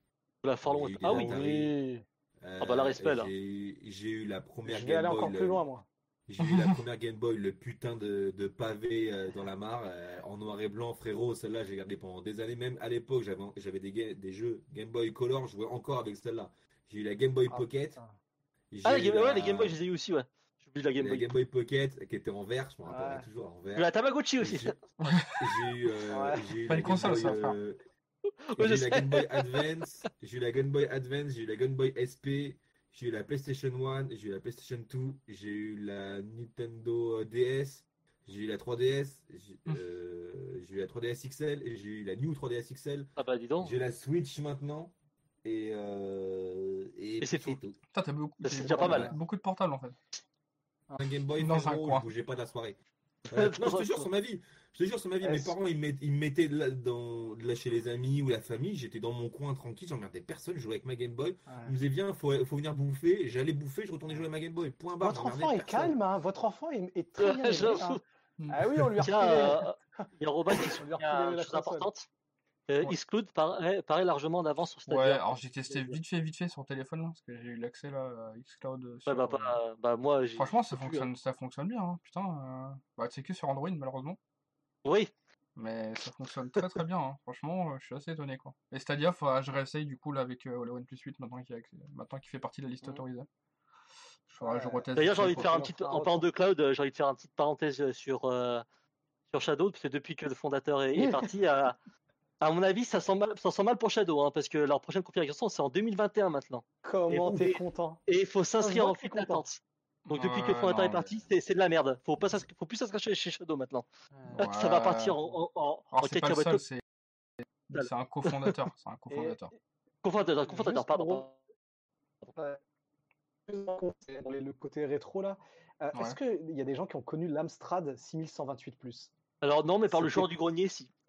La des Ah. Oui. Euh, Ah bah, la respect, là. J'ai eu, j'ai eu la première Je vais Game aller Boy. encore le- plus loin, moi. J'ai eu la première Game Boy, le putain de, de pavé euh, dans la mare, euh, en noir et blanc, frérot. Celle-là, j'ai gardé pendant des années. Même à l'époque, j'avais, j'avais des, ga- des jeux Game Boy Color, je jouais encore avec celle-là. J'ai eu la Game Boy Ah, Pocket. J'ai Ah, les ouais, la- les Game Boy, je les ai eu aussi, ouais. J'oublie la Game la Boy. Game Boy Pocket qui était en vert, je me rappellerai Ouais. toujours en J'ai vert. eu La Tamagotchi aussi. J'ai j'ai eu, euh, Ouais. j'ai eu Pas la une Game console, Boy, euh, j'ai eu la. Game Boy Advance, j'ai eu la Game Boy Advance, j'ai eu la Game Boy SP, j'ai eu la PlayStation 1, j'ai eu la PlayStation 2, j'ai eu la Nintendo DS, j'ai eu la 3DS, j'ai Hmm. euh, j'ai eu la 3DS XL et j'ai eu la New 3DS XL. Ah bah, dis donc. J'ai la Switch maintenant et euh, Et c'est tout. Putain, t'as beaucoup, t'as déjà pas mal. beaucoup de portables en fait. Un Game Boy Dans un coin. je bougeais pas de la soirée. Non, je te jure sur ma vie. Je te jure sur ma vie. Mes parents, ils me met- ils me mettaient là, dans, là chez les amis ou la famille. J'étais dans mon coin tranquille, j'emmerdais personne. Je jouais avec ma Game Boy. Ils me Ouais. disaient, viens, faut, faut venir bouffer. J'allais bouffer, je retournais jouer avec ma Game Boy. Point barre. Votre enfant est personne. calme, hein. Votre enfant est, est très bien Ouais, hein. Ah oui, on lui a Tiens, euh, il y a Robin qui On lui a souligne Euh, Ouais. Exclude paraît, paraît largement en avance sur Stadia. Ouais, alors j'ai testé vite fait, vite fait sur téléphone là, parce que j'ai eu l'accès là à Xcloud. euh, Ouais, sur, bah, euh, bah, moi. Franchement, ça fonctionne, ça fonctionne bien. Hein. Putain, euh, bah, c'est que sur Android malheureusement, euh, Oui, mais ça fonctionne très très bien. hein. Franchement, euh, je suis assez étonné quoi. Et Stadia, faudra je réessaye du coup là avec euh, le OnePlus 8 maintenant qu'il fait partie de la liste Mhm. autorisée. Ouais. D'ailleurs, j'ai envie de faire un petit, en parlant de cloud, euh, j'ai envie de faire une petite parenthèse sur, euh, sur Shadow, parce que depuis que le fondateur est, est parti, à, à mon avis, ça sent mal, ça sent mal pour Shadow, hein, parce que leur prochaine configuration, c'est en 2021 maintenant. Comment t'es content Et il faut s'inscrire voit en file content. d'attente. Donc depuis que le fondateur est parti, c'est c'est de la merde. Faut pas s'inscrire- faut plus s'inscrire chez, chez Shadow maintenant. Ouais. Ça va partir en, en, en, c'est un cofondateur. C'est un cofondateur. Cofondateur, cofondateur, pardon. Dans le côté rétro là, euh, Ouais. est-ce qu'il y a des gens qui ont connu l'Amstrad 6128 plus? Alors non, mais par le joueur du grenier, si.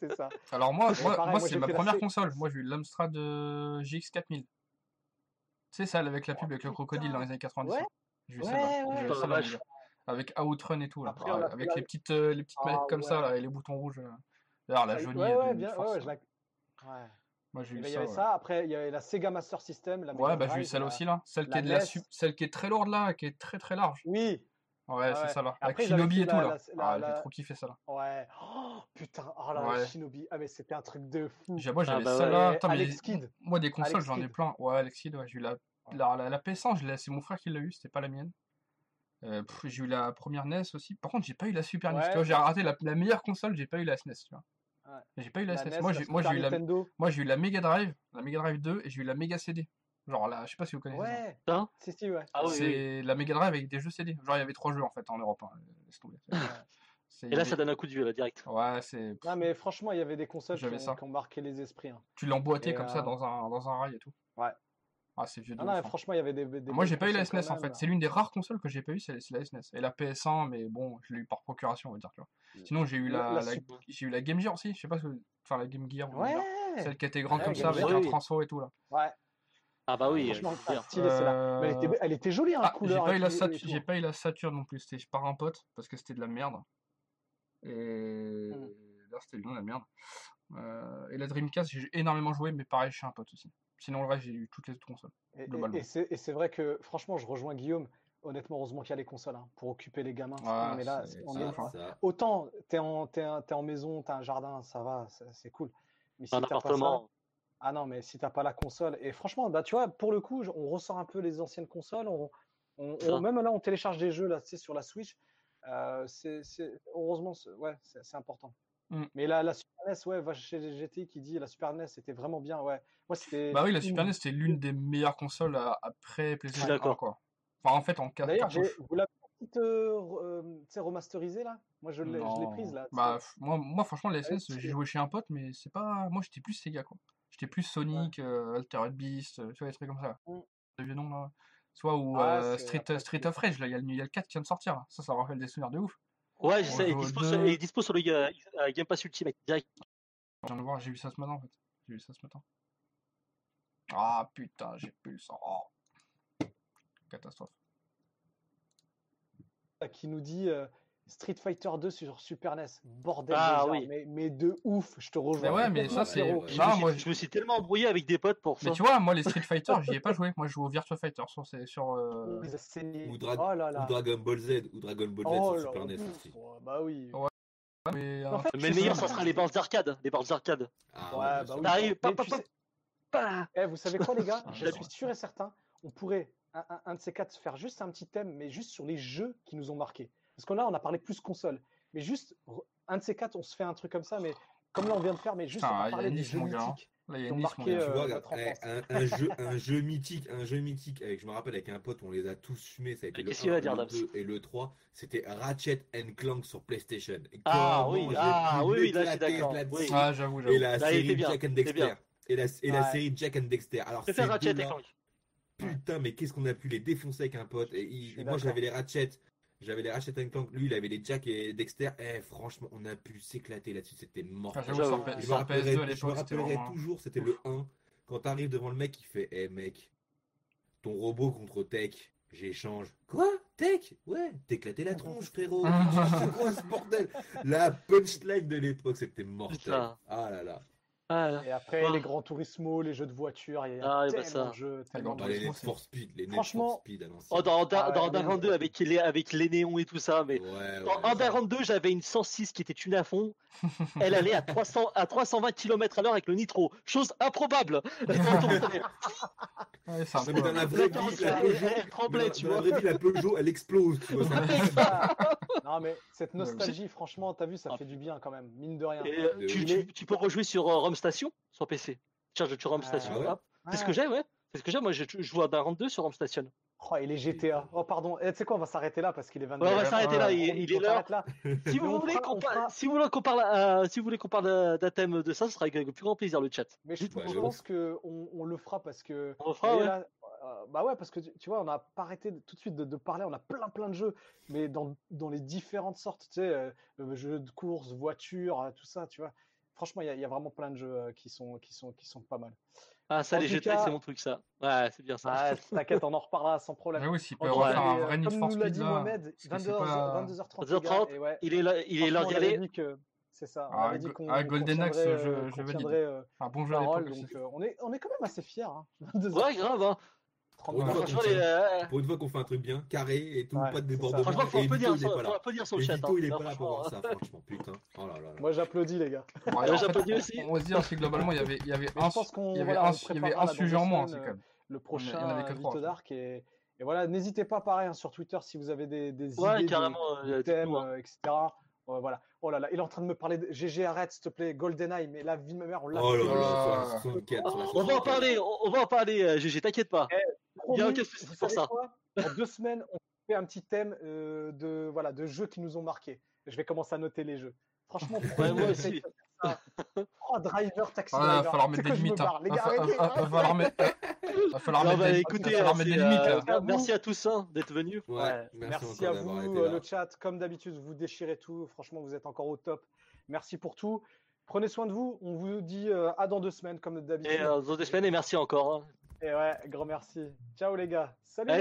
C'est ça. Alors moi, moi, pareil, moi, moi, c'est ma première console. Moi j'ai eu l'Amstrad euh, GX4000. C'est celle avec la Oh, pub avec le crocodile dans les années 90. Ouais, J'ai eu ouais, celle-là. ouais. Eu Oh. Avec Outrun et tout là. Après, on a fait avec la- les petites euh, les petites Ah, manettes comme ça là et les boutons rouges. euh. D'ailleurs la jaunille ouais, bien, force, je hein. la- ouais. Moi j'ai eu ben, il y ça. avait ouais. ça, après il y avait la Sega Master System, la Ouais, bah j'ai eu celle la- aussi là, celle qui est de la su- celle qui est très lourde là, qui est très très large. Oui, Ouais, c'est Ouais. ça là. Avec Après, Shinobi et tout la- là. la- Ah, la- j'ai trop kiffé ça là. ouais. Oh, putain, oh là, Ouais. Shinobi. Ah mais c'était un truc de fou. Moi Ah, j'avais bah Attends, mais Alex Kidd. Moi des consoles j'en ai plein. Ouais, Alex Kidd, ouais, j'ai eu la, la, la, la PS1, je l'ai- c'est mon frère qui l'a eu, c'était pas la mienne. Euh, j'ai eu la première NES aussi. Par contre, j'ai pas eu la Super NES. Ouais, Tu vois, j'ai ça- raté la, la meilleure console, j'ai pas eu la SNES. Tu vois. Ouais. J'ai pas eu la, La SNES. NES, Moi, la j'ai moi, j'ai Super eu la, Nintendo. moi, j'ai eu la Mega Drive, la Mega Drive 2 et j'ai eu la Mega CD. Genre là, je sais pas si vous connaissez ça. Ouais. Hein Si, si, ouais. Ah oui, oui. c'est la Mega Drive avec des jeux CD. Genre, il y avait trois jeux en fait en Europe. hein. Laisse tomber. C'est- Et là, ça donne un coup de vieux, là, direct. Ouais, c'est. Non, mais franchement, il y avait des consoles qui ont, ça. qui ont marqué les esprits. hein. Tu l'emboîtais Et, comme ça euh, dans un, dans un rail et tout. Ouais. Ah, c'est vieux de Non, non, hein. franchement, il y avait des. des Moi, j'ai pas eu la SNES quand en fait. C'est l'une des rares consoles que j'ai pas eu, c'est c'est la SNES. Et la PS1, mais bon, je l'ai eu par procuration, on va dire. Tu vois. Sinon, j'ai eu La- la, la la- Super- j'ai eu la Game Gear aussi. Je sais pas, vous- enfin la Game Gear. Ouais. Celle qui était grande Ouais, comme ça avec un transo et tout là. Ouais. Ah bah oui. Franchement, je stylé. Mais elle était, Euh, elle était jolie, hein, Ah, j'ai couleur. pas et eu la tout- et Saturn, tout. j'ai pas eu la Saturn non plus. C'était par un pote parce que c'était de la merde. Et Hmm. là, c'était le nom de la merde. Euh, Et la Dreamcast, j'ai énormément joué, mais pareil, chez un pote aussi. Sinon, le reste, j'ai eu toutes les autres consoles. Et- Et, globalement. et c'est et c'est vrai que, franchement, je rejoins Guillaume. Honnêtement, heureusement qu'il y a les consoles hein, pour occuper les gamins. Ouais, mais là, on est- ouf, hein. Ça, autant t'es en, t'es en, t'es en maison, t'as un jardin, ça va, c'est cool. Mais si Un t'as pas ça, appartement. Ah non, mais si t'as pas la console, et franchement, bah tu vois, pour le coup, on ressort un peu les anciennes consoles. On, on- Ça. on- même là, on télécharge des jeux là, tu sais, sur la Switch. Euh, c'est, heureusement, c'est- ouais, c'est important. Mm. Mais la, la Super NES, ouais, va chez GT qui dit la Super NES c'était vraiment bien, ouais. Moi, c'était. Bah oui, la Super NES, c'était l'une des meilleures consoles à- après PlayStation 1, d'accord. quoi. Enfin, en fait, en quatre D'ailleurs, vous l'avez petite, euh, euh, remasterisée là? Moi, je l'ai prise là. Bah, moi, moi, franchement, la SNES, c'est- j'ai joué chez un pote, mais c'est pas. Moi, j'étais plus Sega, quoi. J'étais plus Sonic, euh, Altered Beast, tu vois, des trucs comme ça. Mm. Les vieux noms, là. Soit ou Ah, euh, Street, Street of Rage, là, il y, a le- il y a le 4 qui vient de sortir. là. Ça, ça me rappelle des souvenirs de ouf. Ouais, je sais, il joue est aux dispo, deux. sur, il dispo sur le Game Pass Ultimate, direct. Je viens de voir, j'ai vu ça ce matin, en fait. J'ai vu ça ce matin. Ah, putain, j'ai plus le sang. Oh. Catastrophe. qui nous dit euh, Street Fighter 2 sur Super NES, bordel Ah oui. mais, mais de ouf, je te rejoins. ouais, mais ça, c'est-. Je, Non, me suis, moi, je me suis tellement embrouillé avec des potes pour ça. Mais tu vois, moi, les Street Fighter, j'y ai pas joué. Moi, je joue au Virtua Fighter sur. sur euh. Ou, Dra- Oh là là. ou Dragon Ball Z, ou Dragon Ball Z Oh sur là Super. NES aussi. Ouais, Bah oui. Ouais. Mais, En euh, fait, Mais le meilleur, ça sera les bornes d'arcade. Les bornes d'arcade. Ah, Ouais, bah oui. Mais tu sais-. Eh, vous savez quoi, les gars? Je suis sûr et certain, on pourrait, un, un- un de ces quatre, faire juste un petit thème, mais juste sur les jeux qui nous ont marqués. Parce que là, on a parlé plus console. Mais juste, un de ces quatre, on se fait un truc comme ça, mais comme là, on vient de faire, mais juste Putain, on va il y a parler des jeux mythiques. là, il y a marqué, euh, regarde, un, un jeu, un jeu mythique, un jeu mythique, avec, je me rappelle avec un pote, on les a tous fumés, ça a été Mais le qu'est-ce qu'il va 1, dire, le Dams 2 et le 3, c'était Ratchet and Clank sur PlayStation. Et Ah comment oui, ah oui, là, je suis m'éclater d'accord. Oui. Ah, j'avoue, Et la Là, série bien, Jack and Dexter. Et la, et la Ouais. série Jack and Dexter. Alors, Je préfère ces Ratchet et Clank. Putain, mais qu'est-ce qu'on a pu les défoncer avec un pote. Et il- suis moi, j'avais les Ratchet. J'avais les Ratchet Clank. Lui, il avait les Jack et Dexter. Eh, franchement, on a pu s'éclater là-dessus. C'était Ah, sur P- Je me rappellerai, PS2 à je me l'époque, c'était rappellerai vraiment. toujours, c'était le 1. Quand t'arrives devant le mec, il fait Eh mec, ton robot contre Tech, j'échange. Quoi? Tech? Ouais, t'éclatais la tronche, frérot. C'est quoi ce bordel? La punchline de l'époque, c'était mortel. Putain. Ah là là. Ah. Et après, Ah. les grands Turismo, les jeux de voiture, il y a Ah, bah tellement ça. de jeux. Ah, tellement de les jeux. Need for Speed, les Need Franchement- for Speed. Oh, dans, dans, Ah ouais, dans mais- Underground 2 avec les, avec les néons et tout ça, mais Ouais, ouais, dans. Underground 2, j'avais une 106 qui était une à fond. Elle allait à 300, à 320 km à l'heure avec le nitro. Chose improbable. Ouais, mais dans la vraie vie, ça, la elle- Peugeot, elle tremblait, tu vois. la Peugeot, elle explose. Tu vois, ça- Ah. Non, mais cette nostalgie, franchement, t'as vu, ça Ah. fait du bien quand même, mine de rien. Euh, tu, peux rejouer sur Station, sur PC. Tiens, je tu ROM Ah Station. ouais. C'est ce que j'ai, ouais. C'est ce que j'ai. Moi, je je joue à Underground 2 sur ROM Station. Oh, et les GTA. Oh, pardon. Eh, tu sais quoi, on va s'arrêter là parce qu'il est 22 Ouais, on va s'arrêter là. Il, est on là. Si vous voulez fera- qu'on on parle, fera- si vous voulez qu'on parle, euh, si vous voulez qu'on parle d'un thème de ça, ce sera avec le plus grand plaisir le chat. Mais je, Bah, pense que on, on le fera parce que. On le fera, voyez ouais. là, euh, bah ouais, parce que tu, vois, on n'a pas arrêté de- tout de suite de, de parler. On a plein plein de jeux, mais dans, dans les différentes sortes, tu sais, euh, jeux de course, voitures, euh, tout ça, tu vois. Franchement, il y, a- il y a vraiment plein de jeux euh, qui sont qui sont qui sont pas mal. Ah, ça, En les cas- c'est mon truc, ça. Ouais, c'est bien ça. Ah, T'inquiète, on en reparlera sans problème. Peut refaire un comme nous l'a dit là. Mohamed, parce que c'est 22h, pas- 22h30. 22h30, les gars, et ouais, Il est là, il est l'heure d'y aller. dit que c'est ça. On Ah, avait dit Go- qu'on ah, Golden Axe, je- euh, je euh, Un bon jeu à parole, donc euh, on est on est quand même assez fiers. Hein. 22 Ouais, grave, hein. 30 Ouais, ouais, franchement, ouais. les, euh, Pour une fois qu'on fait un truc bien, carré et tout, Ouais, pas de c'est débordement. franchement, faut là. applaudir sur le chat. Vito, hein. il est Là, pas là pour voir ça, franchement, putain. Oh là là là. Moi j'applaudis les gars. Ouais, alors, en fait, j'applaudis aussi. On va se dire que globalement, il y avait, il y avait un, il y avait il y avait sujet en moins semaines, quand même. le il y prochain en avait que trois, Vito Dark et, et voilà, n'hésitez pas pareil hein, sur Twitter si vous avez des, des idées de- carrément, de, euh, thèmes, hein. euh, etc. Euh, voilà. Oh là là, il est en train de me parler de GG arrête s'il te plaît, GoldenEye, mais la vie de ma mère, on l'a Oh là là, sur la 64, sur la On va en 64. parler, on, va en parler, euh, GG, t'inquiète pas. Promis, Il y a aucun souci pour ça? quoi? Dans deux semaines, on fait un petit thème euh, de, voilà, de jeux qui nous ont marqués. Je vais commencer à noter les jeux. Franchement, Ouais, moi aussi. ça. Oh, Driver, Taxi Ah, il va Driver. falloir mettre des me limites. hein. Les Va gars, fa- arrêtez. va- va falloir mettre, va falloir mettre des, écoutez, va falloir euh, mettre des c'est, limites. euh, merci à tous hein, d'être venus. Ouais, Ouais, merci, à vous, euh, le chat. Comme d'habitude, vous déchirez tout. Franchement, vous êtes encore au top. Merci pour tout. Prenez soin de vous. On vous dit euh, à dans deux semaines, comme d'habitude. Et euh, dans deux semaines, et merci encore. hein. Et ouais, grand merci. Ciao les gars. Salut.